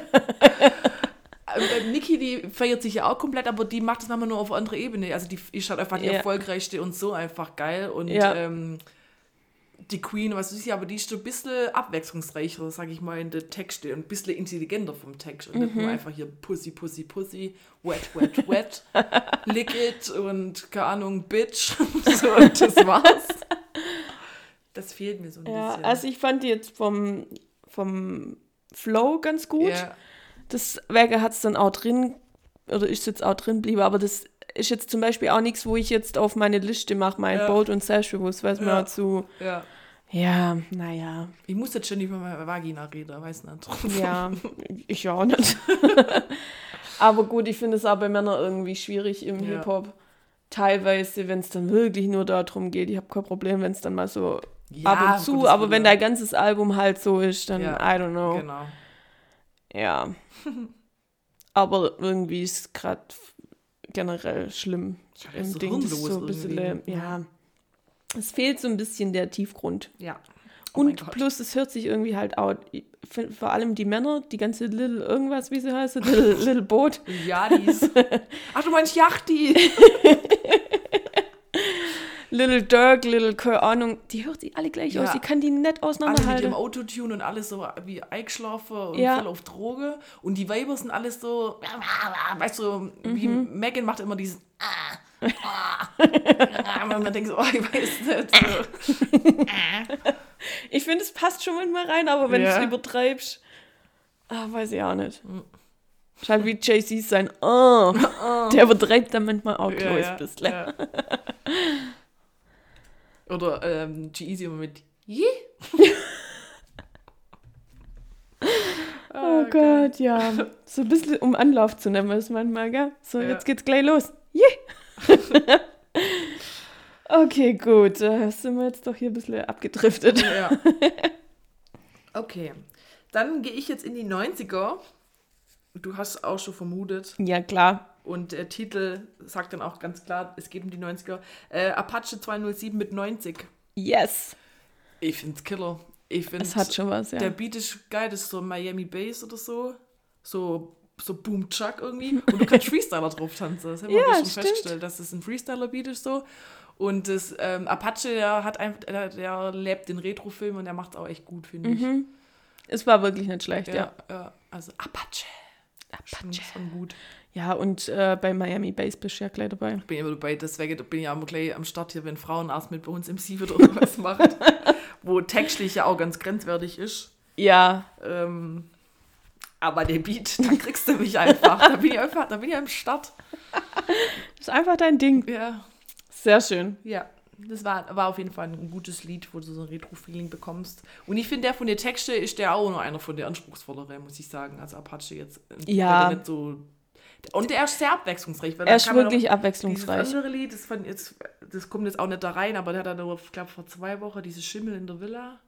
Nicki, die feiert sich ja auch komplett, aber die macht das manchmal nur auf andere Ebene. Also die ist halt einfach die Ja. erfolgreichste und so einfach geil. Und Ja. ähm, die Queen, was weiß ich, aber die ist so ein bisschen abwechslungsreicher, sag ich mal, in der Texte und ein bisschen intelligenter vom Text und nicht nur einfach hier Pussy, Pussy, Pussy, wet, wet, wet, <laughs> lick it und keine Ahnung, bitch. <laughs> so, und das war's. Das fehlt mir so ein Ja, bisschen. also ich fand die jetzt vom, vom Flow ganz gut. ja, Das Werke hat es dann auch drin, oder ist jetzt auch drin bliebe, aber das ist jetzt zum Beispiel auch nichts, wo ich jetzt auf meine Liste mache, mein Ja. Bold und Selbstbewusst, weil es Ja. auch zu, ja. ja, naja, Ich muss jetzt schon nicht mehr meine Vagina reden, weiß nicht. <laughs> ja, ich auch nicht. <laughs> aber gut, ich finde es auch bei Männern irgendwie schwierig im Ja. Hip-Hop. Teilweise, wenn es dann wirklich nur darum geht, ich habe kein Problem, wenn es dann mal so Ja, ab und zu, aber wenn dein ganzes Album halt so ist, dann Ja, I don't know. Genau. Ja. <laughs> Aber irgendwie ist es gerade generell schlimm Scheiße, im Ding. Das ist so ein bisschen, irgendwie. ja. Es fehlt so ein bisschen der Tiefgrund. Ja. Oh Und plus, es hört sich irgendwie halt find vor allem die Männer, die ganze Little irgendwas, wie sie heißt, Little, Little Boat. Ja, die ist. <laughs> Ach, du meinst Yachty? <laughs> Little Dirk, Little, keine Ahnung, die hört sich alle gleich Ja. aus. Die kann die nicht Alle mit auseinanderhalten. ihrem Autotune und alles so wie eingeschlafen und Ja. voll auf Droge. Und die Weiber sind alles so, <laughs> weißt du, wie Mhm. Megan macht immer diesen. Ah, ah, <laughs> ah. Man denkt so, oh, ich weiß nicht. So. <laughs> Ich finde, es passt schon manchmal rein, aber wenn Ja. du es übertreibst, ah, weiß ich auch nicht. Ist halt wie Jay-Z sein, oh, der übertreibt dann manchmal auch Ja, ein bisschen. ja. Oder ähm, G-Easy immer mit Yeah. <laughs> Oh Gott, ja. So ein bisschen um Anlauf zu nehmen ist manchmal, gell? So, Ja. jetzt geht's gleich los. Yeah. <laughs> okay, gut. Da sind wir jetzt doch hier ein bisschen abgedriftet. Ja. <laughs> Okay. Dann gehe ich jetzt in die 90er. Du hast auch schon vermutet. Ja, klar. Und der Titel sagt dann auch ganz klar, es geht um die 90er. Äh, Apache 207 mit 90. Yes. Ich find's Killer. Ich finde Es hat schon was, ja. Der Beat ist geil, das ist so Miami Bass oder so. So, so Boom Chuck irgendwie. <laughs> Und du kannst Freestyler drauf tanzen. Das haben wir Ja, schon stimmt. festgestellt, dass das ein Freestyler-Beat ist so. Und das ähm, Apache, der hat einfach, der, der lebt den Retro-Film und der macht auch echt gut, finde ich. Mhm. Es war wirklich nicht schlecht, ja. Ja, ja. Also Apache. Apache. Schon gut. Ja, und äh, bei Miami Bass bist du ja gleich dabei. Bin immer dabei, deswegen bin ich auch immer gleich am Start hier, wenn Frauen erst mit bei uns MC oder irgendwas macht. <laughs> wo textlich ja auch ganz grenzwertig ist. Ja, Ähm, aber der Beat, da kriegst du mich einfach. Da bin ich einfach, da bin ich am Start. ist einfach dein Ding. Ja. Sehr schön. Ja. Das war, war auf jeden Fall ein gutes Lied, wo du so ein Retro-Feeling bekommst. Und ich finde, der von den Texte ist der auch noch einer von der anspruchsvolleren, muss ich sagen. Also Apache jetzt. Ja. der Nicht so, und der ist sehr abwechslungsreich. Weil Er ist auch- wirklich abwechslungsreich. andere Lied, das, fand jetzt, das kommt jetzt auch nicht da rein, aber der hat dann, ich glaube, vor zwei Wochen dieses Schimmel in der Villa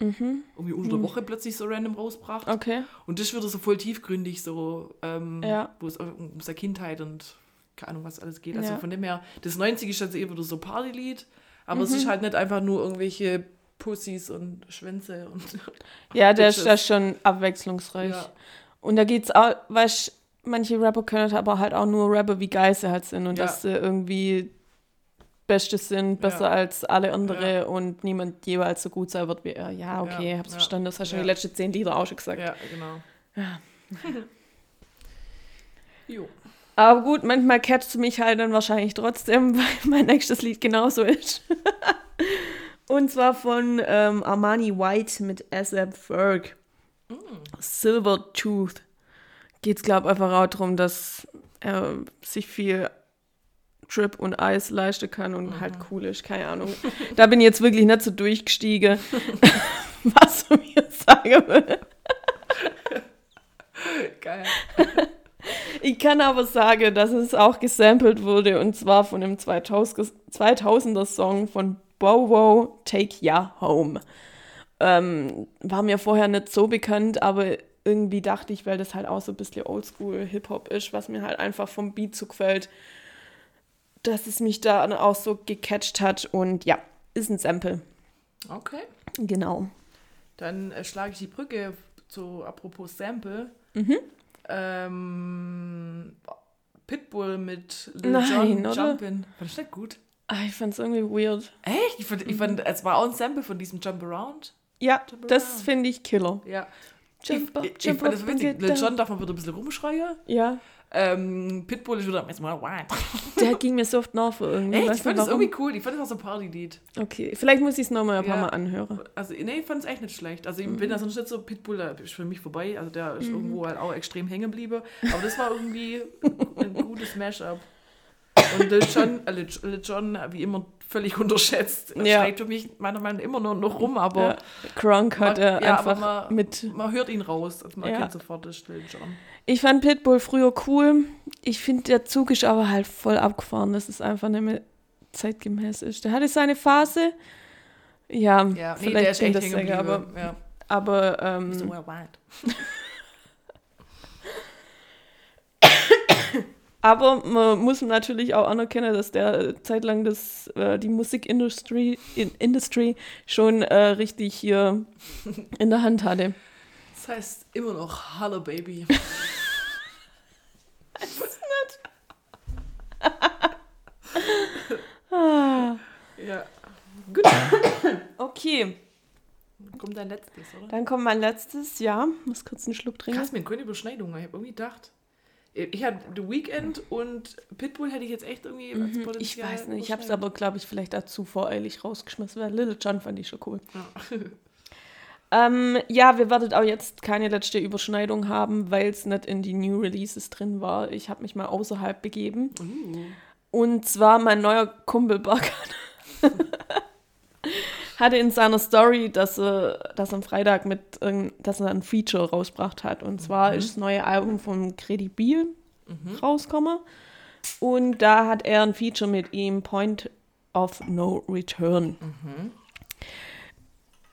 Mhm. irgendwie unter der Woche plötzlich so random rausgebracht. Okay. Und das wird so voll tiefgründig, so, ähm, Ja. wo es um seine Kindheit und keine Ahnung, was alles geht. Also Ja. von dem her, das 90 ist also eher wieder so Partylied, aber es Mhm. ist halt nicht einfach nur irgendwelche Pussys und Schwänze und Ja, der <laughs> ist, ist schon abwechslungsreich. ja. Und da geht's auch, weißt manche Rapper können aber halt auch nur Rapper, wie geil sie halt sind und Ja. dass sie irgendwie Beste sind, besser Ja. als alle andere Ja. und niemand jeweils so gut sein wird wie er. Ja, okay, Ja, hab's verstanden, das hast du schon Ja. die letzten zehn Lieder auch schon gesagt. ja, genau. <laughs> jo. Aber gut, manchmal catcht du mich halt dann wahrscheinlich trotzdem, <laughs> weil mein nächstes Lied genauso ist. <laughs> Und zwar von ähm, Armani White mit ASAP Ferg. Silver Tooth. Geht's, glaube ich, einfach auch darum, dass er sich viel Trip und Eis leisten kann und halt cool ist. Keine Ahnung. Da bin ich jetzt wirklich nicht so durchgestiegen, <laughs> was du mir sagen will. Geil. Ich kann aber sagen, dass es auch gesampelt wurde und zwar von dem 2000er Song von Bowo Take Ya Home. Ähm, war mir vorher nicht so bekannt, aber irgendwie dachte ich, weil das halt auch so ein bisschen Oldschool Hip-Hop ist, was mir halt einfach vom Beat so gefällt, dass es mich da dann auch so gecatcht hat und ja, ist ein Sample. Okay. Genau. Dann äh, schlage ich die Brücke zu apropos Sample. Mhm. Ähm, Pitbull mit Lil Nein, oder? Jumpin. Fand ich nicht gut. Ah, ich fand es irgendwie weird. Echt? Ich fand, ich fand, es war auch ein Sample von diesem Jump Around. Ja, Jump das finde ich Killer. Ja. Jump up, ich, ich, fand das witzig. Lil. Jon darf man wieder ein bisschen rumschreien. Ja, Ähm, Pitbull ist wieder erstmal wild. der ging mir so oft nach für irgendwie. Echt? Ich fand das warum. irgendwie cool. Ich fand das auch so ein Partylied. Okay, vielleicht muss ich es nochmal ein paar Ja. Mal anhören. Also, nee, ich fand es echt nicht schlecht. Also, ich Mhm. bin da sonst nicht so Pitbull, der ist für mich vorbei. Also, der ist irgendwo halt auch extrem hängen geblieben. Aber das war irgendwie ein gutes Mashup. Und Lil Jon, äh, Lil, Lil Jon, wie immer, völlig unterschätzt. Er Ja. schreit für mich meiner Meinung nach immer nur noch rum, aber Ja. Hat Ja, er aber einfach man- mit. man hört ihn raus. Also, man Ja. erkennt sofort, das ist Lil Jon. Ich fand Pitbull früher cool. Ich finde, der Zug ist aber halt voll abgefahren, dass es einfach nicht mehr zeitgemäß ist. Der hatte seine Phase. Ja, Ja, nee, der vielleicht ist stimmt echt das geblieben. aber, ja. aber ähm, So wild. <laughs> Aber man muss natürlich auch anerkennen, dass der äh, zeitlang das, äh, die Musikindustrie in, Industry schon äh, richtig hier in der Hand hatte. Das heißt immer noch Hallo Baby. Ah, <laughs> ja. okay, Kommt dein letztes, oder? dann kommt mein letztes. Ja, muss kurz einen Schluck trinken. Krass, mir keine Überschneidung. Ich habe irgendwie gedacht. Ich hatte The Weeknd und Pitbull hätte ich jetzt echt irgendwie als Mhm, Ich Potenzial weiß nicht, ich habe es aber, glaube ich, vielleicht dazu voreilig rausgeschmissen, weil Little John fand ich schon cool. Ja. <laughs> Ähm, ja, wir werdet auch jetzt keine letzte Überschneidung haben, weil es nicht in die New Releases drin war. Ich habe mich mal außerhalb begeben. Uh. Und zwar mein neuer Kumpel Bakan <laughs> hatte in seiner Story, dass er, dass er am Freitag mit, dass er ein Feature rausgebracht hat. Und zwar ist das neue Album von Credibil rausgekommen. Und da hat er ein Feature mit ihm, Point of No Return.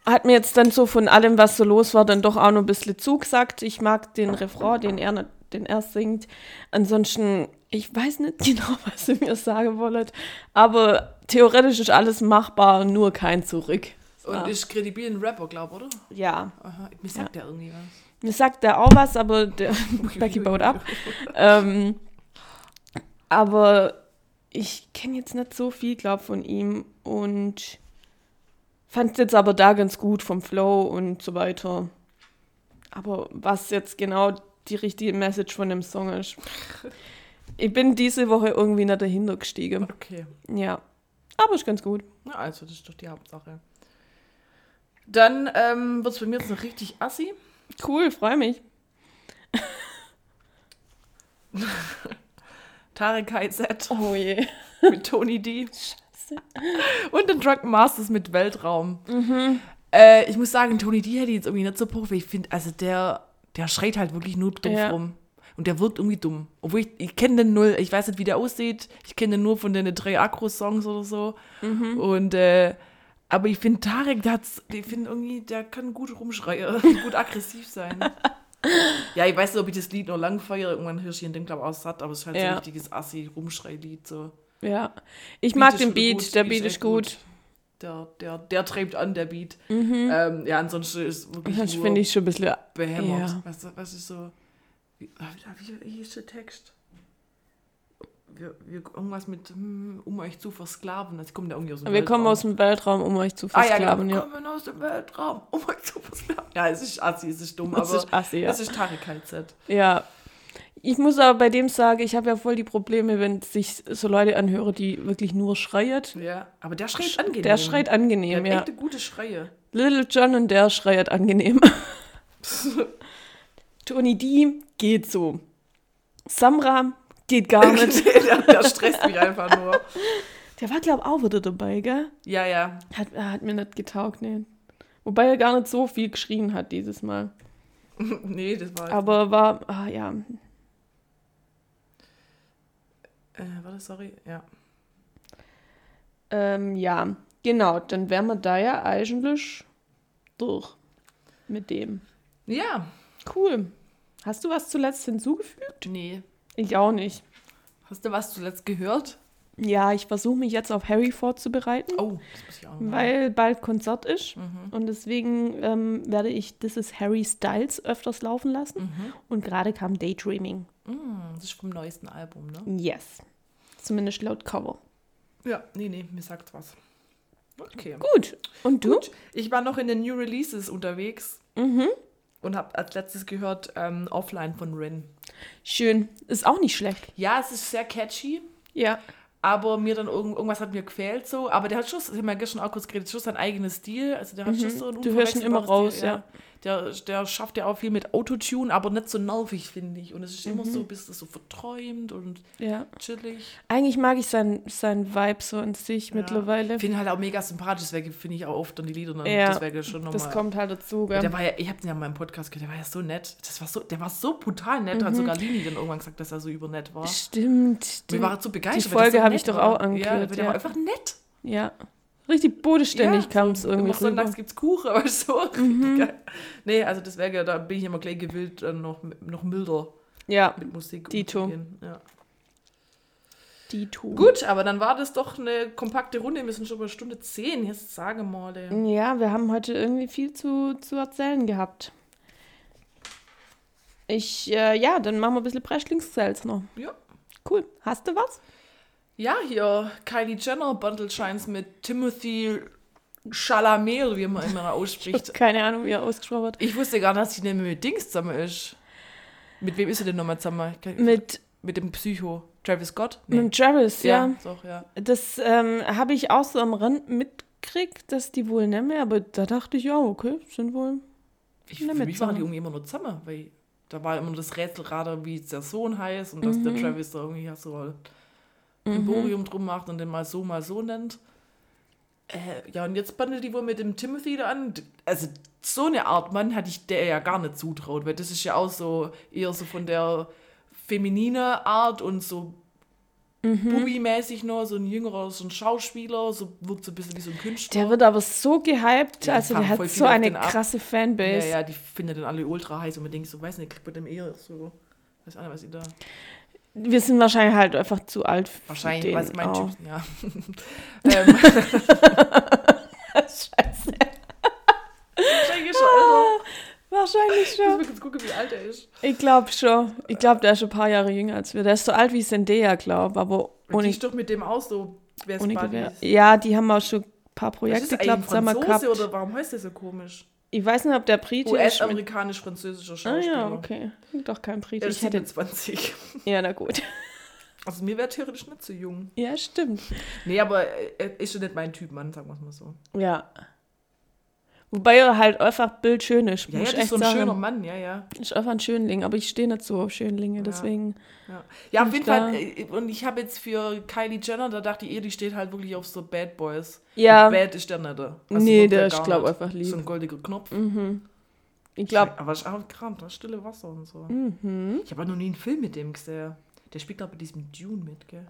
Hat mir jetzt dann so von allem, was so los war, dann doch auch noch ein bisschen zugesagt. Ich mag den Refrain, den er, den er singt. Ansonsten, ich weiß nicht <laughs> genau, was ihr mir sagen wollt. Aber theoretisch ist alles machbar, nur kein Zurück. Und Ah. ist kredibil ein Rapper, glaub oder? Ja, Aha, mir sagt der irgendwie was. mir sagt er auch was, aber der <laughs> <laughs> Becky baut ab. Ähm, aber ich kenne jetzt nicht so viel, glaube von ihm und fand jetzt aber da ganz gut vom Flow und so weiter. Aber was jetzt genau die richtige Message von dem Song ist, ich bin diese Woche irgendwie nicht dahinter gestiegen. Okay. Ja, aber ist ganz gut. Na, also, das ist doch die Hauptsache. Dann ähm, wird es bei mir jetzt noch richtig assi. Cool, freue mich. <laughs> Tarek KZ Oh je. mit Tony D. <laughs> Und den Drunken Masters mit Weltraum. Äh, ich muss sagen, Tony D hätte jetzt irgendwie nicht so Bock, weil ich finde, also der, der schreit halt wirklich nur dumm Ja. rum. Und der wirkt irgendwie dumm. Obwohl ich, ich kenne den null, ich weiß nicht, wie der aussieht. Ich kenne den nur von den drei Akro-Songs oder so. Und äh, aber ich finde Tarek, der hat's, ich finde irgendwie, der kann gut rumschreien, <laughs> gut aggressiv sein. <laughs> ja, ich weiß nicht, ob ich das Lied noch lang feiere. Irgendwann höre ich ihn, denke glaube auch satt, aber es ist halt so Ja. ein richtiges Assi-Rumschrei-Lied. So. Ja, ich Beat mag den Beat, gut, der Beat ist gut. gut. Der, der, der treibt an, der Beat. Ähm, ja, ansonsten ist wirklich Das finde ich schon ein bisschen. behämmert. ja. Was, was ist so... Wie, wie, hieß der Text? Wir, wir, irgendwas mit, hm, um euch zu versklaven. Das kommt ja irgendwie aus dem Wir kommen Weltraum. aus dem Weltraum, um euch zu Ah ja, versklaven. genau. ja, Wir kommen aus dem Weltraum, um euch zu versklaven. Ja, es ist assi, es ist dumm, Das aber ist assi, ja. es ist Tarek KZ. ja. Ich muss aber bei dem sagen, ich habe ja voll die Probleme, wenn sich so Leute anhören, die wirklich nur schreien. Ja, aber der schreit angenehm. Der schreit Der angenehm, hat ja. echte gute Schreie. Little John und der schreit angenehm. <laughs> Tony D geht so. Samra geht gar <laughs> nicht. der, stresst mich einfach nur. Der war, glaube ich, auch wieder dabei, gell? Ja, ja. Hat, er hat mir nicht getaugt, nee. Wobei er gar nicht so viel geschrien hat dieses Mal. <laughs> nee, das war... Aber war, ah ja, Äh, warte, sorry. Ja. ähm, ja, genau, dann wären wir da ja eigentlich durch mit dem. Ja. Cool. Hast du was zuletzt hinzugefügt? Nee. Ich auch nicht. Hast du was zuletzt gehört? Ja, ich versuche mich jetzt auf Harry vorzubereiten, Oh, das muss ich auch noch machen. weil bald Konzert ist. Mhm. Und deswegen ähm, werde ich This is Harry Styles öfters laufen lassen. Mhm. Und gerade kam Daydreaming. Mm, das ist vom neuesten Album, ne? Yes. Zumindest laut Cover. Ja, nee, nee, mir sagt was. Okay. Gut. Und du? Gut. Ich war noch in den New Releases unterwegs Mhm. Und habe als letztes gehört ähm, Offline von Rin. Schön. Ist auch nicht schlecht. Ja, es ist sehr catchy, Ja. aber mir dann irgend, irgendwas hat mir gefehlt so. Aber der hat schon, das haben wir gestern auch kurz geredet, schon sein eigenes Stil. Also der hat schon so ein Mhm. Du hörst ihn immer raus, ja. Der, der schafft ja auch viel mit Autotune, aber nicht so nervig, finde ich. Und es ist immer Mhm. so ein bisschen so verträumt und Ja. chillig. Eigentlich mag ich seinen sein Vibe so an sich mittlerweile. Ich finde ihn halt auch mega sympathisch, deswegen finde ich auch oft dann die Lieder dann Ja, deswegen schon nochmal. Das kommt halt dazu, Der gell? war ja, ich habe den ja mal im Podcast gehört, der war ja so nett. Das war so, der war so brutal nett. Mhm. Hat sogar Lini dann irgendwann gesagt, dass er so übernett war. Stimmt. Wir Die- waren so begeistert. die der Folge so habe ich doch war. auch angehört, Ja, der ja. war einfach nett. Ja. Richtig bodenständig ja, kam es so, irgendwie sonntags. Mhm. gibt's Kuchen, <laughs> aber so geil. Nee, also deswegen, da bin ich immer gleich gewillt, dann noch, noch milder Ja, mit Musik Dito. umzugehen. Ja. die Tu. Gut, aber dann war das doch eine kompakte Runde. Wir sind schon bei Stunde 10. Jetzt sage mal. ey. Ja, wir haben heute irgendwie viel zu, zu erzählen gehabt. Ich, äh, ja, dann machen wir ein bisschen Breschlingszells noch. Ja. Cool. Hast du was? Ja, hier Kylie Jenner Bundle Shines mit Timothy Chalamet, wie man immer ausspricht. Keine Ahnung, wie er ausgesprochen wird. Ich wusste gar nicht, dass sie nicht mit Dings zusammen ist. Mit wem ist sie denn nochmal zusammen? Mit, mit dem Psycho. Travis Scott? mit dem Travis, ja. Doch, ja. Das ähm, habe ich auch so am Rand mitgekriegt, dass die wohl nicht mehr, aber da dachte ich, ja, okay, sind wohl. Ich, für mit mich waren die irgendwie immer nur zusammen, weil da war immer nur das Rätselrader, wie der Sohn heißt und dass der Mhm. Travis da irgendwie so ein Brimborium drum macht und den mal so, mal so nennt. Äh, ja, und jetzt bandelt die wohl mit dem Timothy da an. Also, so eine Art Mann hatte ich der ja gar nicht zutraut, weil das ist ja auch so eher so von der feminine Art und so Mhm. Bubi-mäßig noch, so ein jüngerer, so ein Schauspieler, so wirkt so ein bisschen wie so ein Künstler. Der wird aber so gehypt, Ja, also der hat so eine krasse Ja, Fanbase. ja, die finden den alle ultra heiß und man denkt so, weiß nicht, kriegt man dem eher so, weiß auch nicht, was ich da, Wir sind wahrscheinlich halt einfach zu alt für wahrscheinlich, den weiß mein auch. Typ, ja. <laughs> ähm, <laughs> Scheiße. wahrscheinlich er älter. Wahrscheinlich Ich muss schon. mal kurz gucken, wie alt er ist. Ich glaube schon. Ich glaube, der ist schon ein paar Jahre jünger als wir. Der ist so alt wie Zendaya, glaube aber Und die ohne, ist doch mit dem auch so, ohne Gewehr. Ja, die haben auch schon ein paar Projekte, glaube ein zusammen gehabt. oder warum heißt der so komisch? Ich weiß nicht, ob der. Mit... US-amerikanisch-französischer Ah Schauspieler. ja, okay. Doch kein Brite. Er Ich ist hätte... 27. Ja, na gut. <laughs> Also mir wäre theoretisch nicht so jung. Ja, stimmt. Nee, aber er ist schon nicht mein Typ, Mann, sagen wir es mal so. Ja. Wobei er halt einfach bildschön ist. Ja, ja, ich das ist echt so ein sagen. schöner Mann, ja, ja. Ist einfach ein Schönling, aber ich stehe nicht so auf Schönlinge, deswegen. Ja, ja auf jeden ich Fall. äh, Und ich habe jetzt für Kylie Jenner, da dachte ich, ihr, die steht halt wirklich auf so Bad Boys. Ja. Und Bad ist der nicht. Also Nee, der er ist, gar glaub, nicht. einfach lieb. So ein goldiger Knopf. Ich glaube, Aber ist auch krank, das stille Wasser und so. Mhm. Ich habe noch nie einen Film mit dem gesehen. Der spielt auch bei diesem Dune mit, gell?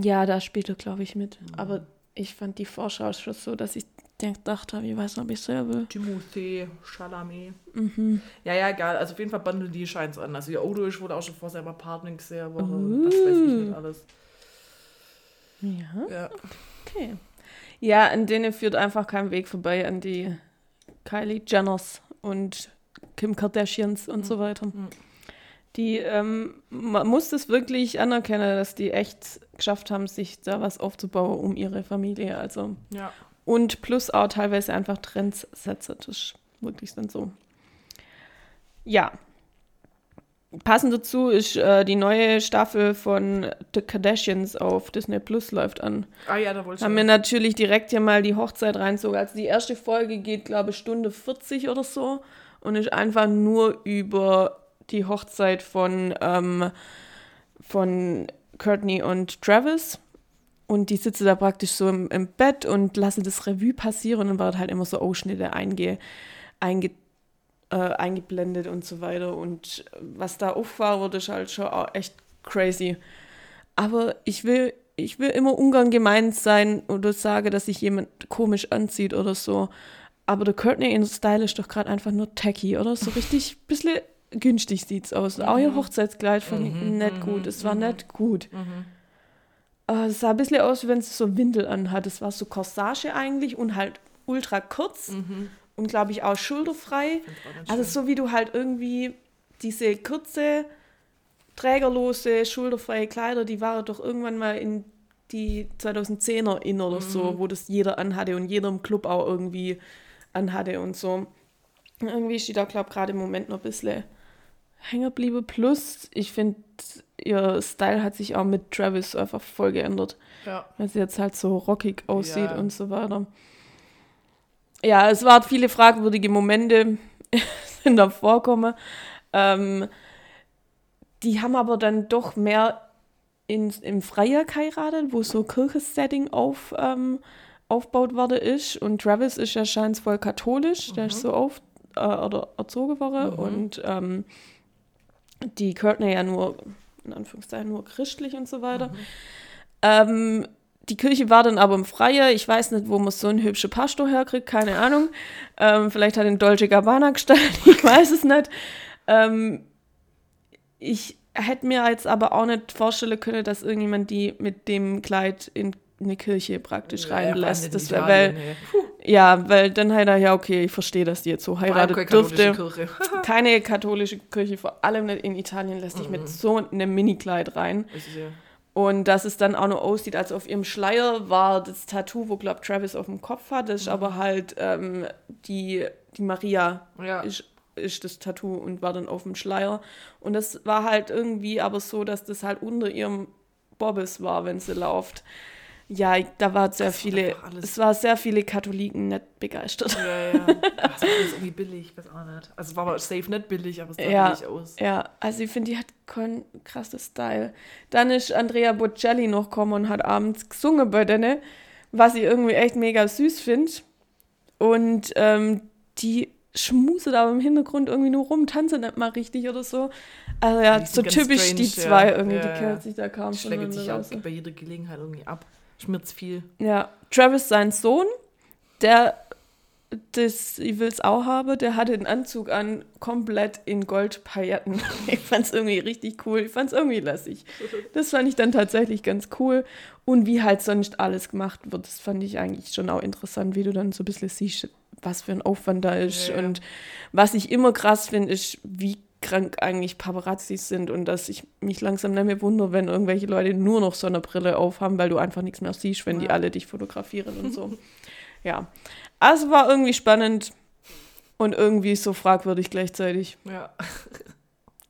ja, da spielt er, glaube ich, mit. Mhm. Aber ich fand die Vorschau schon so, dass ich gedacht habe, ich weiß nicht, ob ich selber will. Timothée Chalamet. Mhm. Ja, ja, egal. Also auf jeden Fall bandeln die Scheins an. Also ihr Odo ist wurde auch schon vor seinem Partner gesehen, aber Uh. das weiß ich nicht alles. Ja, Ja. okay. Ja, an denen führt einfach kein Weg vorbei, an die Kylie Jenners und Kim Kardashians und so weiter. Die, ähm, man muss das wirklich anerkennen, dass die echt geschafft haben, sich da was aufzubauen um ihre Familie. Also Ja. Und plus auch teilweise einfach Trendsetzer. Das ist wirklich dann so. Ja. Passend dazu ist äh, die neue Staffel von The Kardashians auf Disney Plus läuft an. Ah ja, da wollte ich Haben wir natürlich direkt hier mal die Hochzeit reinzogen. Also die erste Folge geht, glaube ich, Stunde 40 oder so und ist einfach nur über die Hochzeit von, ähm, von Courtney und Travis. Und die sitzen da praktisch so im, im Bett und lassen das Revue passieren und dann wird halt immer so Ausschnitte einge, einge, äh, eingeblendet und so weiter. Und was da aufgefahren wurde, ist halt schon auch echt crazy. Aber ich will, ich will immer ungern gemeint sein oder sage, dass sich jemand komisch anzieht oder so. Aber der Courtney in Style ist doch gerade einfach nur tacky, oder? So richtig ein bisschen günstig sieht's aus. Auch ihr Hochzeitskleid fand ich nicht gut. Es war nicht gut. Äh, Es sah ein bisschen aus, wenn sie so ein Windel anhat. Es war so Corsage eigentlich und halt ultra kurz und glaube ich auch schulterfrei. Also so wie du halt irgendwie diese kurze, trägerlose, schulterfreie Kleider, die waren doch irgendwann mal in die 2010er in oder so, wo das jeder anhatte und jeder im Club auch irgendwie anhatte und so. Irgendwie steht da, glaube ich, gerade im Moment noch ein bisschen hängen geblieben. Plus, ich finde, ihr Style hat sich auch mit Travis einfach voll geändert. Ja. Weil sie jetzt halt so rockig aussieht Ja. und so weiter. Ja, es waren viele fragwürdige Momente, <laughs> sind da vorkommen. Ähm, die haben aber dann doch mehr in, im Freier geheiratet, wo so Kirchensetting auf, ähm, aufgebaut worden ist. Und Travis ist ja scheinbar voll katholisch, der ist so auf, äh, oder erzogen worden. Und ähm, die Courtney ja nur, in Anführungszeichen, nur christlich und so weiter. Ähm, die Kirche war dann aber im Freier. Ich weiß nicht, wo man so einen hübschen Pastor herkriegt, keine Ahnung. Ähm, vielleicht hat ihn Dolce Gabbana gestaltet, <laughs> ich weiß es nicht. Ähm, ich hätte mir jetzt aber auch nicht vorstellen können, dass irgendjemand die mit dem Kleid in eine Kirche praktisch Ja, reinlässt. in Das wär, Italien, weil, ey. Ja, weil dann halt er, ja, okay, ich verstehe, dass die jetzt so heiratet keine katholische. Kirche. <laughs> Keine katholische Kirche, vor allem nicht in Italien, lässt sich mit so einem Mini-Kleid rein. Das ist ja- Und dass es dann auch noch aussieht, als auf ihrem Schleier war das Tattoo, wo, glaub Travis auf dem Kopf hat. Das ist aber halt ähm, die, die Maria Ja. ist, ist das Tattoo und war dann auf dem Schleier. Und das war halt irgendwie aber so, dass das halt unter ihrem Bobbes war, wenn sie läuft. Ja, da war sehr war viele, alles- es war sehr viele Katholiken nicht begeistert. Ja, ja. <laughs> Das war alles irgendwie billig, weiß auch nicht. Also es war aber safe nicht billig, aber es sah Ja. billig aus. Ja, also ich finde, die hat keinen krassen Style. Dann ist Andrea Bocelli noch gekommen und hat abends gesungen bei denen, was ich irgendwie echt mega süß finde. Und ähm, die schmuset aber im Hintergrund irgendwie nur rum, tanzen nicht mal richtig oder so. Also ja, Die so typisch die strange, zwei ja. irgendwie, die ja. sich da kaum Schlägt sich voneinander. bei jeder Gelegenheit irgendwie ab. Schmirt's viel. Ja, Travis, sein Sohn, der das, ich will es auch habe, der hatte den Anzug an, komplett in Goldpailletten. <laughs> Ich fand es irgendwie richtig cool. Ich fand es irgendwie lässig. Das fand ich dann tatsächlich ganz cool. Und wie halt sonst alles gemacht wird, das fand ich eigentlich schon auch interessant, wie du dann so ein bisschen siehst, was für ein Aufwand da ist. Ja, ja. Und was ich immer krass finde, ist, wie krank eigentlich Paparazzis sind und dass ich mich langsam nicht mehr wundere, wenn irgendwelche Leute nur noch so eine Brille aufhaben, weil du einfach nichts mehr siehst, wenn die Ja. alle dich fotografieren und so. <laughs> ja. Also war irgendwie spannend und irgendwie so fragwürdig gleichzeitig. Ja.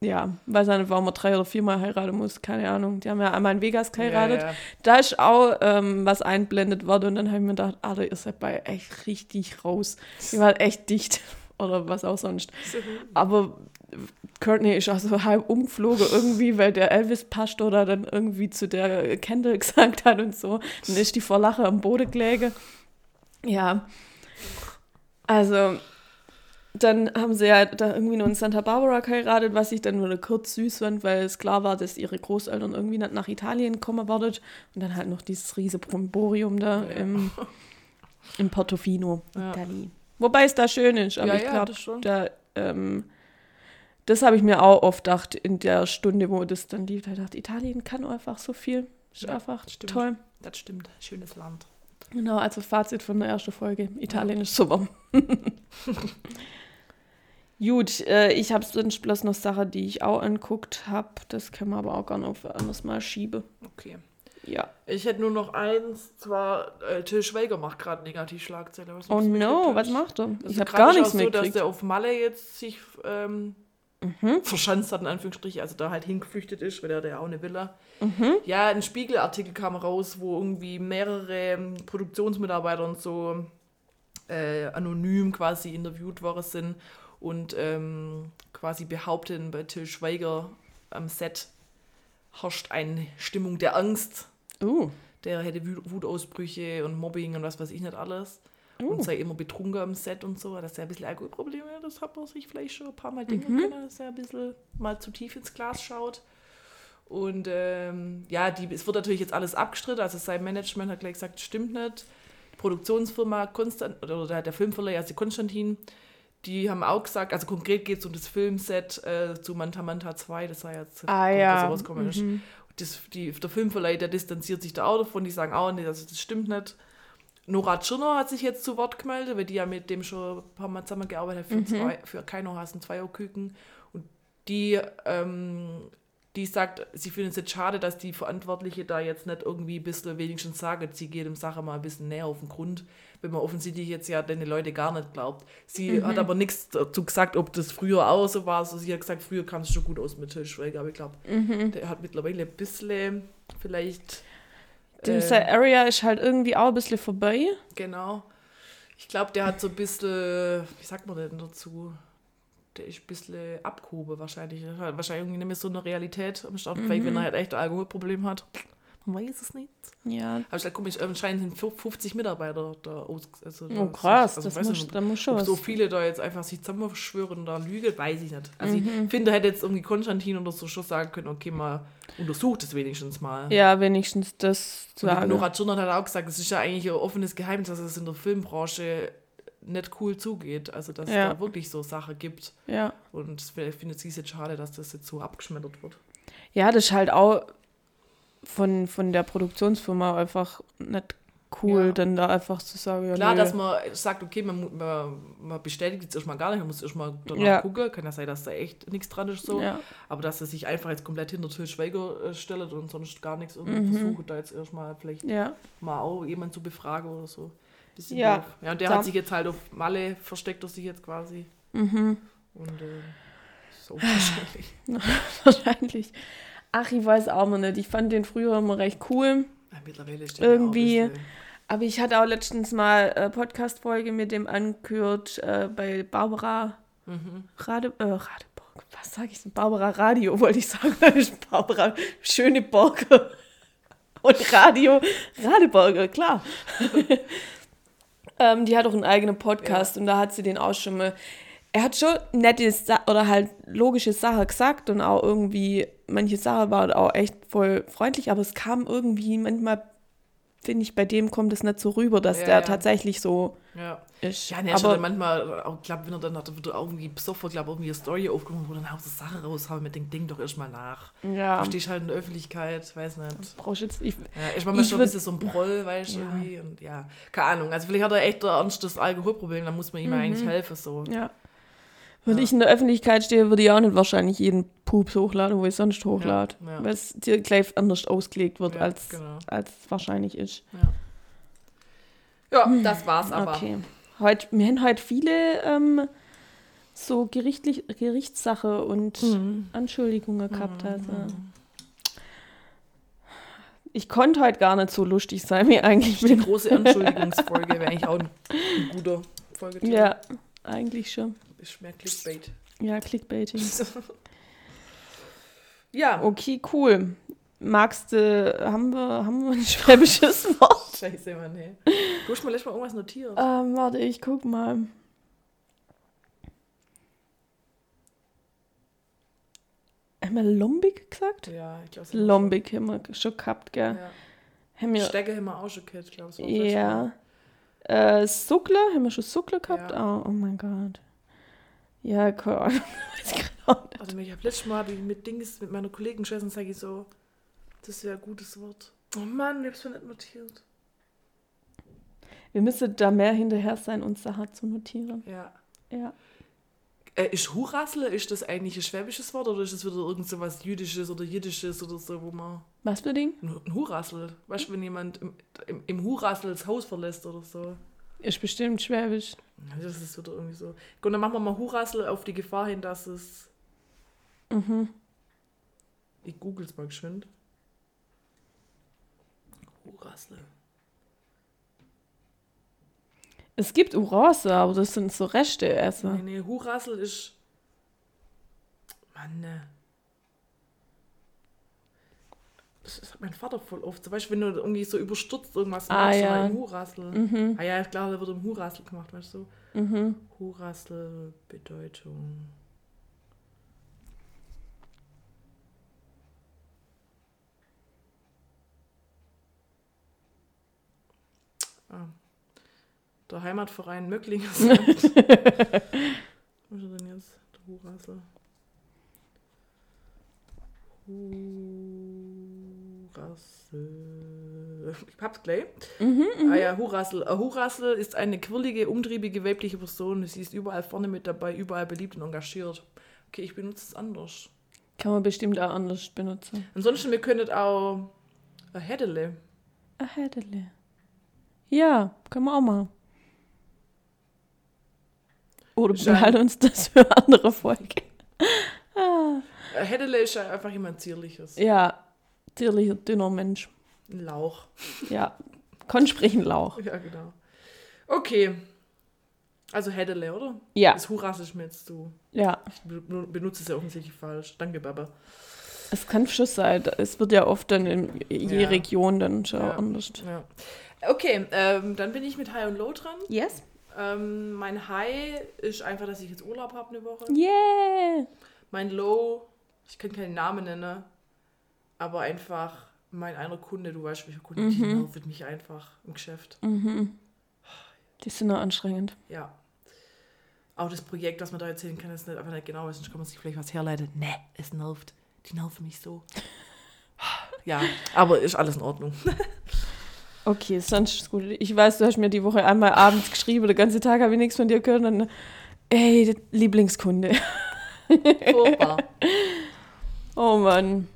Ja, weiß nicht, warum man drei oder viermal heiraten muss, keine Ahnung. Die haben ja einmal in Vegas geheiratet. Ja, ja. Da ist auch ähm, was einblendet worden und dann habe ich mir gedacht, Alter, ihr seid bei echt richtig raus. Ihr wart echt dicht <laughs> oder was auch sonst. Aber Courtney ist auch so halb umgeflogen irgendwie, weil der Elvis-Pastor da dann irgendwie zu der Kendall gesagt hat und so. Dann ist die vor Lache am Boden gelegen. Ja. Also, dann haben sie ja da irgendwie nur in Santa Barbara geheiratet, was ich dann nur kurz süß fand, weil es klar war, dass ihre Großeltern irgendwie nicht nach Italien kommen wollten. Und dann halt noch dieses riese Bromborium da Ja. im, im Portofino, Ja. Italien. Wobei es da schön ist, aber Ja, ich glaube, da, ähm, das habe ich mir auch oft gedacht in der Stunde, wo das dann lief. Da dachte ich, Italien kann einfach so viel. Ist Ja, einfach stimmt. toll. Das stimmt. Schönes Land. Genau, also Fazit von der ersten Folge. Italien ist super. <laughs> Gut, äh, ich habe sonst bloß noch Sachen, die ich auch anguckt habe. Das können wir aber auch gerne auf ein anderes Mal schieben. Okay. Ja. Ich hätte nur noch eins, zwar äh, Till Schweiger macht gerade Negativschlagzeile. Was Oh no, was macht er? Das Ich habe gar nichts so, dass der auf Malle jetzt sich ähm, Mhm. verschanzt hat, in Anführungsstrichen, also da halt hingeflüchtet ist, weil der hat ja auch eine Villa. Mhm. Ja, ein Spiegelartikel kam raus, wo irgendwie mehrere Produktionsmitarbeiter und so äh, anonym quasi interviewt worden sind und ähm, quasi behaupten, bei Till Schweiger am Set herrscht eine Stimmung der Angst. Uh. Der hätte Wut- Wutausbrüche und Mobbing und was weiß ich nicht alles. Uh. Und sei immer betrunken am Set und so. Dass er ein bisschen Alkoholprobleme hat, das hat man sich vielleicht schon ein paar Mal Mhm. denken können, dass er ein bisschen mal zu tief ins Glas schaut. Und ähm, ja, die, es wird natürlich jetzt alles abgestritten. Also sein Management hat gleich gesagt, stimmt nicht. Die Produktionsfirma Konstant oder der, Filmverleih, also Konstantin, die haben auch gesagt, also konkret geht es um das Filmset äh, zu Manta Manta 2, das war jetzt Ah was ja. rausgekommen ist. Mhm. Das, die, der Filmverleih, der distanziert sich da auch davon, die sagen auch, nee, also das stimmt nicht. Nora Tschirner hat sich jetzt zu Wort gemeldet, weil die ja mit dem schon ein paar Mal zusammengearbeitet hat für, Mhm. zwei, für Keino Hasen Zweierküken. Und die ähm, die sagt, sie findet es jetzt schade, dass die Verantwortliche da jetzt nicht irgendwie ein bisschen wenigstens sagt, sie geht dem Sache mal ein bisschen näher auf den Grund, wenn man offensichtlich jetzt ja den Leute gar nicht glaubt. Sie Mhm. hat aber nichts dazu gesagt, ob das früher auch so war. Also sie hat gesagt, früher kam es schon gut aus mit Til Schweiger, aber ich glaube, Mhm. der hat mittlerweile ein bisschen vielleicht. Diese äh, Area ist halt irgendwie auch ein bisschen vorbei. Genau. Ich glaube, der hat so ein bisschen, wie sagt man denn dazu? Der ist ein bisschen abgehoben wahrscheinlich. Wahrscheinlich irgendwie nicht mehr so eine Realität am Start, vielleicht wenn er halt echt ein Alkoholproblem hat. Man weiß es nicht. Ja. Aber ich komisch, anscheinend sind 50 Mitarbeiter da aus. Also Oh krass, also das weiß muss, nicht, da muss schon ob was. so viele da jetzt einfach sich zusammenschwören und da lügen, weiß ich nicht. Also Mhm. ich finde, hätte jetzt irgendwie Konstantin oder so schon sagen können, okay, mal untersucht es wenigstens mal. Ja, wenigstens das Und sagen. Nora Tschirner hat auch gesagt, es ist ja eigentlich ein offenes Geheimnis, dass es in der Filmbranche nicht cool zugeht. Also, dass es Ja. da wirklich so Sachen gibt. Ja. Und ich finde es jetzt schade, dass das jetzt so abgeschmettert wird. ja, das ist halt auch von, von der Produktionsfirma einfach nicht cool, Ja. dann da einfach zu sagen, ja, Klar, nö. dass man sagt, okay, man, man, man bestätigt jetzt erstmal gar nicht, man muss erstmal danach Ja. gucken. Kann ja sein, dass da echt nichts dran ist so. Ja. Aber dass er sich einfach jetzt komplett hinter Til Schweiger äh, stellt und sonst gar nichts irgendwie Mhm. versucht, da jetzt erstmal vielleicht mal auch jemand zu befragen oder so. Bisschen Ja. doof. Ja, und der Da- hat sich jetzt halt auf Malle versteckt, er sich jetzt quasi. Mhm. Und äh, so <laughs> wahrscheinlich. <laughs> Wahrscheinlich. Ach, ich weiß auch mal nicht. Ich fand den früher immer recht cool. Ja, mittlerweile ist der ja Irgendwie- bisschen- Aber ich hatte auch letztens mal eine Podcast-Folge mit dem angehört äh, bei Barbara Mhm. Rade, äh, Radeborg. Was sage ich denn? Barbara Radio wollte ich sagen. <laughs> Barbara Schöneborger. Und Radio Radeborger, klar. <laughs> ähm, die hat auch einen eigenen Podcast und da hat sie den auch schon mal. Er hat schon nette Sa oder halt logische Sachen gesagt und auch irgendwie, manche Sachen waren auch echt voll freundlich, aber es kam irgendwie manchmal, finde ich, bei dem kommt es nicht so rüber, dass Ja, der ja. tatsächlich so Ja. ist. Ja, ne, aber manchmal, auch, glaub, wenn er dann hat, wird er irgendwie besoffen, glaub, irgendwie eine Story aufgenommen, wo dann haut so Sachen raushauen mit dem Ding doch erstmal nach. ja, Du stehst halt in der Öffentlichkeit, weiß nicht. brauchst jetzt, ich, Ja, ich manchmal Ich schon ein bisschen so ein Proll, weißt du, Ja. irgendwie. Und ja, keine Ahnung. Also vielleicht hat er echt ein ernstes Alkoholproblem, dann muss man ihm ja eigentlich helfen, so. Mhm. Ja. Wenn Ja. ich in der Öffentlichkeit stehe, würde ich auch nicht wahrscheinlich jeden Pups hochladen, wo ich sonst hochlade. Ja, ja. Weil es dir gleich anders ausgelegt wird, als, genau. als es wahrscheinlich ist. Ja, das war's aber. Okay. Heut, wir haben heute viele ähm, so gerichtlich, Gerichtssache und Mhm. Anschuldigungen gehabt. Also. Ich konnte heute gar nicht so lustig sein, wie eigentlich Die große Anschuldigungsfolge wäre eigentlich auch ein, ein guter <laughs> Folgetitel. Ja, eigentlich schon. Ist mehr Clickbait. Ja, Clickbaiting. <laughs> Ja, Okay, cool. Magst du, haben wir, haben wir ein <laughs> schwäbisches Wort? scheiße, Mann. Du hast mir letztes Mal irgendwas notiert. Ähm, warte, ich guck mal. Haben wir Lombik gesagt? Ja, ich glaube, Lombik haben wir schon gehabt, gell? Ja. Haben wir, Stecke haben wir auch schon gehört, glaube ich. ja. Äh, Suckler, haben wir schon Suckler gehabt? Ja. Oh, oh mein Gott. Ja, keine Ahnung. <laughs> Also ich habe letztes Mal hab ich mit Dings, mit meiner Kollegin gesessen sage ich so, das wäre ein gutes Wort. Oh Mann, ich hab's mir nicht notiert. Wir müssen da mehr hinterher sein, uns Sachen zu notieren. Ja. Ja. Äh, ist Hurassel, ist das eigentlich ein schwäbisches Wort oder ist das wieder irgend so was Jüdisches oder Jiddisches oder so, wo man. Was für Ding? Ein Hurassel. Weißt du, wenn jemand im, im, im Hurassel das Haus verlässt oder so. Ist bestimmt schwäbisch. Das ist wieder irgendwie so. Gut, dann machen wir mal Hurassel auf die Gefahr hin, dass es. Mhm. Ich google's mal geschwind. Hurassel. Es gibt Urose, aber das sind so Reste also. Nee, nee, Hurassel ist. Mann, ne. Das hat mein Vater voll oft. Zum Beispiel, wenn du irgendwie so überstürzt irgendwas Ah, machst, ja. oder im Hurassel. Mhm. Ah ja, klar, da wird im Hurassel gemacht, weißt du. Mhm. Hurassel, Bedeutung. Ah. Der Heimatverein Möcklinger sagt. <laughs> Was ist er denn jetzt? Der Hurassel. Hurassel. Ich hab's gleich. Ah ja, Hurassel. Ein Hurassel ist eine quirlige, umtriebige, weibliche Person. Sie ist überall vorne mit dabei, überall beliebt und engagiert. Okay, ich benutze es anders. Kann man bestimmt auch anders benutzen. Ansonsten, wir könnten auch ein Hädele. Ein Hädele. Ja, können wir auch machen. Oder behalten uns das für eine andere Folge. Ein Hädele ist ja einfach jemand Zierliches. Ja, tierlicher, dünner Mensch. Ein Lauch. Ja, kann sprechen Lauch. Ja, genau. Okay. Also Hädele, oder? Ja, Das Hurrasisch mir jetzt du. ja. Ich be- benutze es ja offensichtlich falsch. Danke, Baba. Es kann schon sein. Es wird ja oft dann in je Ja. Region dann schon Ja. anders. Ja. Okay, ähm, dann bin ich mit High und Low dran. Yes. Ähm, mein High ist einfach, dass ich jetzt Urlaub habe eine Woche. Yeah. Mein Low, ich kann keinen Namen nennen, aber einfach mein einer Kunde, du weißt, welcher Kunde, die nervt mich einfach im Geschäft. Die sind auch anstrengend. Ja. Auch das Projekt, was man da erzählen kann, ist nicht, einfach nicht genau, sonst kann man sich vielleicht was herleiten. Nee, es nervt. Die nerven mich so. <laughs> Ja, aber ist alles in Ordnung. <laughs> Okay, sonst ist gut. Ich weiß, du hast mir die Woche einmal abends geschrieben, den ganzen Tag habe ich nichts von dir gehört. Und dann, ey, Lieblingskunde. Furchtbar. <laughs> Oh Mann.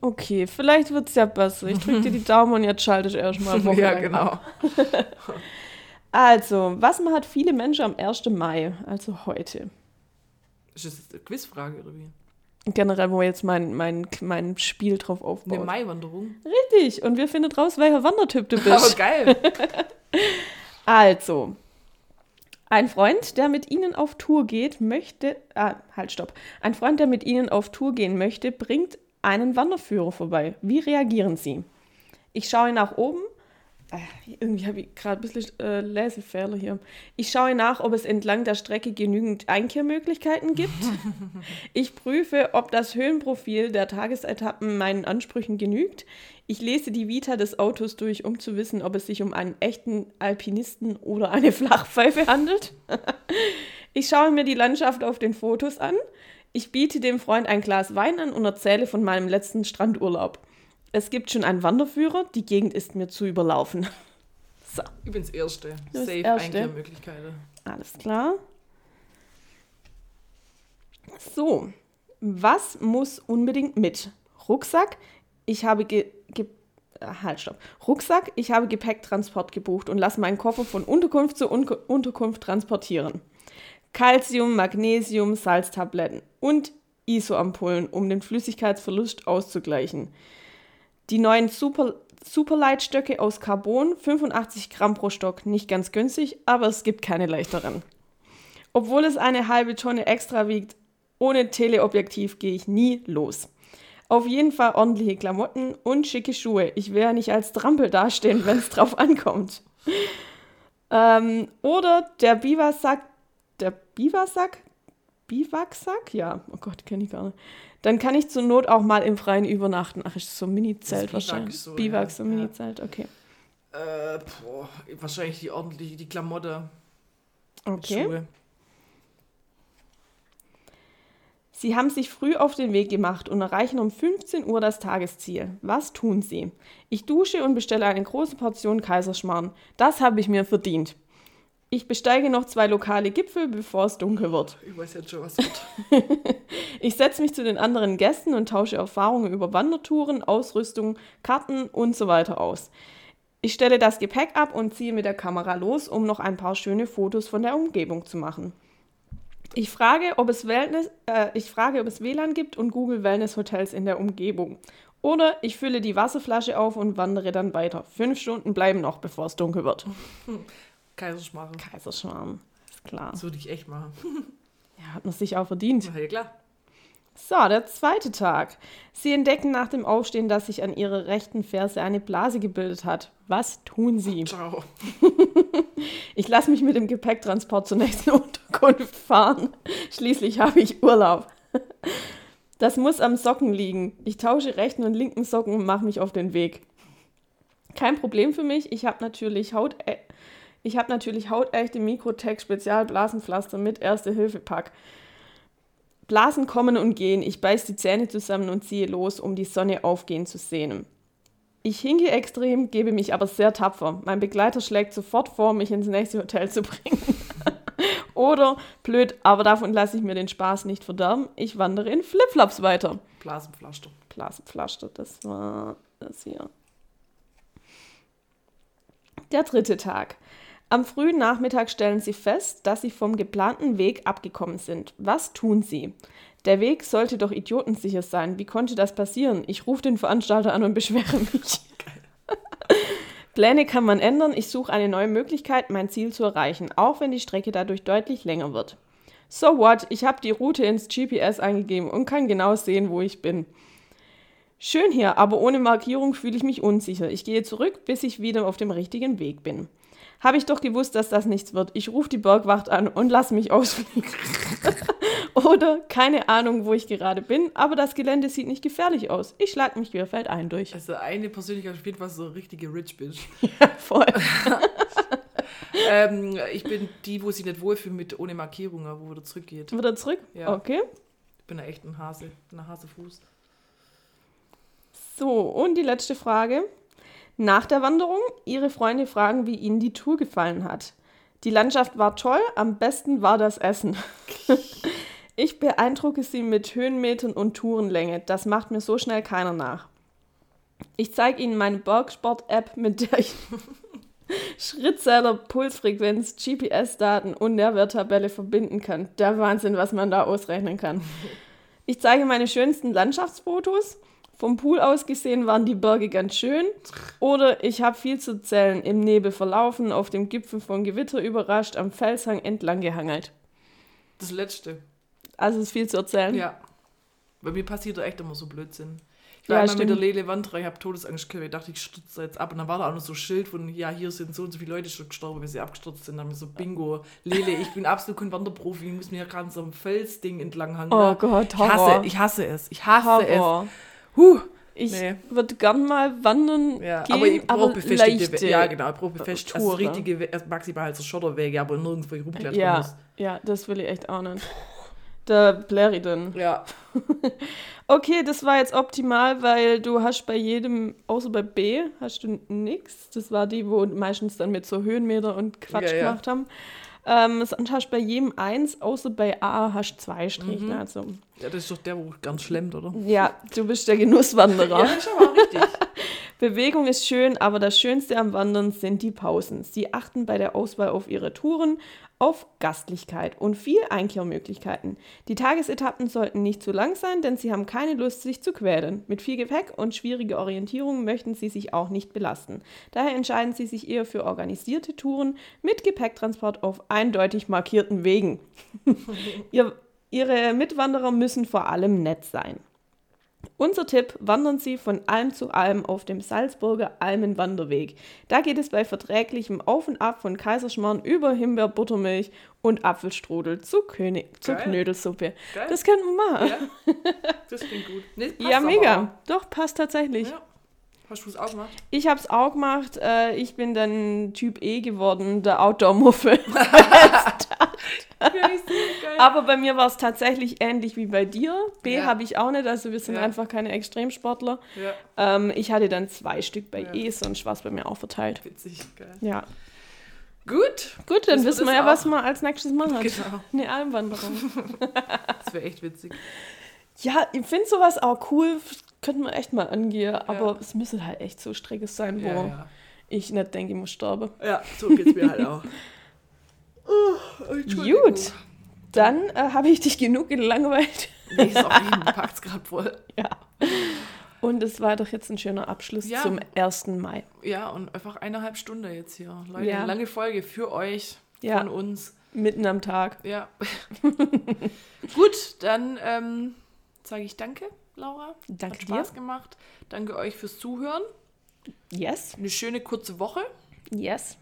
Okay, vielleicht wird es ja besser. Ich drücke dir die Daumen und jetzt schalte ich erstmal <laughs> ja, genau. <laughs> Also, was hat viele Menschen am 1. Mai, also heute? Ist das eine Quizfrage oder wie? Generell, wo jetzt mein, mein, mein Spiel drauf Eine aufbaut. Maiwanderung. Richtig, und wir finden raus, welcher Wandertyp du Aber bist. geil. <laughs> Also, ein Freund, der mit Ihnen auf Tour geht, möchte. Ah, halt, stopp. Ein Freund, der mit Ihnen auf Tour gehen möchte, bringt einen Wanderführer vorbei. Wie reagieren Sie? Ich schaue nach oben. Äh, irgendwie habe ich gerade ein bisschen äh, Lesefehler hier. Ich schaue nach, ob es entlang der Strecke genügend Einkehrmöglichkeiten gibt. <laughs> Ich prüfe, ob das Höhenprofil der Tagesetappen meinen Ansprüchen genügt. Ich lese die Vita des Autos durch, um zu wissen, ob es sich um einen echten Alpinisten oder eine Flachpfeife handelt. <laughs> Ich schaue mir die Landschaft auf den Fotos an. Ich biete dem Freund ein Glas Wein an und erzähle von meinem letzten Strandurlaub. Es gibt schon einen Wanderführer, die Gegend ist mir zu überlaufen. <laughs> So, bin's Erste. Bist Safe Erste. Einkehrmöglichkeiten. alles klar. So, was muss unbedingt mit? Rucksack, ich habe ge ge äh, halt, stopp. Rucksack, ich habe Gepäcktransport gebucht und lasse meinen Koffer von Unterkunft zu Un Unterkunft transportieren. Calcium, Magnesium, Salztabletten und ISO-Ampullen, um den Flüssigkeitsverlust auszugleichen. Die neuen Super Superleitstöcke aus Carbon, 85 Gramm pro Stock, nicht ganz günstig, aber es gibt keine leichteren. Obwohl es eine halbe Tonne extra wiegt, ohne Teleobjektiv gehe ich nie los. Auf jeden Fall ordentliche Klamotten und schicke Schuhe. Ich will ja nicht als Trampel dastehen, wenn es <laughs> drauf ankommt. Ähm, oder der Biwaksack, der Biwaksack, Biwaksack? Ja, oh Gott, kenne ich gar nicht. Dann kann ich zur Not auch mal im Freien übernachten. Ach, ist so ein Mini-Zelt wahrscheinlich. so, Biwak, so ein ja. Mini-Zelt, okay. Äh, boah, wahrscheinlich die ordentliche, die Klamotte. Okay. Schuhe. Sie haben sich früh auf den Weg gemacht und erreichen um 15 Uhr das Tagesziel. Was tun Sie? Ich dusche und bestelle eine große Portion Kaiserschmarrn. Das habe ich mir verdient. Ich besteige noch zwei lokale Gipfel, bevor es dunkel wird. Ich weiß jetzt schon, was <laughs> wird. Ich setze mich zu den anderen Gästen und tausche Erfahrungen über Wandertouren, Ausrüstung, Karten und so weiter aus. Ich stelle das Gepäck ab und ziehe mit der Kamera los, um noch ein paar schöne Fotos von der Umgebung zu machen. Ich frage, ob es, Wellness, äh, ich frage, ob es WLAN gibt und Google Wellness Hotels in der Umgebung. Oder ich fülle die Wasserflasche auf und wandere dann weiter. Fünf Stunden bleiben noch, bevor es dunkel wird. <laughs> Kaiserschmarrn. Kaiserschmarrn, ist klar. Das würde ich echt machen. <laughs> Ja, hat man sich auch verdient. Ja, klar. So, der zweite Tag. Sie entdecken nach dem Aufstehen, dass sich an ihrer rechten Ferse eine Blase gebildet hat. Was tun sie? Ciao. <laughs> Ich lasse mich mit dem Gepäcktransport zur nächsten <laughs> Unterkunft fahren. Schließlich habe ich Urlaub. Das muss am Socken liegen. Ich tausche rechten und linken Socken und mache mich auf den Weg. Kein Problem für mich. Ich habe natürlich Haut ich habe natürlich hautechte Mikrotech Spezialblasenpflaster mit Erste-Hilfe-Pack. Blasen kommen und gehen. Ich beiß die Zähne zusammen und ziehe los, um die Sonne aufgehen zu sehen. Ich hinke extrem, gebe mich aber sehr tapfer. Mein Begleiter schlägt sofort vor, mich ins nächste Hotel zu bringen. <laughs> Oder blöd, aber davon lasse ich mir den Spaß nicht verderben. Ich wandere in Flipflops weiter. Blasenpflaster. Blasenpflaster, das war das hier. Der dritte Tag. Am frühen Nachmittag stellen Sie fest, dass Sie vom geplanten Weg abgekommen sind. Was tun Sie? Der Weg sollte doch idiotensicher sein. Wie konnte das passieren? Ich rufe den Veranstalter an und beschwere mich. <laughs> Pläne kann man ändern. Ich suche eine neue Möglichkeit, mein Ziel zu erreichen, auch wenn die Strecke dadurch deutlich länger wird. So what? Ich habe die Route ins GPS eingegeben und kann genau sehen, wo ich bin. Schön hier, aber ohne Markierung fühle ich mich unsicher. Ich gehe zurück, bis ich wieder auf dem richtigen Weg bin. Habe ich doch gewusst, dass das nichts wird. Ich rufe die Bergwacht an und lass mich ausfliegen. <laughs> Oder keine Ahnung, wo ich gerade bin, aber das Gelände sieht nicht gefährlich aus. Ich schlag mich querfeldein durch. Also eine Persönlichkeit auf jeden Fall so richtige Rich Bitch. <laughs> Voll. <laughs> ähm, ich bin die, wo sie nicht wohlfühlt mit ohne Markierungen, wo wieder zurückgeht. Wieder zurück? Ja. Okay. Ich bin da echt ein Hase, ein Hasefuß. So, und die letzte Frage. Nach der Wanderung, Ihre Freunde fragen, wie Ihnen die Tour gefallen hat. Die Landschaft war toll, am besten war das Essen. <laughs> ich beeindrucke Sie mit Höhenmetern und Tourenlänge. Das macht mir so schnell keiner nach. Ich zeige Ihnen meine Bergsport-App, mit der ich <laughs> Schrittzähler, Pulsfrequenz, GPS-Daten und Nährwerttabelle verbinden kann. Der Wahnsinn, was man da ausrechnen kann. Ich zeige meine schönsten Landschaftsfotos. Vom Pool aus gesehen waren die Berge ganz schön. Oder ich habe viel zu zählen, im Nebel verlaufen, auf dem Gipfel von Gewitter überrascht, am Felshang entlang gehangelt. Das letzte. Also es ist viel zu erzählen. Ja. Bei mir passiert da echt immer so Blödsinn. Ich Ja, war einmal mit der Lele Wanderer, ich habe Todesangst gehabt, ich dachte, ich stürze jetzt ab. Und dann war da auch noch so ein Schild von, ja, hier sind so und so viele Leute schon gestorben, weil sie abgestürzt sind. Dann haben wir so, Bingo, Lele, ich bin absolut kein Wanderprofi, ich muss mir ja gerade so ein Felsding entlang hangen. Oh Gott, ich Horror. hasse, ich hasse es. Ich hasse Horror. es. Huh. Ich Nee. würde gern mal wandern Ja, gehen, aber ich brauche befestigte Wege. Ja, genau, ich brauche befestigte, also richtige, also maximal halt so Schotterwege, aber nirgendwo ich rumklettern Ja, muss. ja, das will ich echt auch nicht. Der Blairy dann. Ja. <laughs> Okay, das war jetzt optimal, weil du hast bei jedem, außer bei B, hast du nix. Das war die, wo meistens dann mit so Höhenmeter und Quatsch Ja, ja. gemacht haben. Ähm, sonst hast du bei jedem eins, außer bei A hast du zwei Striche. Mhm. Also, ja, das ist doch der, wo ganz schlemmt, oder? ja, du bist der Genusswanderer. Ja, ist aber auch richtig. <laughs> Bewegung ist schön, aber das Schönste am Wandern sind die Pausen. Sie achten bei der Auswahl auf ihre Touren, auf Gastlichkeit und viel Einkehrmöglichkeiten. Die Tagesetappen sollten nicht zu lang sein, denn sie haben keine Lust, sich zu quälen. Mit viel Gepäck und schwieriger Orientierung möchten sie sich auch nicht belasten. Daher entscheiden sie sich eher für organisierte Touren mit Gepäcktransport auf eindeutig markierten Wegen. <laughs> Ihr, ihre Mitwanderer müssen vor allem nett sein. Unser Tipp, wandern Sie von Alm zu Alm auf dem Salzburger Almenwanderweg. Da geht es bei verträglichem Auf und Ab von Kaiserschmarrn über Himbeerbuttermilch und Apfelstrudel zu, König, zur. Knödelsuppe. Geil. Das könnten wir machen. Ja, das klingt gut. Nee, Ja, mega. Doch, passt tatsächlich. auch. Ja. Hast du es auch gemacht? Ich habe es auch gemacht. Äh, ich bin dann Typ E geworden, der Outdoor-Muffel. <laughs> Aber bei mir war es tatsächlich ähnlich wie bei dir. B Ja. habe ich auch nicht, also wir sind Ja. einfach keine Extremsportler. Ja, Ähm, ich hatte dann zwei Stück bei Ja. E, sonst war es bei mir auch verteilt. witzig, geil. Ja. Gut, Gut, dann wissen wir ja, was man als nächstes machen. genau. Eine Almwanderung. <laughs> Das wäre echt witzig. Ja, ich finde sowas auch cool. Könnte man echt mal angehen, aber es müsste halt echt so Streckes sein, wo Ja, ja. ich nicht denke, ich muss sterben. ja, so geht's mir halt auch. <laughs> Oh. Gut. Dann äh, habe ich dich genug gelangweilt. Nee, auch <laughs> jeden packt's gerade voll. ja. Und es war doch jetzt ein schöner Abschluss Ja. zum 1. Mai. Ja, und einfach eineinhalb Stunden jetzt hier. Leute, Ja. lange Folge für euch, Ja. von uns. Mitten am Tag. Ja. <laughs> Gut, dann ähm, sage ich danke, Laura. Danke Hat Spaß gemacht. Danke euch fürs Zuhören. Yes. Eine schöne kurze Woche. Yes.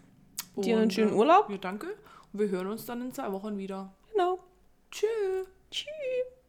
Dir einen Und, schönen äh, Urlaub. Ja, danke. Und wir hören uns dann in zwei Wochen wieder. Genau. Tschüss.